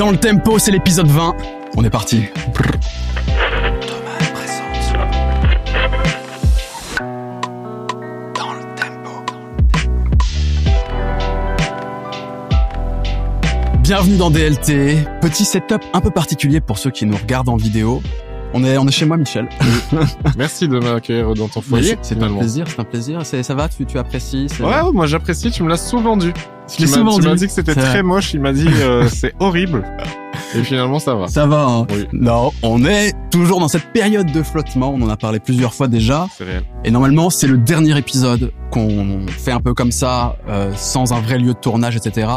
Dans le tempo, c'est l'épisode 20. On est parti. Dans le tempo. Bienvenue dans DLT. Petit setup un peu particulier pour ceux qui nous regardent en vidéo. On est, on est chez moi, Michel. Merci de m'accueillir dans ton foyer. C'est un plaisir, c'est un plaisir. C'est- Ça va, tu, tu apprécies c'est- Ouais, ouais, moi j'apprécie, tu me l'as sous-vendu. Je l'ai Tu sous-vendu. Tu m'as dit que c'était très moche, il m'a dit euh, c'est horrible. Et finalement ça va. Ça va, hein Oui. Non, on est toujours dans cette période de flottement. On en a parlé plusieurs fois déjà. C'est réel. Et normalement, c'est le dernier épisode qu'on fait un peu comme ça, euh, sans un vrai lieu de tournage, etc.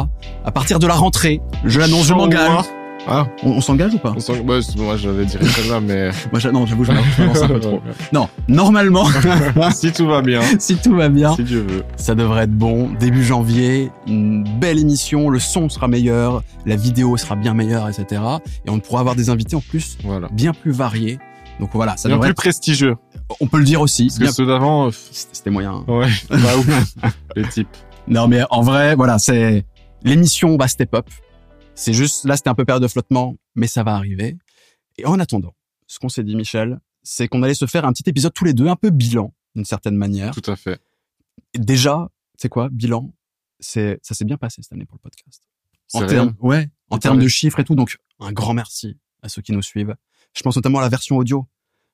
À partir de la rentrée, je l'annonce, je m'engage. Ah, On, on s'engage ou pas on bah, moi j'avais dit celle-là, mais Moi, je- non, j'avoue, je m'avance je m'avance un peu trop. Non, normalement, si tout va bien, si tout va bien, si Dieu veut. ça devrait être bon. Début janvier, une belle émission, le son sera meilleur, la vidéo sera bien meilleure, etc. Et on pourra avoir des invités en plus Voilà. bien plus variés. Donc voilà, ça Bien devrait plus être- prestigieux. on peut le dire aussi. Parce que bien- ceux d'avant, euh, C'était moyen. ouais, bah ouf. Les types. Non, mais en vrai, voilà, c'est l'émission va step up. C'est juste là, c'était un peu période de flottement, mais ça va arriver. Et en attendant, ce qu'on s'est dit, Michel, c'est qu'on allait se faire un petit épisode tous les deux, un peu bilan d'une certaine manière. Tout à fait. Et déjà, c'est quoi, bilan? C'est ça s'est bien passé cette année pour le podcast. En termes, ouais, en termes de chiffres et tout. Donc, un grand merci à ceux qui nous suivent. Je pense notamment à la version audio.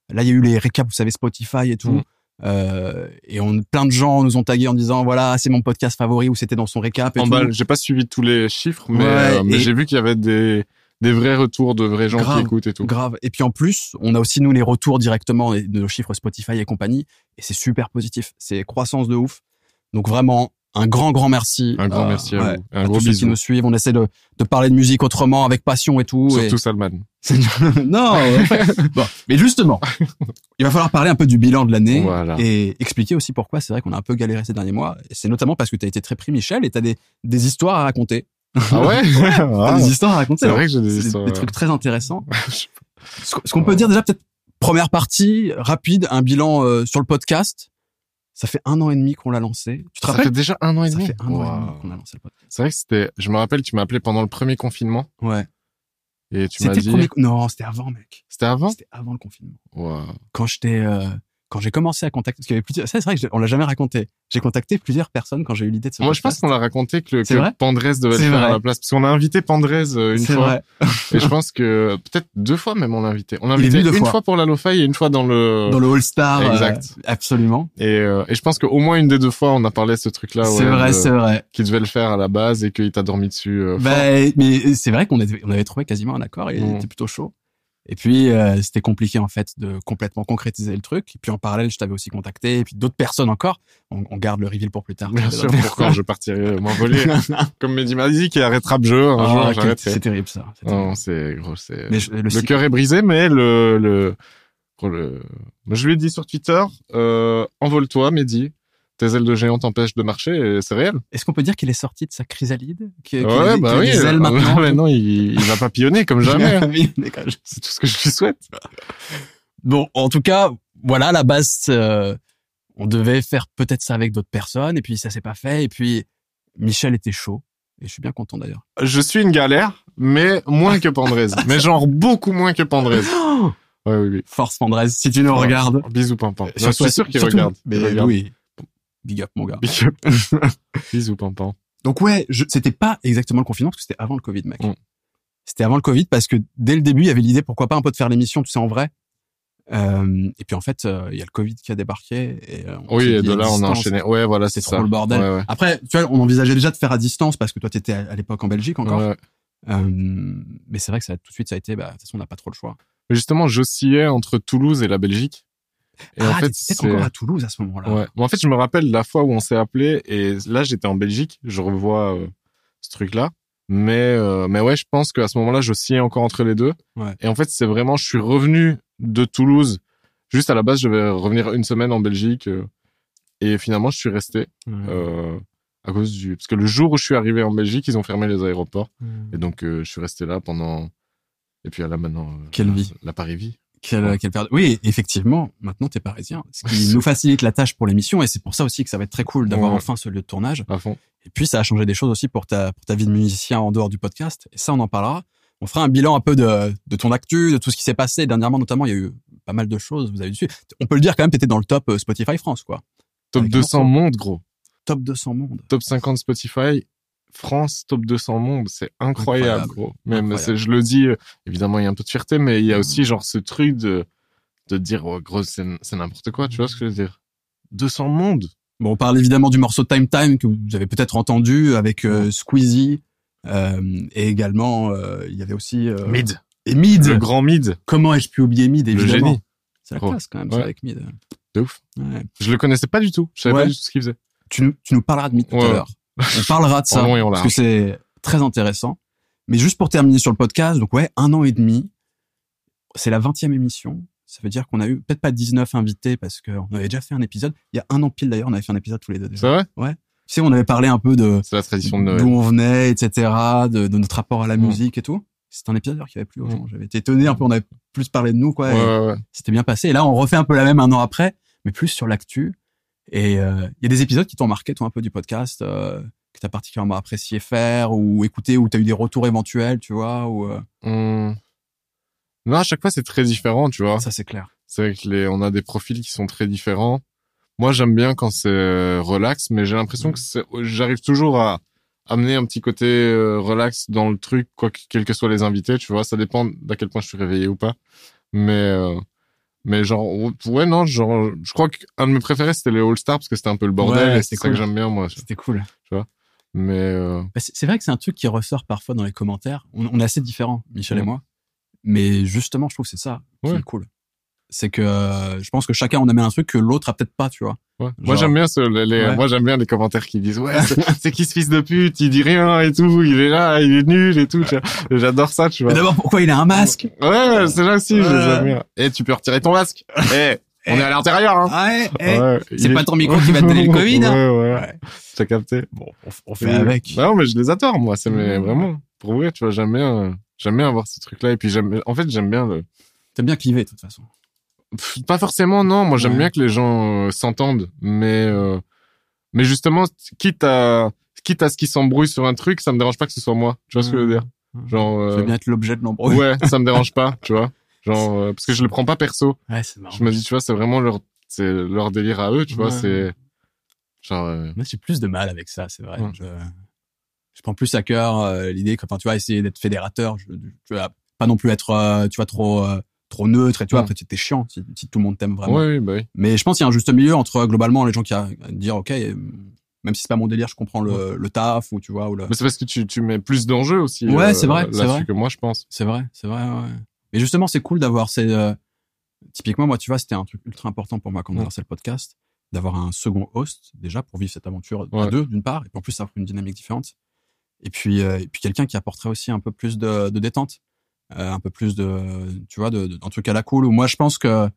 Là, il y a eu les récaps, vous savez, Spotify et tout. Mhm. Euh, et on, plein de gens nous ont tagué en disant voilà c'est mon podcast favori ou c'était dans son récap et En bas, j'ai pas suivi tous les chiffres, mais, Ouais, euh, mais j'ai vu qu'il y avait des, des vrais retours de vrais gens Grave. qui écoutent et tout. Grave. Et puis en plus, on a aussi nous les retours directement de nos chiffres Spotify et compagnie, et c'est super positif. C'est croissance de ouf. Donc vraiment un grand grand merci. Un grand euh, merci à ouais, vous. Un à gros tous ceux qui nous suivent. On essaie de, de parler de musique autrement, avec passion et tout. et- Surtout Salman. non. ouais. bon, mais justement, il va falloir parler un peu du bilan de l'année Voilà. et expliquer aussi pourquoi c'est vrai qu'on a un peu galéré ces derniers mois. Et c'est notamment parce que tu as été très pris, Michel, et tu as des, des histoires à raconter. Ah ouais? T'as Ah. des histoires à raconter. C'est vrai que j'ai des C'est histoires. des trucs très intéressants. Ce qu'on peut dire déjà, peut-être première partie, rapide, un bilan euh, sur le podcast. Ça fait un an et demi qu'on l'a lancé. Tu te Ça rappelles fait déjà un an et Ça demi. fait un an et demi qu'on a lancé le podcast. C'est vrai que c'était, je me rappelle, tu m'as appelé pendant le premier confinement Ouais. et tu m'as C'était dit, premier. Non, c'était avant, mec. c'était avant? C'était avant le confinement. Waouh. Quand j'étais, euh, quand j'ai commencé à contacter, parce qu'il y avait plusieurs. Ça, c'est vrai que je- on l'a jamais raconté. J'ai contacté plusieurs personnes quand j'ai eu l'idée de ce Moi, je pense qu'on l'a raconté que, le- C'est que Pandrez devait le C'est faire à la place. Parce qu'on a invité Pandrez euh, une C'est fois. vrai. Et je pense que peut-être deux fois même on l'a invité. On l'a invité une fois. fois. pour la lo-fi et une fois dans le, Dans le All Star. euh, Exact. absolument. et, euh, et je pense qu'au moins une des deux fois on a parlé de ce truc-là. c'est ouais, vrai, c'est vrai. Qui devait le faire à la base et qu'il t'a dormi dessus. euh, fort. Ben, mais c'est vrai qu'on avait, on avait trouvé quasiment un accord et il Mm. était plutôt chaud. Et puis, euh, c'était compliqué, en fait, de complètement concrétiser le truc. Et puis, en parallèle, je t'avais aussi contacté. Et puis, d'autres personnes encore. On, on garde le reveal pour plus tard. Bien sûr, pour quand je partirai m'envoler. Comme Mehdi m'a dit qui arrêtera le jeu, un jour quel- j'arrêterai. c'est terrible, ça. C'est Non, terrible. c'est gros, c'est. Mais je- le, Le cœur est brisé, mais le, le, le... je lui ai dit sur Twitter, euh, envole-toi, Mehdi. Tes ailes de géant t'empêchent de marcher c'est réel. Est-ce qu'on peut dire qu'il est sorti de sa chrysalide? Qu'il- qu'il ouais, a bah qu'il a oui. des ailes euh, maintenant maintenant, il, il va papillonner comme jamais. hein. C'est tout ce que je lui souhaite. Bon, en tout cas, voilà, à la base, euh, on devait faire peut-être ça avec d'autres personnes. Et puis, ça s'est pas fait. Et puis, Michel était chaud. Et je suis bien content d'ailleurs. Je suis une galère, mais moins que Pandrez. mais genre beaucoup moins que Pandrez. Ouais, oui, oui. Force Fandrez, si tu nous regardes. Bisous, Pampan. Euh, Je suis sûr qu'il surtout- regarde. Mais Il regarde. oui. Big up, mon gars. Big up. Bisous, Pampan. Donc ouais, je, c'était pas exactement le confinement parce que c'était avant le Covid, mec. Mm. C'était avant le Covid parce que dès le début, il y avait l'idée pourquoi pas un peu de faire l'émission, tu sais, en vrai. Euh, et puis en fait, euh, il y a le Covid qui a débarqué. Et, euh, on Oui, et de là, on a enchaîné. Ouais, voilà, c'est C'est ça. trop le bordel. Ouais, ouais. Après, tu vois, on envisageait déjà de faire à distance parce que toi, t'étais à à l'époque en Belgique encore. Ouais. Euh, mais c'est vrai que ça, tout de suite, ça a été, bah, de toute façon, on n'a pas trop le choix. Mais justement, j'oscillais entre Toulouse et la Belgique. Et ah, en fait, t'étais peut-être encore à Toulouse à ce moment-là. Ouais. Bon, en fait, je me rappelle la fois où on s'est appelé et là, j'étais en Belgique. Je revois euh, ce truc-là. Mais, euh, mais ouais, je pense qu'à ce moment-là, j'oscillais encore entre les deux. Ouais. Et en fait, c'est vraiment, je suis revenu de Toulouse. Juste à la base, je devais revenir une semaine en Belgique. euh, et finalement, je suis resté. Ouais. À cause du, parce que le jour où je suis arrivé en Belgique, ils ont fermé les aéroports. Mm. Et donc, je suis resté là pendant, et puis là, maintenant. Quelle vie. La Paris-Vie. Quelle, quelle période. Oui, effectivement, maintenant t'es parisien. Ce qui nous facilite la tâche pour l'émission et c'est pour ça aussi que ça va être très cool d'avoir Ouais. enfin ce lieu de tournage. À fond. Et puis ça a changé des choses aussi pour ta, pour ta vie de musicien en dehors du podcast. Et ça, on en parlera. on fera un bilan un peu de, de ton actu, de tout ce qui s'est passé dernièrement, notamment. Il y a eu pas mal de choses. Vous avez dessus. On peut le dire quand même. T'étais dans le top euh, Spotify France, quoi. Top Avec 200 Morceau. monde, gros. Top 200 monde. Top 50 Spotify. France, top 200 monde. C'est incroyable, Incroyable. gros. Même, Incroyable. je le dis, euh, évidemment, il y a un peu de fierté, mais il y a Mm. aussi, genre, ce truc de, de dire, oh, gros, c'est c'est n'importe quoi. Tu vois ce que je veux dire? 200 monde. Bon, on parle évidemment du morceau Time Time que vous avez peut-être entendu avec euh, Squeezie. Euh, et également, euh, il y avait aussi euh, Mid. et Mid. Le grand mid. Comment ai-je pu oublier Mid Le évidemment? génie. C'est la Gros. classe quand même, ça, avec Mid. De ouf. Ouais. Je le connaissais pas du tout. Je savais Ouais. pas du tout ce qu'il faisait. Tu, nous- tu nous parleras de Mid tout à l'heure. On parlera de ça long et parce que c'est très intéressant. Mais juste pour terminer sur le podcast, donc ouais, un an et demi, c'est la 20e émission. Ça veut dire qu'on a eu peut-être pas 19 invités parce qu'on avait déjà fait un épisode. Il y a un an pile d'ailleurs, on avait fait un épisode tous les deux C'est déjà. vrai? Tu sais, on avait parlé un peu de C'est la tradition de Noël. d'où on venait, etc., de, de notre rapport à la Mm. musique et tout. C'est un épisode d'ailleurs qui avait plu aux Mm. gens. J'avais été étonné un peu, on avait plus parlé de nous, quoi. Ouais, ouais, ouais. C'était bien passé. Et là, on refait un peu la même un an après, mais plus sur l'actu. Et euh, il y a des épisodes qui t'ont marqué, toi, un peu du podcast, euh, que t'as particulièrement apprécié faire ou écouter, ou t'as eu des retours éventuels, tu vois, ou euh, Hum. Non, à chaque fois, c'est très différent, tu vois. ça c'est clair. C'est vrai que les, on a des profils qui sont très différents. Moi, j'aime bien quand c'est relax, mais j'ai l'impression que c'est, j'arrive toujours à amener un petit côté relax dans le truc, quoi que, quels que soient les invités, tu vois. Ça dépend d'à quel point je suis réveillé ou pas. Mais, mais genre, ouais, non, genre, je crois qu'un de mes préférés, c'était les All-Stars parce que c'était un peu le bordel Ouais, et c'est c'était ça que cool. j'aime bien, moi. C'était cool. Mais, euh, Bah, c'est vrai que c'est un truc qui ressort parfois dans les commentaires. On, on est assez différents, Michel et moi. Mais justement, je trouve que c'est ça qui Ouais. est cool. C'est que euh, je pense que chacun on amène un truc que l'autre a peut-être pas, tu vois. Ouais. Moi, j'aime bien ce, les, les- Ouais. moi, j'aime bien les commentaires qui disent, ouais, c'est qui ce fils de pute, il dit rien et tout, il est là, il est nul et tout. J'adore ça, tu vois. Mais d'abord, pourquoi il a un masque? Ouais, c'est là aussi, bien. Et tu peux retirer ton masque. Eh, on est à l'intérieur, hein. Ouais, eh. Ouais, c'est pas est- ton micro qui va te donner le Covid, hein. Ouais, ouais, Ouais. T'as capté. Bon, on, on fait avec. Non, mais je les adore, moi. C'est mais Mmh. vraiment, pour vrai, tu vois, j'aime bien, euh, j'aime bien avoir ce truc-là. Et puis j'aime, en fait, j'aime bien le, T'aimes bien cliver, de toute façon. Pff, pas forcément, non. Moi, j'aime Ouais. bien que les gens euh, s'entendent, mais, euh, mais justement, quitte à, quitte à ce qu'ils s'embrouillent sur un truc, ça me dérange pas que ce soit moi. Tu vois ce que je veux dire? Genre, Ça veut euh, bien être l'objet de l'embrouille. ouais, ça me dérange pas, tu vois. Genre, euh, parce que je le prends pas perso. Ouais, c'est marrant. Je me dis, tu vois, c'est vraiment leur, c'est leur délire à eux, tu vois, Ouais. c'est, genre, euh, Moi, j'ai plus de mal avec ça, c'est vrai. Ouais. Je, je prends plus à cœur l'idée que, enfin, tu vois, essayer d'être fédérateur. Je, tu vois, pas non plus être, tu vois, trop, euh, trop neutre. Et tu vois, Ouais. après, t'es chiant si, si tout le monde t'aime vraiment. ouais, bah oui. Mais je pense qu'il y a un juste milieu entre globalement les gens qui a, à dire, ok, euh, même si c'est pas mon délire, je comprends le, le taf ou tu vois ou le. Mais c'est parce que tu, tu mets plus d'enjeux aussi. Ouais, euh, c'est vrai, c'est vrai. que moi, je pense. C'est vrai, c'est vrai. Ouais. Mais justement, c'est cool d'avoir ces. euh, Typiquement, moi, tu vois, c'était un truc ultra important pour moi quand on a Ouais. lancé le podcast, d'avoir un second host déjà pour vivre cette aventure à deux, d'une part, et puis en plus ça offre une dynamique différente. Et puis, euh, et puis quelqu'un qui apporterait aussi un peu plus de, de détente, euh, un peu plus de, tu vois, de, de- un truc à la cool. Où moi, je pense que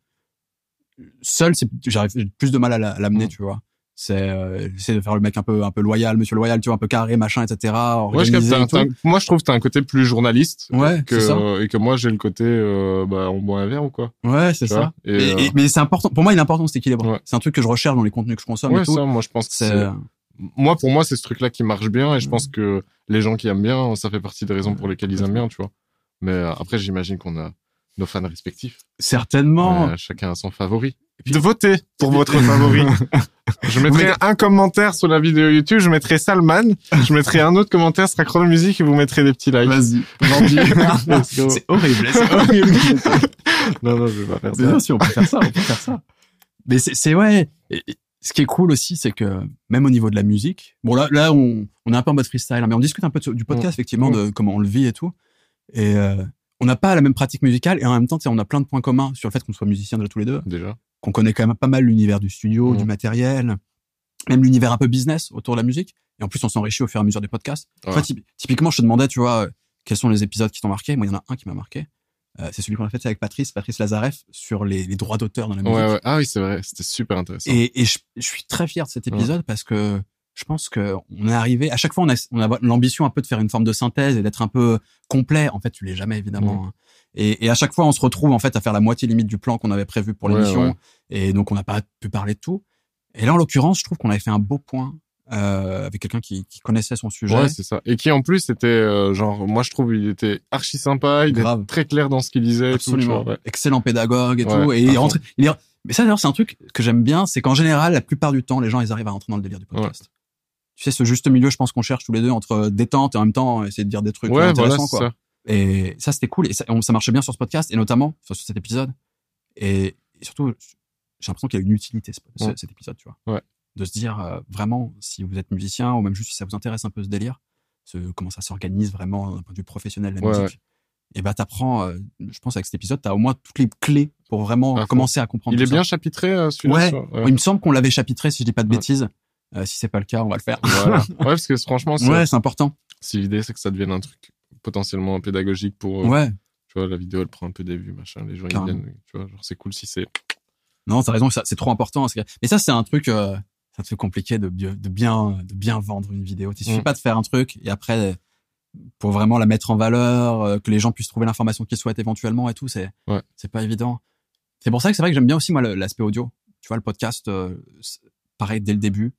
seul, c'est j'arrive j'ai plus de mal à la- à l'amener, Ouais. tu vois. C'est euh, de faire le mec un peu un peu loyal, monsieur loyal, tu vois, un peu carré, machin, etc. Moi, je, un- tout. moi, trouve que t'as un côté plus journaliste. Ouais, que, ça. et que moi, j'ai le côté, euh, bah, on boit un verre ou quoi. Ouais, c'est ça. vois. Et, Et- euh, et- mais c'est important. Pour moi, il est important cet équilibre. Ouais. C'est un truc que je recherche dans les contenus que je consomme et ouais, tout. ça, moi, je pense que C'est c'est, moi, pour moi, c'est ce truc-là qui marche bien et je Mm. pense que les gens qui aiment bien, ça fait partie des raisons pour lesquelles ils aiment bien, tu vois. Mais euh, après, j'imagine qu'on a nos fans respectifs. certainement. Euh, chacun a son favori. De voter pour votre favori. Je mettrai Mais- un commentaire sur la vidéo YouTube, je mettrai Salman, je mettrai un autre commentaire, sera Chrono Music et vous mettrez des petits likes. Vas-y, c'est horrible. C'est horrible. Non, non, je vais pas faire Mais ça. non, si on peut faire ça, on peut faire ça. Mais c'est ouais. Et- et ce qui est cool aussi, c'est que même au niveau de la musique, bon là, là, on, on est un peu en mode freestyle, hein, mais on discute un peu de- du podcast Mm. effectivement de comment on le vit et tout. Et euh, on n'a pas la même pratique musicale et en même temps, tu sais, on a plein de points communs sur le fait qu'on soit musiciens déjà tous les deux. Déjà. qu'on connaît quand même pas mal l'univers du studio, Mm. du matériel, même l'univers un peu business autour de la musique. Et en plus, on s'enrichit au fur et à mesure des podcasts. Ouais. Enfin, typ- typiquement, je te demandais, tu vois, euh, quels sont les épisodes qui t'ont marqué. Moi, il y en a un qui m'a marqué. Euh, c'est celui qu'on a fait avec Patrice, Patrice Lazareff, sur les, les droits d'auteur dans la musique. Ouais, ouais. Ah oui, c'est vrai, c'était super intéressant. Et, et je, je suis très fier de cet épisode parce que je pense que on est arrivé. À chaque fois, on a, on a l'ambition un peu de faire une forme de synthèse et d'être un peu complet. En fait, tu l'es jamais évidemment. hein. Et, et à chaque fois, on se retrouve en fait à faire la moitié limite du plan qu'on avait prévu pour l'émission. ouais. Et donc, on n'a pas pu parler de tout. Et là, en l'occurrence, je trouve qu'on avait fait un beau point euh, avec quelqu'un qui, qui connaissait son sujet. Ouais, c'est ça. Et qui en plus était euh, genre, moi je trouve il était archi sympa, il Grave. était très clair dans ce qu'il disait. tout, Absolument. vois, ouais. Excellent pédagogue et Ouais, tout. Et il rentré. Il est... Mais ça d'ailleurs c'est un truc que j'aime bien, c'est qu'en général la plupart du temps les gens ils arrivent à rentrer dans le délire du podcast. Tu sais ce juste milieu, je pense qu'on cherche tous les deux entre détente et en même temps essayer de dire des trucs Ouais, voilà, intéressants c'est quoi. ça. Et ça, c'était cool. Et ça, on- ça marchait bien sur ce podcast, et notamment sur cet épisode. Et, et surtout, j'ai l'impression qu'il y a une utilité, ce- ce- Ouais. cet épisode, tu vois. Ouais. De se dire, euh, vraiment, si vous êtes musicien, ou même juste si ça vous intéresse un peu ce délire, ce, comment ça s'organise vraiment d'un point de vue professionnel, la Ouais, musique. Et bah, t'apprends, euh, je pense, avec cet épisode, t'as au moins toutes les clés pour vraiment commencer à comprendre Il est ça. bien chapitré euh, celui-là. Ouais. sur- Il me semble qu'on l'avait chapitré, si je dis pas de bêtises. Euh, si c'est pas le cas, on va le faire. Voilà. Ouais, parce que franchement, c'est- ouais, c'est important. si l'idée c'est que ça devienne un truc potentiellement pédagogique pour, euh, Ouais. tu vois, la vidéo elle prend un peu des vues, machin, les gens ils viennent, tu vois, genre c'est cool si c'est. Non, t'as raison, ça- c'est trop important. Mais ça, c'est un truc, euh, c'est un truc compliqué de, bi- de bien, de bien vendre une vidéo. Il suffit Mm. pas de faire un truc et après, pour vraiment la mettre en valeur, euh, que les gens puissent trouver l'information qu'ils souhaitent éventuellement et tout, c'est, Ouais. c'est pas évident. C'est pour ça que c'est vrai que j'aime bien aussi moi l'aspect audio. Tu vois, le podcast, euh, pareil dès le début.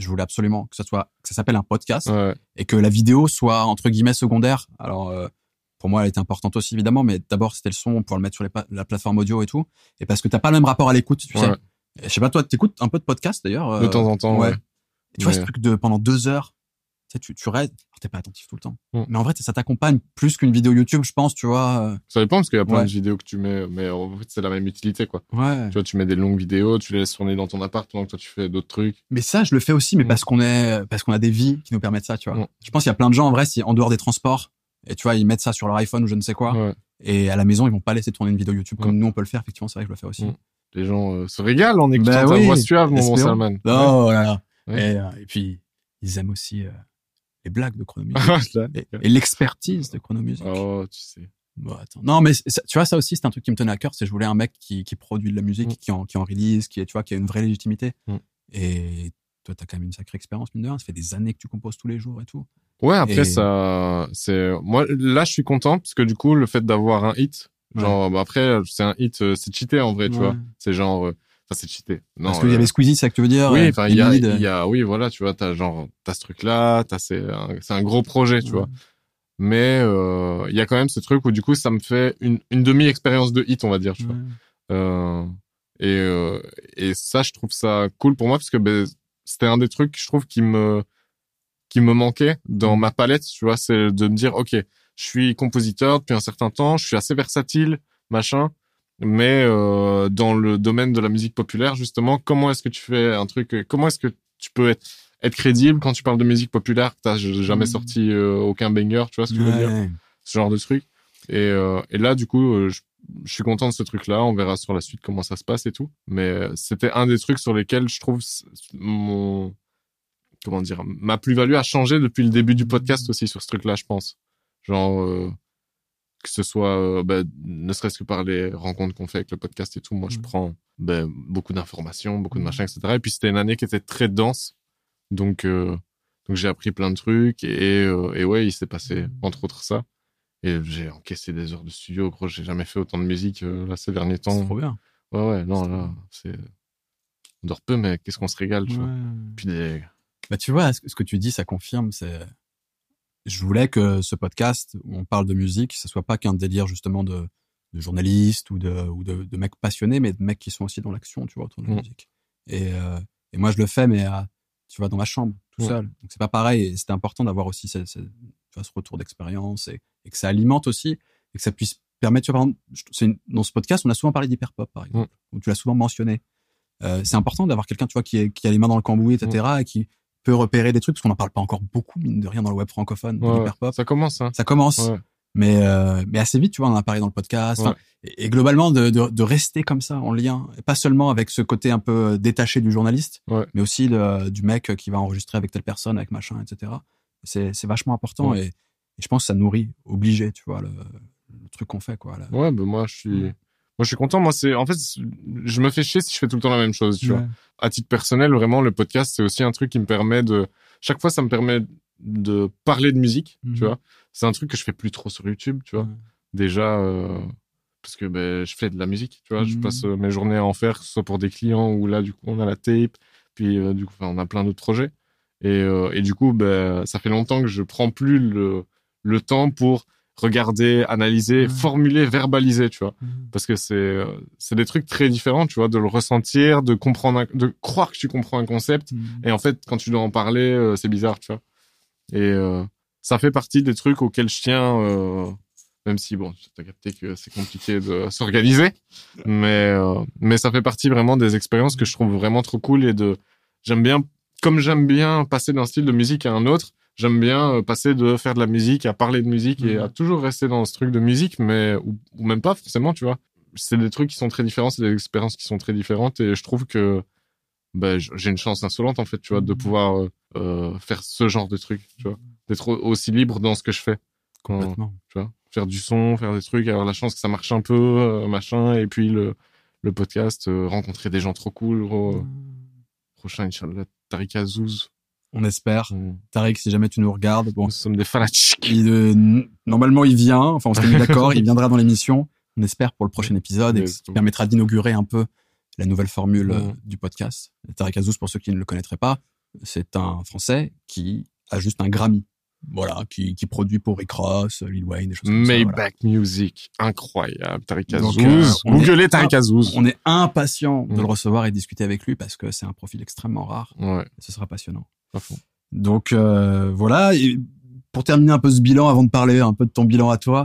Je voulais absolument que ça soit, que ça s'appelle un podcast Ouais, et que la vidéo soit entre guillemets secondaire. Alors euh, pour moi, elle était importante aussi évidemment, mais d'abord c'était le son pour le mettre sur les la plateforme audio et tout, et parce que t'as pas le même rapport à l'écoute, tu ouais. sais. Je sais pas toi, t'écoutes un peu de podcast d'ailleurs. de euh, temps en temps. ouais. Et tu vois ce truc de pendant deux heures, tu sais, tu, tu restes, t'es pas attentif tout le temps, Mm. mais en vrai ça t'accompagne plus qu'une vidéo YouTube, je pense, tu vois. euh, Ça dépend parce qu'il y a plein Ouais. de vidéos que tu mets, mais en fait c'est la même utilité quoi. Ouais. Tu vois, tu mets des longues vidéos, tu les laisses tourner dans ton appart pendant que toi tu fais d'autres trucs. Mais ça, je le fais aussi, mais Mm. parce qu'on est, parce qu'on a des vies qui nous permettent ça, tu vois. Mm. Je pense qu'il y a plein de gens en vrai, si en dehors des transports, et tu vois, ils mettent ça sur leur iPhone ou je ne sais quoi. Ouais. Et à la maison, ils vont pas laisser tourner une vidéo YouTube comme nous on peut le faire. Effectivement, c'est vrai que je le fais aussi. Les gens euh, se régalent en écoutant Bah ta oui, voix suave, mon bon. Salman. Oh là là. Et, euh, et puis, ils aiment aussi euh, les blagues de Chronomusique Là. et, et l'expertise de Chronomusique. oh, tu sais. Bon, attends. Non, mais tu vois, ça aussi, c'est un truc qui me tenait à cœur. C'est je voulais un mec qui, qui produit de la musique, Mm. qui en, qui en release, qui, tu vois, qui a une vraie légitimité. Mm. Et toi, t'as quand même une sacrée expérience, mine de rien. Ça fait des années que tu composes tous les jours et tout. Ouais, après Et- ça, c'est moi là je suis content parce que du coup le fait d'avoir un hit, genre bah, après c'est un hit, euh, c'est cheaté en vrai, tu Ouais. vois. C'est genre, euh, enfin c'est cheaté. Non. Parce qu'il y euh, avait Squeezie, c'est ça que tu veux dire Oui, euh, enfin il y a, Emid, il y a, oui voilà, tu vois, t'as genre t'as ce truc là, t'as c'est un, c'est un gros projet, tu vois. Mais euh, il y a quand même ce truc où du coup ça me fait une, une demi expérience de hit, on va dire, tu vois. Ouais. Euh, et, euh, et ça, je trouve ça cool pour moi parce que ben, c'était un des trucs, je trouve, qui me, qui me manquait dans ma palette, tu vois, c'est de me dire, OK, je suis compositeur depuis un certain temps, je suis assez versatile, machin, mais euh, dans le domaine de la musique populaire, justement, comment est-ce que tu fais un truc, comment est-ce que tu peux être, être crédible? Quand tu parles de musique populaire, que t'as jamais Mm. sorti euh, aucun banger, tu vois ce que je veux dire? Ce genre de truc. Et, euh, et là, du coup, euh, je, je suis content de ce truc-là. On verra sur la suite comment ça se passe et tout. Mais euh, c'était un des trucs sur lesquels je trouve mon comment dire ma plus-value a changé depuis le début du podcast aussi sur ce truc-là, je pense. Genre euh, que ce soit euh, bah, ne serait-ce que par les rencontres qu'on fait avec le podcast et tout. Moi, je Mhm. prends ben, beaucoup d'informations, beaucoup de Mhm. machins, etc. Et puis c'était une année qui était très dense, donc euh, donc j'ai appris plein de trucs et euh, et ouais, il s'est passé Mhm. entre autres ça. Et j'ai encaissé des heures de studio, gros, j'ai jamais fait autant de musique là ces derniers C'est temps. trop bien. Ouais, ouais, non, C'est là, c'est. On dort peu, mais qu'est-ce qu'on se régale, tu vois. Puis des. Bah, tu vois, ce que tu dis, ça confirme. C'est, je voulais que ce podcast où on parle de musique, ça soit pas qu'un délire justement de, de journalistes ou de ou de, de mecs passionnés, mais de mecs qui sont aussi dans l'action, tu vois, autour de la Mm. musique. Et euh, et moi, je le fais, mais à, tu vois, dans ma chambre, tout Mm. seul. Donc c'est pas pareil. Et c'était important d'avoir aussi ce, ce, ce retour d'expérience et, et que ça alimente aussi et que ça puisse permettre. Tu vois, par exemple, une- dans ce podcast, on a souvent parlé d'hyperpop, par exemple, où tu l'as souvent mentionné. Euh, c'est important d'avoir quelqu'un, tu vois, qui, est, qui a les mains dans le cambouis, etc., et qui peut repérer des trucs, parce qu'on n'en parle pas encore beaucoup, mine de rien, dans le web francophone, Ouais, l'hyperpop. Ça commence, hein. Ça commence, Ouais. mais, euh, mais assez vite, tu vois, on en a parlé dans le podcast. Et, et globalement, de, de, de rester comme ça, en lien, et pas seulement avec ce côté un peu euh, détaché du journaliste, mais aussi de- du mec qui va enregistrer avec telle personne, avec machin, etc. C'est c'est vachement important, et, et je pense que ça nourrit, obligé, tu vois, le, le truc qu'on fait, quoi. là. Ouais, ben moi, je suis. Moi, je suis content. Moi, c'est. En fait, je me fais chier si je fais tout le temps la même chose, tu vois. À titre personnel, vraiment, le podcast, c'est aussi un truc qui me permet de. Chaque fois, ça me permet de parler de musique, Mhm. tu vois. C'est un truc que je fais plus trop sur YouTube, tu vois. Ouais. déjà euh, parce que ben, je fais de la musique tu vois je Mhm. passe euh, mes journées à en faire que ce soit pour des clients ou là du coup on a la tape puis euh, du coup on a plein d'autres projets Et, euh, et du coup, ben, ça fait longtemps que je prends plus le, le temps pour regarder, analyser, Ouais. formuler, verbaliser, tu vois. Parce que c'est euh, c'est des trucs très différents, tu vois, de le ressentir, de comprendre, un- de croire que tu comprends un concept. Et en fait, quand tu dois en parler, euh, c'est bizarre, tu vois. Et euh, ça fait partie des trucs auxquels je tiens, euh, même si, bon, t'as capté que c'est compliqué de s'organiser. Mais, mais ça fait partie vraiment des expériences que je trouve vraiment trop cool et de, j'aime bien, comme j'aime bien passer d'un style de musique à un autre, j'aime bien euh, passer de faire de la musique à parler de musique et Mhm. à toujours rester dans ce truc de musique, mais, ou, ou même pas forcément, tu vois. C'est des trucs qui sont très différents, c'est des expériences qui sont très différentes et je trouve que, j- j'ai une chance insolente en fait, tu vois, de Mhm. pouvoir euh, euh, faire ce genre de trucs, tu vois, d'être au- aussi libre dans ce que je fais, Complètement. tu vois, faire du son, faire des trucs, avoir la chance que ça marche un peu, euh, machin, et puis le le podcast, euh, rencontrer des gens trop cool, gros. prochain Inch'Allah, Tariq Azouz, On espère. Tariq, si jamais tu nous regardes, bon, nous sommes des fanatiques. il, euh, normalement il vient. Enfin, on s'est mis d'accord. il viendra dans l'émission. On espère pour le prochain épisode et qui permettra d'inaugurer un peu la nouvelle formule euh, Mhm. du podcast. Tariq Azouz, pour ceux qui ne le connaîtraient pas, c'est un Français qui a juste un Grammy. Voilà, qui, qui produit pour Rick Ross, Lil Wayne, des choses comme ça. voilà. Maybach Music, incroyable, Tariq Azouz. euh, Googlez est- Tariq Azouz. On est impatient de le recevoir et discuter avec lui parce que c'est un profil extrêmement rare. Ouais, Et ce sera passionnant. Donc euh, voilà. Et pour terminer un peu ce bilan, avant de parler un peu de ton bilan à toi,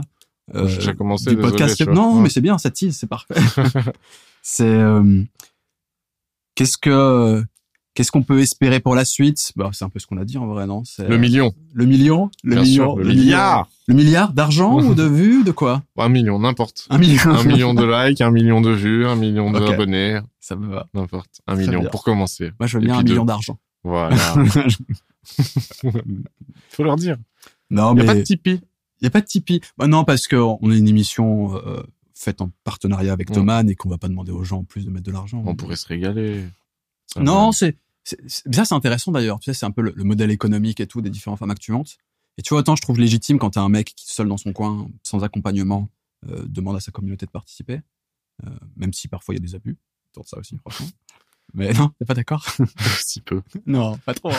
euh, J'ai commencé, du désolé, podcast. non, Ouais. mais c'est bien, ça tease, c'est parfait. c'est euh, qu'est-ce que qu'est-ce qu'on peut espérer pour la suite? Bah, c'est un peu ce qu'on a dit en vrai, non? C'est Le million. le million, le Bien million, sûr, le milliard? le milliard d'argent ou de vues, de quoi? Un million, n'importe. Un million. un million de likes, un million de vues, un million d'abonnés, Ça me va. n'importe. Un million pour commencer. Moi, je veux bien un million d'argent. Voilà. Faut leur dire. non, Il y a mais pas de Tipeee. Il y a pas de Tipeee. Bah non, parce que on est une émission euh, faite en partenariat avec Mm. Thomann et qu'on va pas demander aux gens en plus de mettre de l'argent. On pourrait se régaler. Ça Non, c'est c'est c'est- intéressant d'ailleurs. Tu sais, c'est un peu le, le modèle économique et tout des que tu montes. Et tu vois, autant je trouve légitime quand t'as un mec qui seul dans son coin, sans accompagnement, euh, demande à sa communauté de participer, euh, même si parfois il y a des abus. Tente ça aussi, franchement. Mais non, t'es pas d'accord? Si peu. Non, pas trop.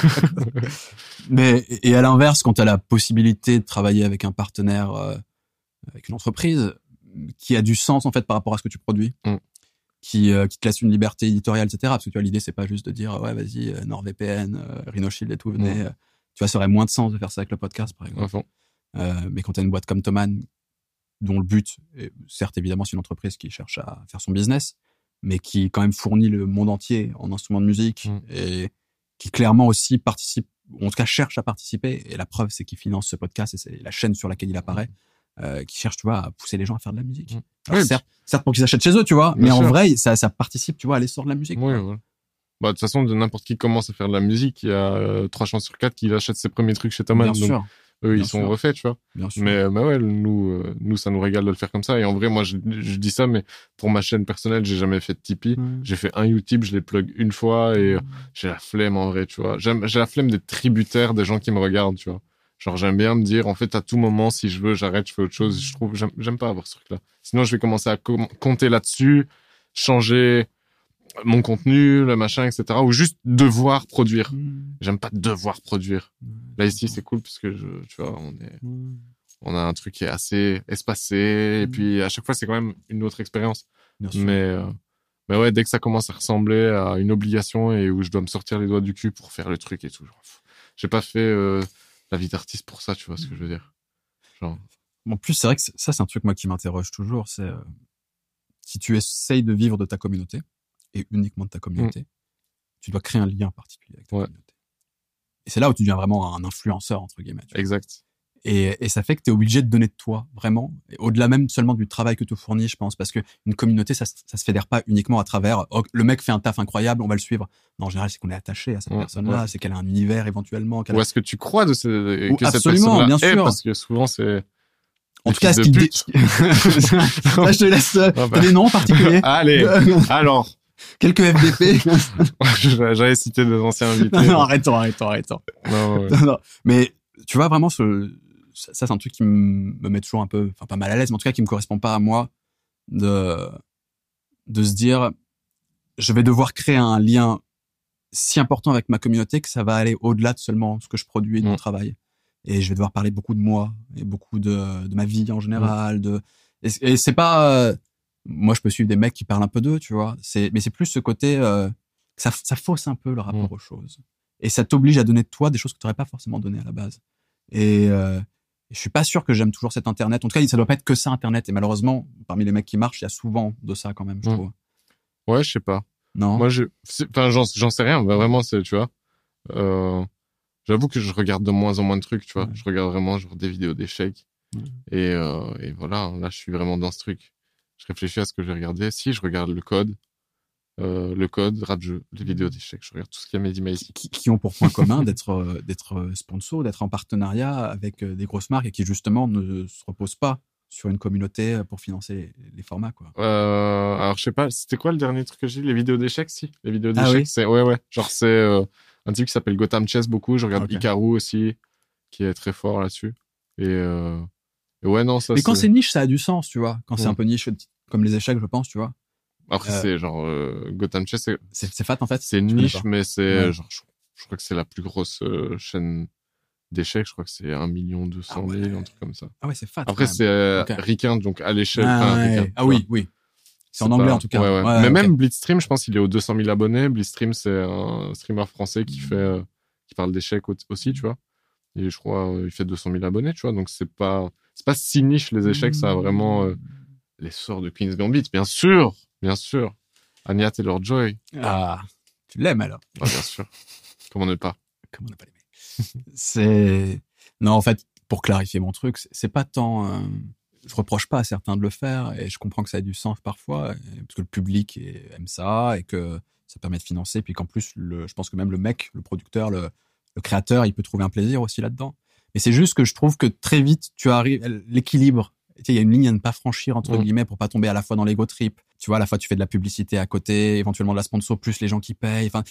Mais et à l'inverse, quand tu as la possibilité de travailler avec un partenaire, euh, avec une entreprise qui a du sens en fait par rapport à ce que tu produis, Mm. qui euh, qui te laisse une liberté éditoriale, etc. Parce que tu vois, l'idée c'est pas juste de dire ouais vas-y euh, NordVPN, euh, Rhinoshield et tout, venez. Mm. Tu vois, ça aurait moins de sens de faire ça avec le podcast par exemple. Euh, mais quand tu as une boîte comme Thomann, dont le but, est, certes évidemment c'est une entreprise qui cherche à faire son business, mais qui quand même fournit le monde entier en instruments de musique Mm. et qui clairement aussi participe, ou en tout cas cherche à participer. Et la preuve c'est qu'il finance ce podcast et c'est la chaîne sur laquelle il apparaît, euh, qui cherche tu vois à pousser les gens à faire de la musique. Mm. Alors, Oui, certes, certes pour qu'ils achètent chez eux, tu vois, mais en vrai ça, ça participe tu vois à l'essor de la musique. Oui, voilà. Bah, de toute façon, n'importe qui commence à faire de la musique, il y a euh, trois chances sur quatre qu'il achète ses premiers trucs chez Thomas. Bien Donc, sûr, eux, bien ils sont refaits, tu vois. bien sûr. Mais, mais ouais, nous, euh, nous, ça nous régale de le faire comme ça. Et en vrai, moi, je, je dis ça, mais pour ma chaîne personnelle, j'ai jamais fait de Tipeee. Mm. J'ai fait un Utip, je l'ai plug une fois et euh, j'ai la flemme en vrai, tu vois. J'ai la flemme d'être tributaire des gens qui me regardent, tu vois. Genre, j'aime bien me dire, en fait, à tout moment, si je veux, j'arrête, je fais autre chose. Je trouve, j'aime, j'aime pas avoir ce truc-là. Sinon, je vais commencer à com- compter là-dessus, changer mon contenu, le machin, etc. Ou juste devoir produire. Mm. J'aime pas devoir produire. Là, ici, c'est cool parce que je, tu vois, on est, Mm. on a un truc qui est assez espacé. Et puis, à chaque fois, c'est quand même une autre expérience. Mais, euh, mais ouais, dès que ça commence à ressembler à une obligation et où je dois me sortir les doigts du cul pour faire le truc et tout, genre, j'ai pas fait euh, la vie d'artiste pour ça, tu vois ce que je veux dire. Genre, En plus, c'est vrai que ça, c'est un truc moi qui m'interroge toujours. C'est euh, si tu essayes de vivre de ta communauté et uniquement de ta communauté, tu dois créer un lien particulier avec ta Ouais. communauté. Et c'est là où tu deviens vraiment un influenceur entre guillemets. exact. Et, et ça fait que tu es obligé de donner de toi vraiment, au-delà même seulement du travail que tu fournis, je pense, parce que une communauté, ça, ça se fédère pas uniquement à travers oh, le mec fait un taf incroyable, on va le suivre. Non, en général, c'est qu'on est attaché à cette Ouais, personne-là, ouais. c'est qu'elle a un univers éventuellement. Ou est-ce que tu crois de ce, Ou que cette absolument, bien est sûr. Parce que souvent, c'est. En tout cas, ce fils qui de dé- Là, je te laisse. euh, Ah bah. Des noms particuliers Allez, alors, Quelques FDP j'avais cité deux anciens invités. non, non, arrêtons, arrêtons, arrêtons. Non, ouais. Non, non. Mais tu vois, vraiment, ce, ça, ça, c'est un truc qui me me met toujours un peu, enfin, pas mal à l'aise, mais en tout cas, qui me correspond pas à moi de, de se dire, je vais devoir créer un lien si important avec ma communauté que ça va aller au-delà de seulement ce que je produis et de mon Mm. travail. Et je vais devoir parler beaucoup de moi et beaucoup de, de ma vie en général. De et, et c'est pas euh, moi je peux suivre des mecs qui parlent un peu d'eux, tu vois. C'est mais c'est plus ce côté euh, ça ça fausse un peu le rapport Mm. aux choses et ça t'oblige à donner de toi des choses que tu n'aurais pas forcément donné à la base. Et euh, je suis pas sûr que j'aime toujours cet internet. En tout cas, ça doit pas être que ça internet. Et malheureusement, parmi les mecs qui marchent, il y a souvent de ça quand même, je Mm. trouve. Ouais, je sais pas. Non? Moi, je, enfin, j'en, sais rien. Bah, vraiment, c'est, tu vois. Euh, j'avoue que je regarde de moins en moins de trucs, tu vois. Ouais. Je regarde vraiment genre des vidéos d'échecs. Et, euh, et voilà, là, je suis vraiment dans ce truc. Je réfléchis à ce que je vais regarder. Si, je regarde le code, euh, le code, rap jeu, les vidéos d'échecs. Je regarde tout ce qu'il y a Mehdi Maizi. qui, qui ont pour point commun d'être euh, d'être euh, sponsor, d'être en partenariat avec euh, des grosses marques et qui justement ne se reposent pas sur une communauté pour financer les, formats quoi. Alors, je sais pas, c'était quoi le dernier truc que j'ai dit? Les vidéos d'échecs, si? Les vidéos Ah d'échecs, oui c'est, ouais, ouais. Genre, c'est un type qui s'appelle Gotham Chess beaucoup. Je regarde Ok. Hikaru aussi, qui est très fort là-dessus. Et ouais, non, ça, Mais quand c'est niche, ça a du sens, tu vois. Quand c'est un peu niche, comme les échecs, je pense, tu vois. Après, Euh, c'est genre euh, Gotham Chess, c'est, fat en fait. c'est niche, mais c'est Ouais. genre, je, je crois que c'est la plus grosse euh, chaîne d'échecs. Je crois que c'est 1 million 200 Ah ouais. 000, un truc comme ça. Ah ouais, c'est fat. Après, c'est euh, Ok. ricain, donc à l'échelle. Ah, enfin, ricain, Ah oui, oui. C'est en anglais pas- en tout cas. ouais, ouais. Ouais, mais même Blitzstream, je pense qu'il est aux 200 000 abonnés. Blitzstream, c'est un streamer français qui fait, euh, qui parle d'échecs au- aussi, tu vois. Et je crois, euh, il fait 200 000 abonnés, tu vois. Donc c'est pas, c'est pas si niche les échecs, ça a vraiment euh, l'essor de Queen's Gambit, bien sûr, bien sûr. Anya Taylor Joy, Ah, tu l'aimes alors. bien sûr. Comment ne pas. Comment ne pas l'aimer C'est non en fait pour clarifier mon truc, c'est- pas tant. euh, Je reproche pas à certains de le faire et je comprends que ça a du sens parfois parce que le public aime ça et que ça permet de financer puis qu'en plus le, je pense que même le mec, le producteur, le, le créateur, il peut trouver un plaisir aussi là-dedans. Mais c'est juste que je trouve que très vite tu arrives l'équilibre. Il y a une ligne à ne pas franchir entre Mm. guillemets pour pas tomber à la fois dans l'ego trip. Tu vois, à la fois tu fais de la publicité à côté, éventuellement de la sponsor plus les gens qui payent. Enfin,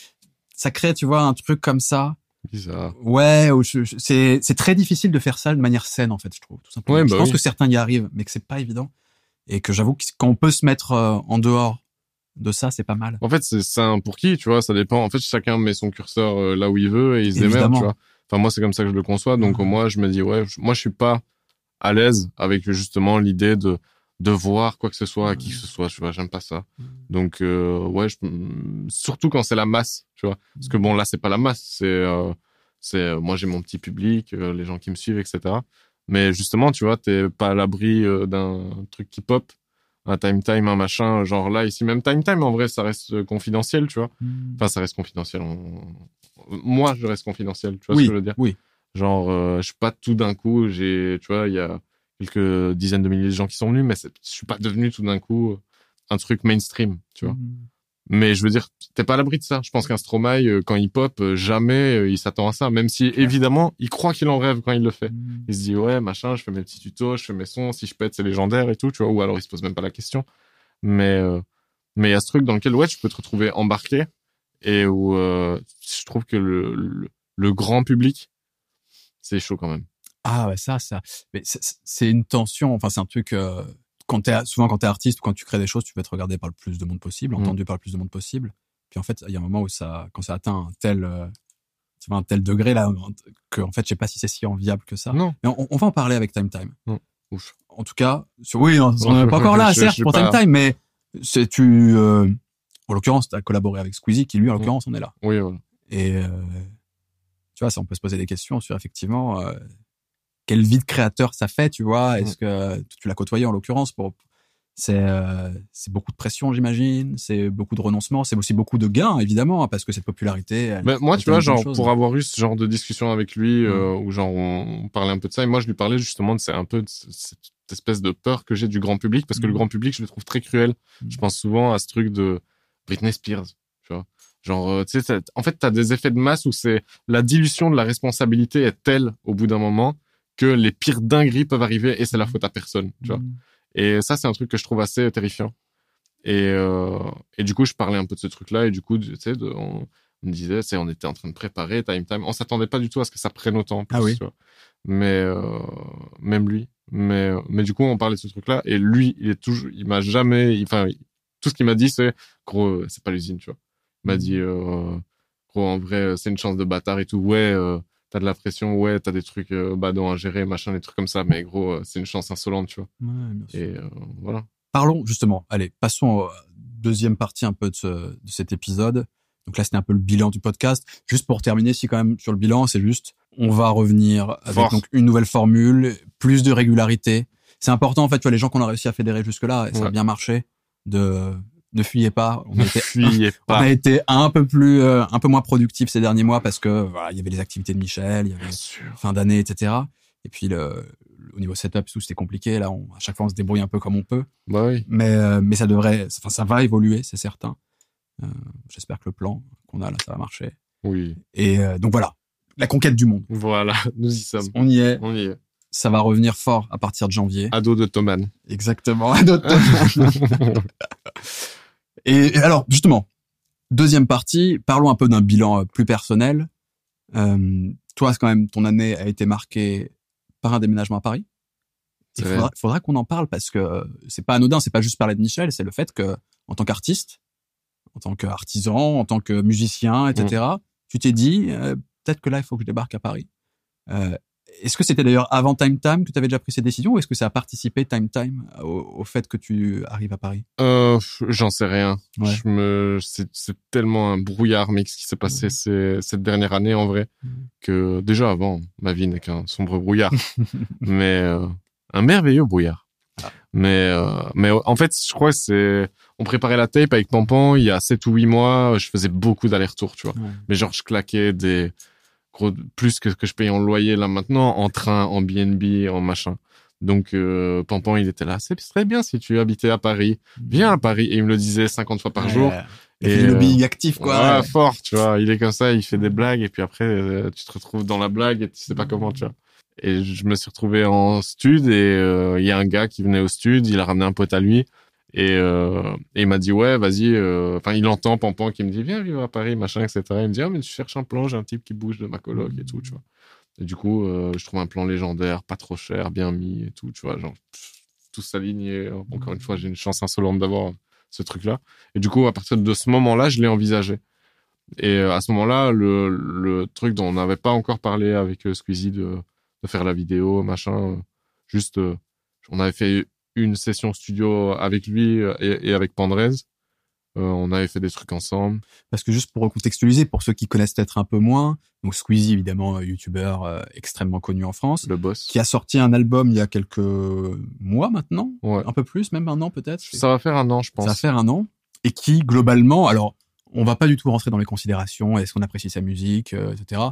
ça crée, tu vois, un truc comme ça Bizarre. Ouais, c'est c'est très difficile de faire ça de manière saine en fait, je trouve tout simplement. Ouais, je bah pense oui. que certains y arrivent, mais que c'est pas évident et que j'avoue que quand on peut se mettre euh, en dehors de ça, c'est pas mal. En fait, c'est sain pour qui, tu vois, ça dépend. En fait, chacun met son curseur euh, là où il veut et il se démerde, tu vois. Enfin, moi, c'est comme ça que je le conçois. Donc, Mhm. moi, je me dis, ouais, je- moi, je suis pas à l'aise avec justement l'idée de de voir quoi que ce soit à qui que ce soit, tu vois, j'aime pas ça. Donc, euh, ouais, je- surtout quand c'est la masse, tu vois. Parce que bon, là, c'est pas la masse, c'est, euh, c'est, euh, moi, j'ai mon petit public, euh, les gens qui me suivent, etc. Mais justement, tu vois, t'es pas à l'abri d'un truc qui pop, un time time, un machin, genre là, ici, même time time, en vrai, ça reste confidentiel, tu vois. Enfin, ça reste confidentiel. on- Moi, je reste confidentiel, tu vois oui, ce que je veux dire. oui. Genre, euh, je suis pas tout d'un coup, j'ai, tu vois, il y a quelques dizaines de milliers de gens qui sont venus, mais je suis pas devenu tout d'un coup euh, un truc mainstream, tu vois. Mm. Mais je veux dire, t'es pas à l'abri de ça. Je pense qu'un Stromae, euh, quand il pop, euh, jamais il s'attend à ça. Même si, évidemment, il croit qu'il en rêve quand il le fait. Mm. Il se dit, ouais, machin, je fais mes petits tutos, je fais mes sons, si je pète, c'est légendaire et tout, tu vois. Ou alors, il se pose même pas la question. Mais, euh, mais il y a ce truc dans lequel, ouais, tu peux te retrouver embarqué et où euh, je trouve que le, le, le grand public, c'est chaud quand même. Ah ouais, ça, ça. Mais c'est- une tension. Enfin, c'est un truc. euh, quand t'es souvent quand t'es artiste ou quand tu crées des choses, tu veux être regardé par le plus de monde possible, Mm. entendu par le plus de monde possible. Puis en fait, il y a un moment où ça, quand ça atteint un tel, euh, tu vois, un tel degré là, que en fait, je sais pas si c'est si enviable que ça. Non. Mais on, on va en parler avec Time Time. Ouf. En tout cas, sur, oui, on on n'est pas encore là, Je- certes, pour pas- Time Time, mais c'est tu. euh, en l'occurrence, tu as collaboré avec Squeezie, qui lui, en Mm. l'occurrence, on est là. Oui, voilà. Et euh, tu vois, ça, on peut se poser des questions sur effectivement euh, quelle vie de créateur ça fait, tu vois. Est-ce que tu l'as côtoyé en l'occurrence pour c'est euh, beaucoup de pression, j'imagine. C'est beaucoup de renoncement. C'est aussi beaucoup de gains, évidemment, hein, parce que cette popularité. elle- Mais moi, tu vois, genre, pour avoir eu ce genre de discussion avec lui, euh, où genre, on, on parlait un peu de ça, et moi, je lui parlais justement de c'est un peu de cette espèce de peur que j'ai du grand public, parce que le grand public, je le trouve très cruel. Je pense souvent à ce truc de Britney Spears, tu vois. Genre, euh, tu sais, en fait, t'as des effets de masse où c'est la dilution de la responsabilité est telle au bout d'un moment que les pires dingueries peuvent arriver et c'est la faute à personne, tu vois. Mm. Et ça, c'est un truc que je trouve assez terrifiant. Et, euh, et du coup, je parlais un peu de ce truc-là. Et du coup, tu sais, on, on me disait, tu on était en train de préparer Time Time. On s'attendait pas du tout à ce que ça prenne autant. en plus, Ah oui. tu vois. Mais euh, même lui. Mais mais du coup, on parlait de ce truc-là. Et lui, il est toujours, il m'a jamais, il- enfin, tout ce qu'il m'a dit, c'est gros, euh, c'est pas l'usine, tu vois. Il m'a Mhm. dit, euh, gros, en vrai, euh, c'est une chance de bâtard et tout. Ouais, euh, t'as de la pression, ouais, t'as des trucs euh, badants à gérer, machin, des trucs comme ça. Mais gros, c'est une chance insolente, tu vois. Ouais, bien sûr. Et voilà. Parlons justement, allez, passons au deuxième partie un peu de, ce, de cet épisode. Donc là, c'était un peu le bilan du podcast. Juste pour terminer, si quand même sur le bilan, c'est juste, on va revenir avec donc une nouvelle formule, plus de régularité. C'est important en fait, tu vois, les gens qu'on a réussi à fédérer jusque-là, et ça a bien marché. De ne fuyez pas. On a été, Fuyez on pas. a été un peu plus, euh, un peu moins productif ces derniers mois parce que voilà, il y avait les activités de Michel, il y avait fin d'année, etc. Et puis le, au niveau setup, tout c'était compliqué. Là, on, à chaque fois, on se débrouille un peu comme on peut. Bah oui. Mais, euh, mais ça devrait, enfin, ça va évoluer, c'est certain. Euh, J'espère que le plan qu'on a là, ça va marcher. Oui. Et donc voilà, la conquête du monde. Voilà, nous y sommes. On y est. On y est. Ça va revenir fort à partir de janvier. Ado de Thoman. Exactement. et, et alors, justement, deuxième partie, parlons un peu d'un bilan euh, plus personnel. Euh, toi, quand même, ton année a été marquée par un déménagement à Paris. Il faudra, faudra qu'on en parle parce que euh, c'est pas anodin, c'est pas juste parler de Michel, c'est le fait que, en tant qu'artiste, en tant qu'artisan, en tant que musicien, etc., tu t'es dit, euh, peut-être que là, il faut que je débarque à Paris. Euh, est-ce que c'était d'ailleurs avant Time Time que tu avais déjà pris ces décisions ou est-ce que ça a participé Time Time au, au fait que tu arrives à Paris? Euh, j'en sais rien. Ouais. Je me, c'est, tellement un brouillard, ce qui s'est passé ces- cette dernière année, en vrai, que déjà avant, ma vie n'est qu'un sombre brouillard. mais, euh, un merveilleux brouillard. Ah. Mais, euh, mais en fait, je crois que c'est, on préparait la tape avec Pampan il y a 7 ou 8 mois, je faisais beaucoup d'allers-retours, tu vois. Mais genre, je claquais des, gros, plus que ce que je paye en loyer là maintenant, en train, en BNB, en machin. Donc, euh, Pampan, il était là. C'est très bien si tu habitais à Paris. Viens à Paris. Et il me le disait 50 fois par jour. Et Et, le euh, lobbying actif, quoi. Ouais, fort, tu vois. Il est comme ça, il fait des blagues. Et puis après, euh, tu te retrouves dans la blague et tu sais pas comment, tu vois. Et je me suis retrouvé en stud et euh, il y a un gars qui venait au stud. Il a ramené un pote à lui. Et, euh, et il m'a dit, ouais, vas-y. euh, Enfin, il entend Pampan qui me dit, viens vivre à Paris, machin, etc. Il me dit, ah, mais tu cherches un plan, j'ai un type qui bouge de ma coloc et tout, tu vois. Et du coup, euh, je trouve un plan légendaire, pas trop cher, bien mis et tout, tu vois, genre, pff, tout s'aligné. Encore une fois, j'ai une chance insolente d'avoir ce truc-là. Et du coup, à partir de ce moment-là, je l'ai envisagé. Et à ce moment-là, le, le truc dont on n'avait pas encore parlé avec Squeezie de, de faire la vidéo, machin, juste, on avait fait une session studio avec lui euh, et, et avec Pandrez. Euh, on avait fait des trucs ensemble. Parce que juste pour recontextualiser, pour ceux qui connaissent peut-être un peu moins, donc Squeezie, évidemment, youtubeur euh, extrêmement connu en France, Le boss. qui a sorti un album il y a quelques mois maintenant, Ouais. un peu plus, même un an peut-être. Ça va faire un an, je pense. Ça va faire un an, et qui globalement, alors, on va pas du tout rentrer dans les considérations, est-ce qu'on apprécie sa musique, euh, etc.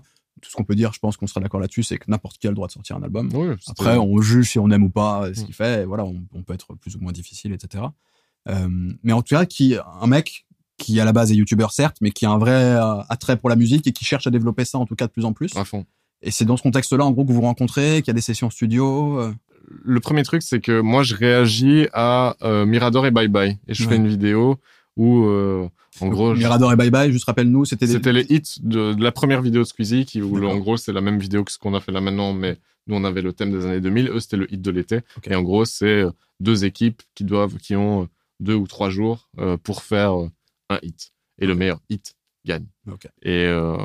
Tout ce qu'on peut dire, je pense qu'on sera d'accord là-dessus, c'est que n'importe qui a le droit de sortir un album. Après, on juge si on aime ou pas ce Mm. qu'il fait. et Voilà, on, on peut être plus ou moins difficile, etc. Euh, mais en tout cas, qui un mec qui à la base est youtubeur certes, mais qui a un vrai euh, attrait pour la musique et qui cherche à développer ça en tout cas de plus en plus. à fond. Et c'est dans ce contexte-là, en gros, que vous vous rencontrez, qu'il y a des sessions studio. euh. le premier truc, c'est que moi, je réagis à euh, Mirador et Bye Bye. Et je Ouais. fais une vidéo où, euh, en gros, Mirador et Bye Bye, juste rappelle-nous, c'était des... c'était les hits de, de la première vidéo de Squeezie, qui, où le- en gros, c'est la même vidéo que ce qu'on a fait là maintenant, mais nous, on avait le thème des années 2000. Eux, c'était le hit de l'été. Et en gros, c'est euh, deux équipes qui doivent, qui ont euh, deux ou trois jours euh, pour faire un hit. Et le meilleur hit gagne. Et, euh,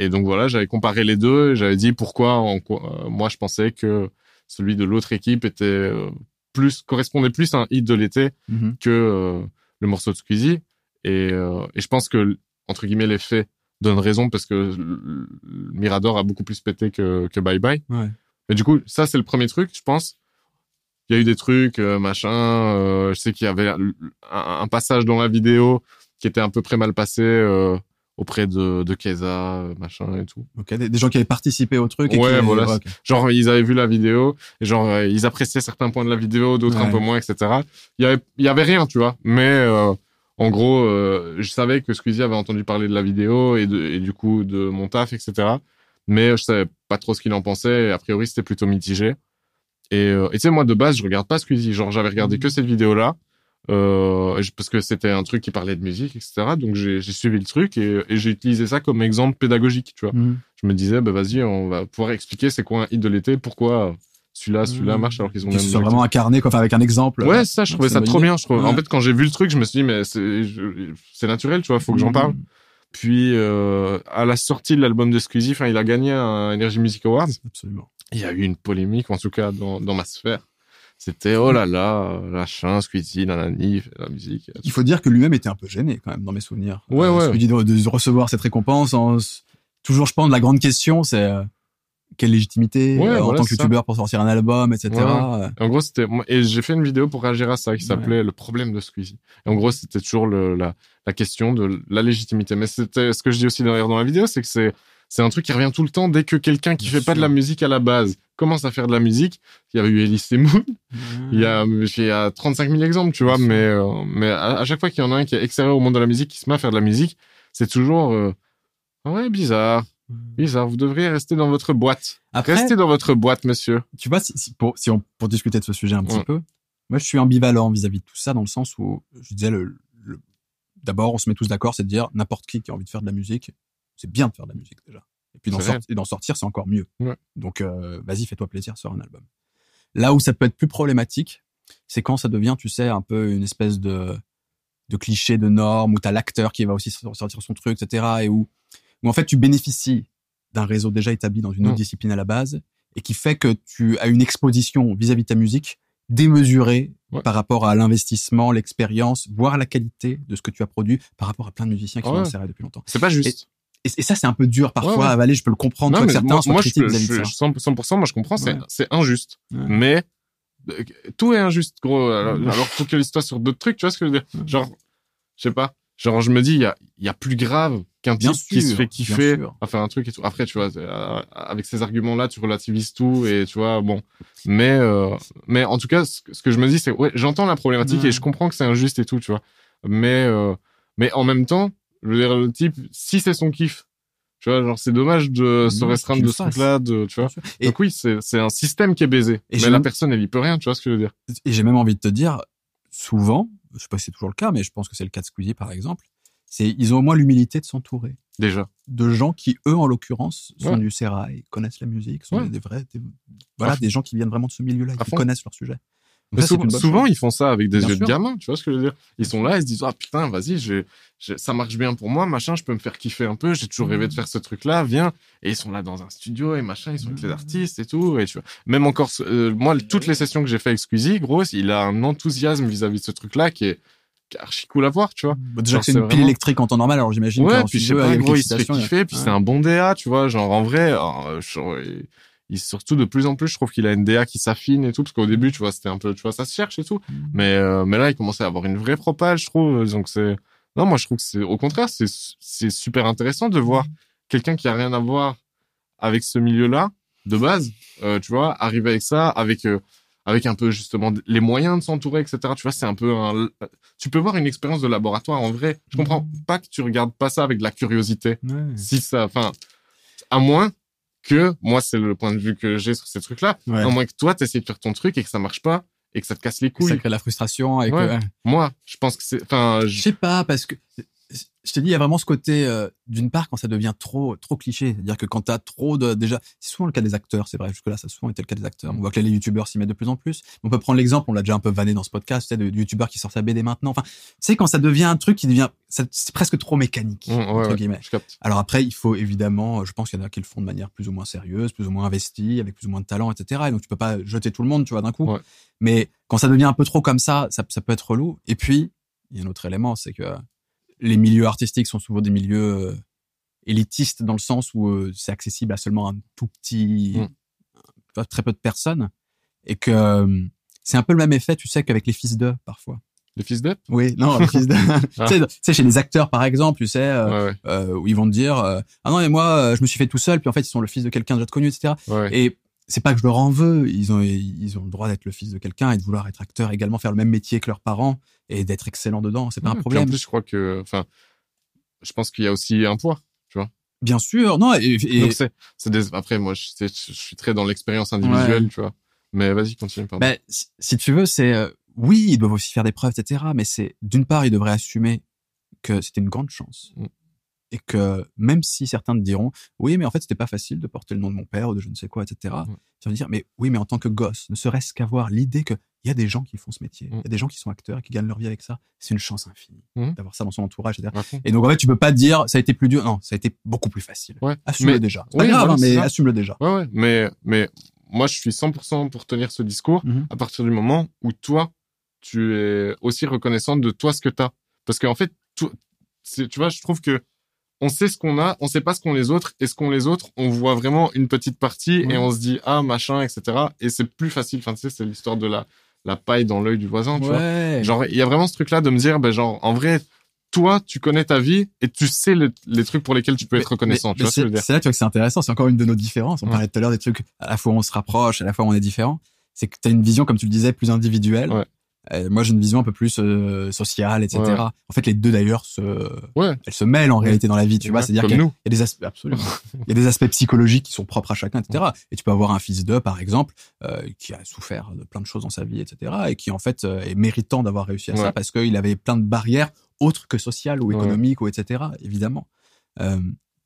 et donc voilà, j'avais comparé les deux et j'avais dit pourquoi en euh, moi je pensais que celui de l'autre équipe était euh, plus correspondait plus à un hit de l'été Mhm. que le morceau de Squeezie. Et, euh, et je pense que entre guillemets les faits donnent raison parce que Mirador a beaucoup plus pété que, que Bye Bye. Ouais. Mais du coup, ça c'est le premier truc, je pense. Il y a eu des trucs, euh, machin. euh, je sais qu'il y avait un, un passage dans la vidéo qui était un peu très mal passé euh, auprès de, de Keza, machin et tout. Ok, des, des gens qui avaient participé au truc. Et Ouais, qui, voilà. Genre, ils avaient vu la vidéo, et genre, euh, ils appréciaient certains points de la vidéo, d'autres un peu moins, etc. Il y avait, il y avait rien, tu vois. Mais, euh, en gros, euh, je savais que Squeezie avait entendu parler de la vidéo et, de, et du coup de mon taf, etc. Mais je savais pas trop ce qu'il en pensait, et a priori, c'était plutôt mitigé. Et euh, tu sais, moi, de base, je regarde pas Squeezie. Genre, j'avais regardé Mhm. que cette vidéo-là. Euh, parce que c'était un truc qui parlait de musique, etc. Donc j'ai suivi le truc et, et j'ai utilisé ça comme exemple pédagogique, tu vois Mhm. je me disais, bah vas-y, on va pouvoir expliquer c'est quoi un hit de l'été, pourquoi celui-là, celui-là Mhm. marche alors qu'ils ont même objectif. vraiment incarné, quoi, enfin, avec un exemple. Ouais, ça, je trouvais c'est ça trop bien. Je trouve. En fait, quand j'ai vu le truc, je me suis dit, mais c'est c'est naturel, tu vois, faut que j'en parle. Puis euh, à la sortie de l'album de Squeezie, enfin, il a gagné un Energy Music Awards. Absolument. Il y a eu une polémique, en tout cas dans, dans ma sphère. C'était oh là là, machin, Squeezie, nanani, la musique. Il faut dire que lui-même était un peu gêné quand même dans mes souvenirs. Ouais, Euh, ouais. Squeezie de, de recevoir cette récompense. en- toujours, je pense, la grande question, c'est euh, quelle légitimité Ouais, euh, en voilà, tant que youtubeur pour sortir un album, etc. Ouais. Euh, En gros, c'était et j'ai fait une vidéo pour réagir à ça qui s'appelait le problème de Squeezie. Et en gros, c'était toujours le, la, la question de la légitimité. Mais c'était ce que je dis aussi d'ailleurs dans la vidéo, c'est que c'est c'est un truc qui revient tout le temps dès que quelqu'un qui fait pas de la musique à la base commence à faire de la musique. Il y avait eu Elise Moon, il y a il y a 35 000 exemples, tu vois. Mais euh, mais à, à chaque fois qu'il y en a un qui est extérieur au monde de la musique, qui se met à faire de la musique, c'est toujours euh, ouais bizarre, bizarre. Vous devriez rester dans votre boîte. Après, Restez dans votre boîte, monsieur. tu vois, si, si- pour, si on, pour discuter de ce sujet un petit Ouais. peu, moi, je suis ambivalent vis-à-vis de tout ça dans le sens où je disais le, le- d'abord, on se met tous d'accord, c'est de dire n'importe qui qui a envie de faire de la musique, c'est bien de faire de la musique déjà. Et puis d'en sorti- sortir, c'est encore mieux. Ouais. Donc, euh, vas-y, fais-toi plaisir, sors un album. Là où ça peut être plus problématique, c'est quand ça devient, tu sais, un peu une espèce de, de cliché, de norme, où t'as l'acteur qui va aussi sortir son truc, etc. Et où, où en fait tu bénéficies d'un réseau déjà établi dans une autre Mm. discipline à la base et qui fait que tu as une exposition vis-à-vis de ta musique démesurée Ouais. par rapport à l'investissement, l'expérience, voire la qualité de ce que tu as produit par rapport à plein de musiciens qui Ouais. sont insérés depuis longtemps. C'est pas juste. Et, et ça, c'est un peu dur parfois Ouais, ouais. à avaler, je peux le comprendre, Non, que mais certains moi, moi, je, critiques je, vis-à-vis de je, ça. 100%, 100%, moi je comprends, c'est c'est injuste. Mais euh, tout est injuste, gros. Alors, alors faut que l'histoire sur d'autres trucs, tu vois ce que je veux dire? Genre, je sais pas. Genre, je me dis, il y a, il y a plus grave qu'un type qui se fait kiffer à faire un truc et tout. Après, tu vois, euh, avec ces arguments-là, tu relativises tout et tu vois, bon. Mais, euh, mais en tout cas, ce, que- ce que je me dis, c'est, ouais, j'entends la problématique Ouais. et je comprends que c'est injuste et tout, tu vois. Mais, euh, mais en même temps, je veux dire, le type, si c'est son kiff, tu vois, genre, c'est dommage de se Non, restreindre de ce truc-là, tu vois. Et, Donc oui, c'est un système qui est baisé. Et mais la personne, elle y peut rien, tu vois ce que je veux dire. et j'ai même envie de te dire, souvent, je sais pas si c'est toujours le cas, mais je pense que c'est le cas de Squeezie par exemple, c'est ils ont au moins l'humilité de s'entourer Déjà. de gens qui, eux, en l'occurrence, sont Ouais. du sérail, connaissent la musique, sont Ouais. des, vrais, des- voilà, des gens qui viennent vraiment de ce milieu-là, qui fond. connaissent leur sujet. Mais Ça, c'est souvent, chose. ils font ça avec des Bien yeux sûr. de gamin, tu vois ce que je veux dire? Ils sont là, ils se disent, ah putain, vas-y, ça marche bien pour moi, machin, je peux me faire kiffer un peu, j'ai toujours rêvé de faire ce truc-là, viens. Et ils sont là dans un studio et machin, ils sont avec les Mhm. artistes et tout. Et tu vois, même encore, euh, moi, toutes les sessions que j'ai fait avec Squeezie, gros, il a un enthousiasme vis-à-vis de ce truc-là qui est, archi cool à voir, tu vois. Bah, déjà Genre, que c'est une pile électrique en temps normal, alors j'imagine Ouais, puis je sais studio, pas, avec gros, il se fait kiffer, puis ouais. c'est un bon DA, tu vois, genre en vrai, genre, il, il- surtout de plus en plus, je trouve qu'il a une DA qui s'affine et tout, parce qu'au début, tu vois, c'était un peu, tu vois, ça se cherche et tout, Mm. mais euh, mais là, il commençait à avoir une vraie propale, je trouve, donc c'est, non, moi, je trouve que c'est, au contraire, c'est c'est super intéressant de voir quelqu'un qui a rien à voir avec ce milieu-là de base, euh, tu vois, arriver avec ça, avec euh, avec un peu justement les moyens de s'entourer, etc. Tu vois, c'est un peu un, tu peux voir une expérience de laboratoire en vrai. Je comprends Mm. pas que tu regardes pas ça avec de la curiosité. Ouais. Si ça, enfin, à moins que, moi, c'est le point de vue que j'ai sur ces trucs-là, Ouais. à moins que toi, t'essayes de faire ton truc et que ça marche pas et que ça te casse les Ça couilles. crée la frustration et que, Ouais. ouais. Moi, je pense que c'est, enfin, Je je- sais pas parce que je te dis il y a vraiment ce côté euh, d'une part quand ça devient trop trop cliché, c'est-à-dire que quand t'as trop de déjà c'est souvent le cas des acteurs, c'est vrai jusque là ça a souvent été le cas des acteurs. On voit que les youtubeurs s'y mettent de plus en plus. On peut prendre l'exemple, on l'a déjà un peu vanné dans ce podcast, tu sais, de, de youtubeurs qui sortent sa BD maintenant. Enfin, tu sais quand ça devient un truc qui devient c'est presque trop mécanique Mm, ouais, entre ouais, guillemets. je capte. Alors après, il faut évidemment, je pense qu'il y en a qui le font de manière plus ou moins sérieuse, plus ou moins investie, avec plus ou moins de talent, etc. Et donc tu peux pas jeter tout le monde, tu vois, d'un coup. Ouais. Mais quand ça devient un peu trop comme ça, ça, ça peut être relou. Et puis, il y a un autre élément, c'est que les milieux artistiques sont souvent des milieux euh, élitistes dans le sens où euh, c'est accessible à seulement un tout petit, Mm. très peu de personnes. Et que euh, c'est un peu le même effet, tu sais, qu'avec les fils d'eux, parfois. Les fils d'Ep? Oui, non, les fils d'eux. tu sais, tu sais, chez les acteurs, par exemple, tu sais, euh, Ouais, ouais, euh, où ils vont te dire euh, ah non mais moi je me suis fait tout seul puis en fait ils sont le fils de quelqu'un déjà de connu etc ouais. et c'est pas que je leur en veux ils ont ils ont le droit d'être le fils de quelqu'un et de vouloir être acteur également faire le même métier que leurs parents et d'être excellent dedans c'est pas Ouais, un puis problème En plus, je crois que, enfin, je pense qu'il y a aussi un poids. bien sûr non et, et- Donc c'est, des, après, moi, je, suis très dans l'expérience individuelle, tu vois. Mais vas-y, continue, pardon. ben, si, si tu veux c'est euh, oui ils doivent aussi faire des preuves etc mais c'est d'une part ils devraient assumer que c'était une grande chance Mm. Et que même si certains te diront oui mais en fait c'était pas facile de porter le nom de mon père ou de je ne sais quoi etc Ouais. tu vas dire mais oui mais en tant que gosse ne serait-ce qu'avoir l'idée que il y a des gens qui font ce métier il Mm. y a des gens qui sont acteurs et qui gagnent leur vie avec ça c'est une chance infinie Mm. d'avoir ça dans son entourage etc et donc en fait tu peux pas dire ça a été plus dur non ça a été beaucoup plus facile Ouais. assume-le Mais- déjà c'est Oui, grave voilà, hein, mais assume-le déjà Ouais, ouais. Mais, mais moi, je suis 100% pour tenir ce discours Mhm. à partir du moment où toi, tu es aussi reconnaissant de toi ce que t'as. Parce qu'en fait, tu vois, je trouve que on sait ce qu'on a, on sait pas ce qu'ont les autres, et ce qu'ont les autres, on voit vraiment une petite partie Ouais. et on se dit ah machin, etc. Et c'est plus facile. Enfin, tu sais, c'est l'histoire de la la paille dans l'œil du voisin, tu vois. Genre, il y a vraiment ce truc-là de me dire, ben genre, en vrai, toi, tu connais ta vie et tu sais le- les trucs pour lesquels tu peux être reconnaissant. Mais- tu mais vois ce que je c'est veux dire c'est là tu vois que c'est intéressant c'est encore une de nos différences on Ouais. parlait tout à l'heure des trucs à la fois on se rapproche à la fois on est différent c'est que tu as une vision comme tu le disais plus individuelle Ouais. Euh, moi j'ai une vision un peu plus euh, sociale etc Ouais. en fait les deux d'ailleurs se Ouais. elles se mêlent en réalité dans la vie tu vois. Ouais, c'est à dire comme qu'il y, a- y des aspects absolument. Il y a des aspects psychologiques qui sont propres à chacun etc et tu peux avoir un fils d'eux par exemple euh, qui a souffert de plein de choses dans sa vie etc et qui en fait est méritant d'avoir réussi à ça parce qu'il avait plein de barrières autres que sociales ou économiques ou etc évidemment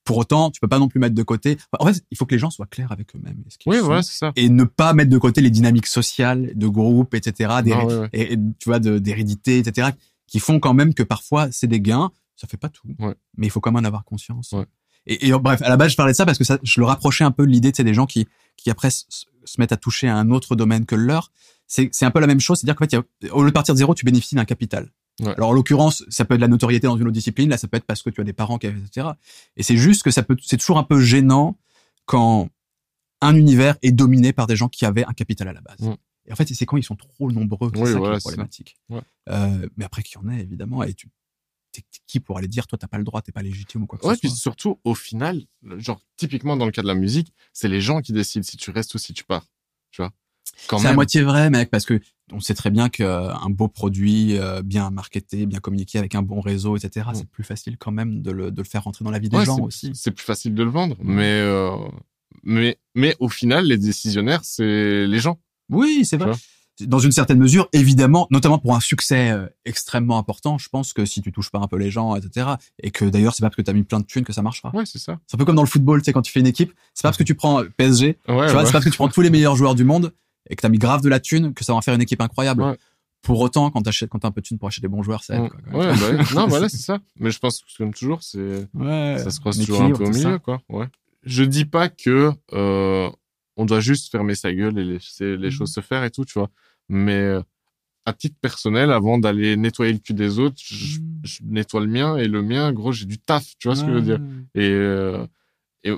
pour autant, tu peux pas non plus mettre de côté. En fait, il faut que les gens soient clairs avec eux-mêmes. Oui, voilà, c'est ça. Et ne pas mettre de côté les dynamiques sociales, de groupe, etc., d'hé- Non, ouais, ouais. et, et, tu vois, d'hérédité, etc., qui font quand même que parfois c'est des gains. Ça fait pas tout, Ouais. mais il faut quand même en avoir conscience. Et, et, bref, à la base, je parlais de ça parce que ça, je le rapprochais un peu de l'idée, de des gens qui, qui après se, se mettent à toucher à un autre domaine que le leur. C'est, un peu la même chose, c'est-à-dire qu'en fait, il y a- au lieu de partir de zéro, tu bénéficies d'un capital. Ouais. Alors en l'occurrence, ça peut être de la notoriété dans une autre discipline, là ça peut être parce que tu as des parents qui etc. Et c'est juste que ça peut, c'est toujours un peu gênant quand un univers est dominé par des gens qui avaient un capital à la base. Et en fait, c'est quand ils sont trop nombreux, c'est Oui, ça qui voilà, est problématique. Ouais. Euh, mais après qu'il y en ait évidemment, et tu t'es qui pour aller dire toi t'as pas le droit, t'es pas légitime ou quoi que Ouais, ce puis soit. surtout, au final, genre, typiquement dans le cas de la musique, c'est les gens qui décident si tu restes ou si tu pars. Tu vois? C'est à moitié vrai, mec, parce que on sait très bien qu'un beau produit, euh, bien marketé, bien communiqué, avec un bon réseau, etc., Mm. c'est plus facile quand même de le, de le faire rentrer dans la vie des Ouais, gens aussi. C'est plus facile de le vendre, mais, euh, mais, mais au final, les décisionnaires, c'est les gens. Oui, c'est vrai. Dans une certaine mesure, évidemment, notamment pour un succès euh, extrêmement important, je pense que si tu touches pas un peu les gens, etc., et que d'ailleurs, c'est pas parce que tu as mis plein de thunes que ça marchera. Ouais, c'est ça. C'est un peu comme dans le football, tu sais, quand tu fais une équipe, c'est pas parce que tu prends PSG, Ouais, tu vois, c'est pas parce que tu prends tous les meilleurs joueurs du monde et que t'as mis grave de la thune que ça va en faire une équipe incroyable. Ouais. Pour autant, quand t'achètes, quand t'as un peu de thune pour acheter des bons joueurs, ça aide, Ouais, quoi, quand même. ouais, bah non, voilà, c'est ça. Mais je pense que comme toujours, c'est, Ouais. ça se croise toujours un peu au tout ça. milieu, quoi. Ouais. Je dis pas que, euh, on doit juste fermer sa gueule et laisser les Mhm. choses se faire et tout, tu vois. Mais, euh, à titre personnel, avant d'aller nettoyer le cul des autres, je, Mhm. je nettoie le mien et le mien, gros, j'ai du taf, tu vois ce que je veux dire. Et, euh, et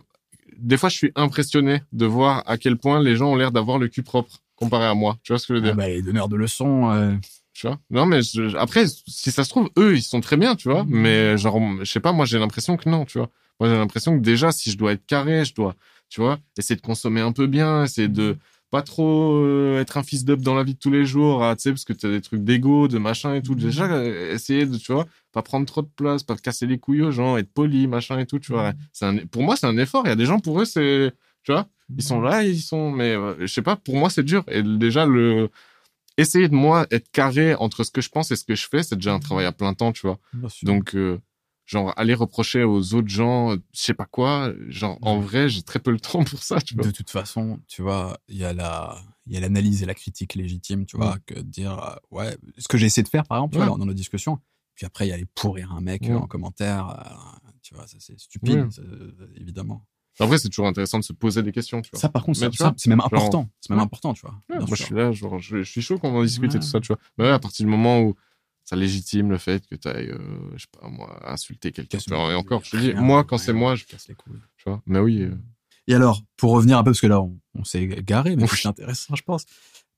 des fois, je suis impressionné de voir à quel point les gens ont l'air d'avoir le cul propre comparé à moi. Tu vois ce que je veux Ah dire bah, les donneurs de leçons, euh, Tu vois? Non, mais je- après, si ça se trouve, eux, ils sont très bien, tu vois. Mhm. Mais genre, je sais pas, moi, j'ai l'impression que non, tu vois. Moi, j'ai l'impression que déjà, si je dois être carré, je dois, tu vois, essayer de consommer un peu bien, essayer de pas trop euh, être un fils d'up dans la vie de tous les jours, tu sais, parce que t'as des trucs d'ego, de machin et tout. Déjà, euh, essayer de, tu vois, pas prendre trop de place, pas casser les couilles aux gens, être poli, machin et tout, tu vois. C'est un, pour moi, c'est un effort. Il y a des gens, pour eux, c'est, tu vois, ils sont là, ils sont, mais euh, je sais pas, pour moi, c'est dur. Et déjà, le, essayer de moi être carré entre ce que je pense et ce que je fais, c'est déjà un travail à plein temps, tu vois. Donc, euh, genre, aller reprocher aux autres gens, euh, je sais pas quoi, genre, en vrai, j'ai très peu le temps pour ça, tu vois. de toute façon, tu vois, il y a la, il y a l'analyse et la critique légitime, tu vois, que de dire, euh, ouais, ce que j'ai essayé de faire, par exemple, tu Ouais. vois, dans nos discussions. Puis après, il y a les pourrir un mec Ouais. euh, en commentaire, tu vois, ça c'est stupide, euh, évidemment. Après, c'est toujours intéressant de se poser des questions, tu vois. Ça, par contre, ça- ça, c'est même important, c'est même Ouais. important, tu vois. Ouais, moi, je suis là, genre, je, je suis chaud qu'on en discute et tout ça, tu vois. Mais ouais, à partir du moment où ça légitime le fait que t'ailles, euh, je sais pas, moi, insulter quelqu'un. Tu Et encore, je te dis, moi, quand c'est moi, je, casse les couilles. tu vois. Mais oui, euh, Et alors, pour revenir un peu, parce que là, on, on s'est garé, mais Oui. c'est intéressant, je pense.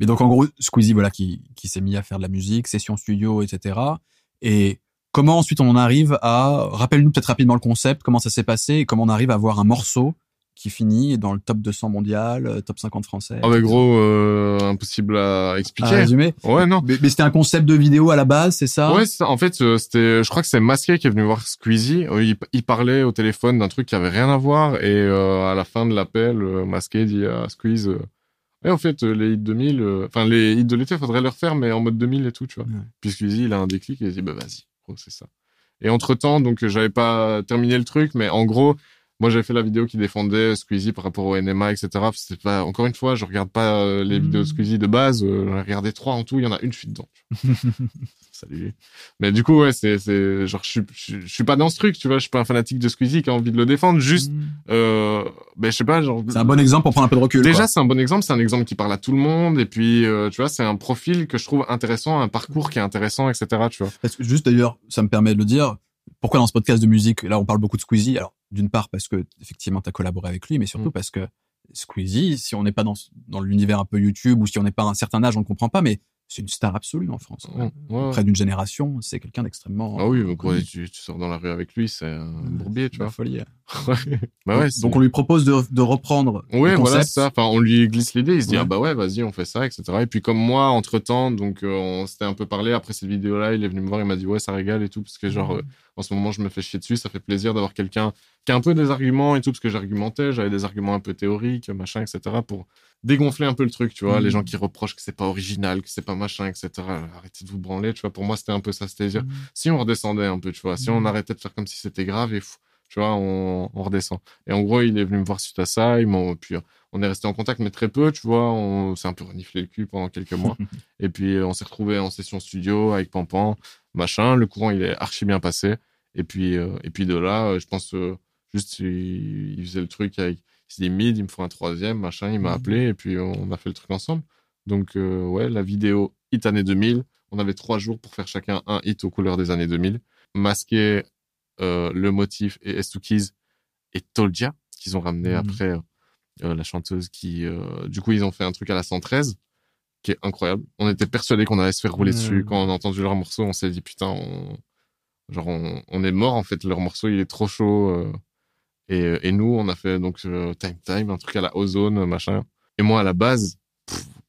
Mais donc, en gros, Squeezie, voilà, qui, qui s'est mis à faire de la musique, session studio, etc. Et comment ensuite on en arrive à, rappelle-nous peut-être rapidement le concept, comment ça s'est passé et comment on arrive à avoir un morceau qui finit dans le top 200 mondial, euh, top 50 français. ah, mais gros, euh, impossible à à expliquer. résumer. ouais, non. Mais, mais c'était un concept de vidéo à la base, c'est ça? Ouais, ça. en fait, euh, c'était, je crois que c'est Masqué qui est venu voir Squeezie. Il, il parlait au téléphone d'un truc qui avait rien à voir et euh, à la fin de l'appel, Masqué dit à Squeeze, euh, ouais, en fait, les hits 2000, euh, enfin les hits de l'été, faudrait les refaire, mais en mode 2000 et tout, tu vois. Ouais. Puis Squeezie, il a un déclic et il dit, bah vas-y, gros, c'est ça. Et entre temps, donc j'avais pas terminé le truc, mais en gros, moi j'avais fait la vidéo qui défendait Squeezie par rapport au NMA, etc. C'était pas encore une fois, je regarde pas euh, les vidéos de Mm. Squeezie de base. euh, J'en ai regardé trois en tout, il y en a une je suis dedans. Salut. Mais du coup ouais, c'est c'est genre je suis je, suis- je suis pas dans ce truc, tu vois, je suis pas un fanatique de Squeezie qui a envie de le défendre. Juste, euh, ben je sais pas, genre. C'est un bon exemple pour prendre un peu de recul. Déjà, c'est un bon exemple. C'est un exemple qui parle à tout le monde. Et puis, euh, tu vois, c'est un profil que je trouve intéressant, un parcours qui est intéressant, etc. Tu vois. Parce que juste d'ailleurs, ça me permet de le dire. Pourquoi dans ce podcast de musique, là, on parle beaucoup de Squeezie? Alors, d'une part parce que effectivement, t'as collaboré avec lui, mais surtout Mm. parce que Squeezie, si on n'est pas dans dans l'univers un peu YouTube ou si on n'est pas à un certain âge, on ne comprend pas, mais c'est une star absolue en France. Ouais, ouais. Près d'une génération, c'est quelqu'un d'extrêmement. Ah oui, euh, quoi, connu. tu, tu sors dans la rue avec lui, c'est un bourbier, tu vois. folie. Ouais. bah ouais. Donc on lui propose de, de reprendre Ouais, le voilà ça. Enfin, on lui glisse l'idée. Il se dit Ouais. ah bah ouais, vas-y, on fait ça, etc. Et puis comme moi, entre temps, donc euh, on s'était un peu parlé après cette vidéo-là. Il est venu me voir, il m'a dit ouais, ça régale et tout, parce que genre euh, en ce moment, je me fais chier dessus. Ça fait plaisir d'avoir quelqu'un qui a un peu des arguments et tout, parce que j'argumentais, j'avais des arguments un peu théoriques, machin, etc. Pour dégonfler un peu le truc, tu vois. Les gens qui reprochent que c'est pas original, que c'est pas machin, etc. Arrêtez de vous branler, tu vois. Pour moi, c'était un peu ça, c'était dire Mm. si on redescendait un peu, tu vois, si on Mhm. arrêtait de faire comme si c'était grave et fou, tu vois, on, on redescend. Et en gros, il est venu me voir suite à ça, il puis euh, on est resté en contact, mais très peu, tu vois, on s'est un peu reniflé le cul pendant quelques mois. et puis, euh, on s'est retrouvé en session studio avec Pampan, machin, le courant, il est archi bien passé. Et puis, euh, et puis de là, je pense, euh, juste, il, il faisait le truc avec, il s'est dit mid, il me faut un troisième, machin, il m'a Mhm. appelé, et puis on a fait le truc ensemble. Donc, euh, ouais, la vidéo hit année 2000, on avait trois jours pour faire chacun un hit aux couleurs des années 2000. Masquer euh, le motif et Estukis et Tolja, qu'ils ont ramené Mhm. après euh, euh, la chanteuse qui... euh, du coup, ils ont fait un truc à la 113 qui est incroyable. On était persuadés qu'on allait se faire rouler dessus. Quand on a entendu leur morceau, on s'est dit, putain, on... genre on, on est mort en fait. Leur morceau, il est trop chaud. euh, et, et nous, on a fait donc euh, Time Time, un truc à la Ozone, machin. Et moi, à la base,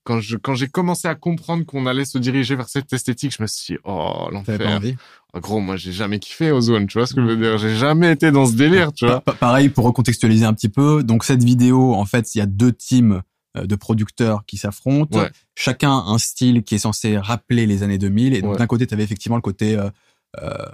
quand je quand j'ai commencé à comprendre qu'on allait se diriger vers cette esthétique, je me suis dit, oh l'enfer. envie Ah, gros, moi, j'ai jamais kiffé Ozone, tu vois ce que je veux dire J'ai jamais été dans ce délire, tu vois. Pa- pa- Pareil, pour recontextualiser un petit peu, donc cette vidéo, en fait, il y a deux teams euh, de producteurs qui s'affrontent. Ouais. Chacun un style qui est censé rappeler les années 2000. Et donc Ouais. d'un côté, tu avais effectivement le côté euh,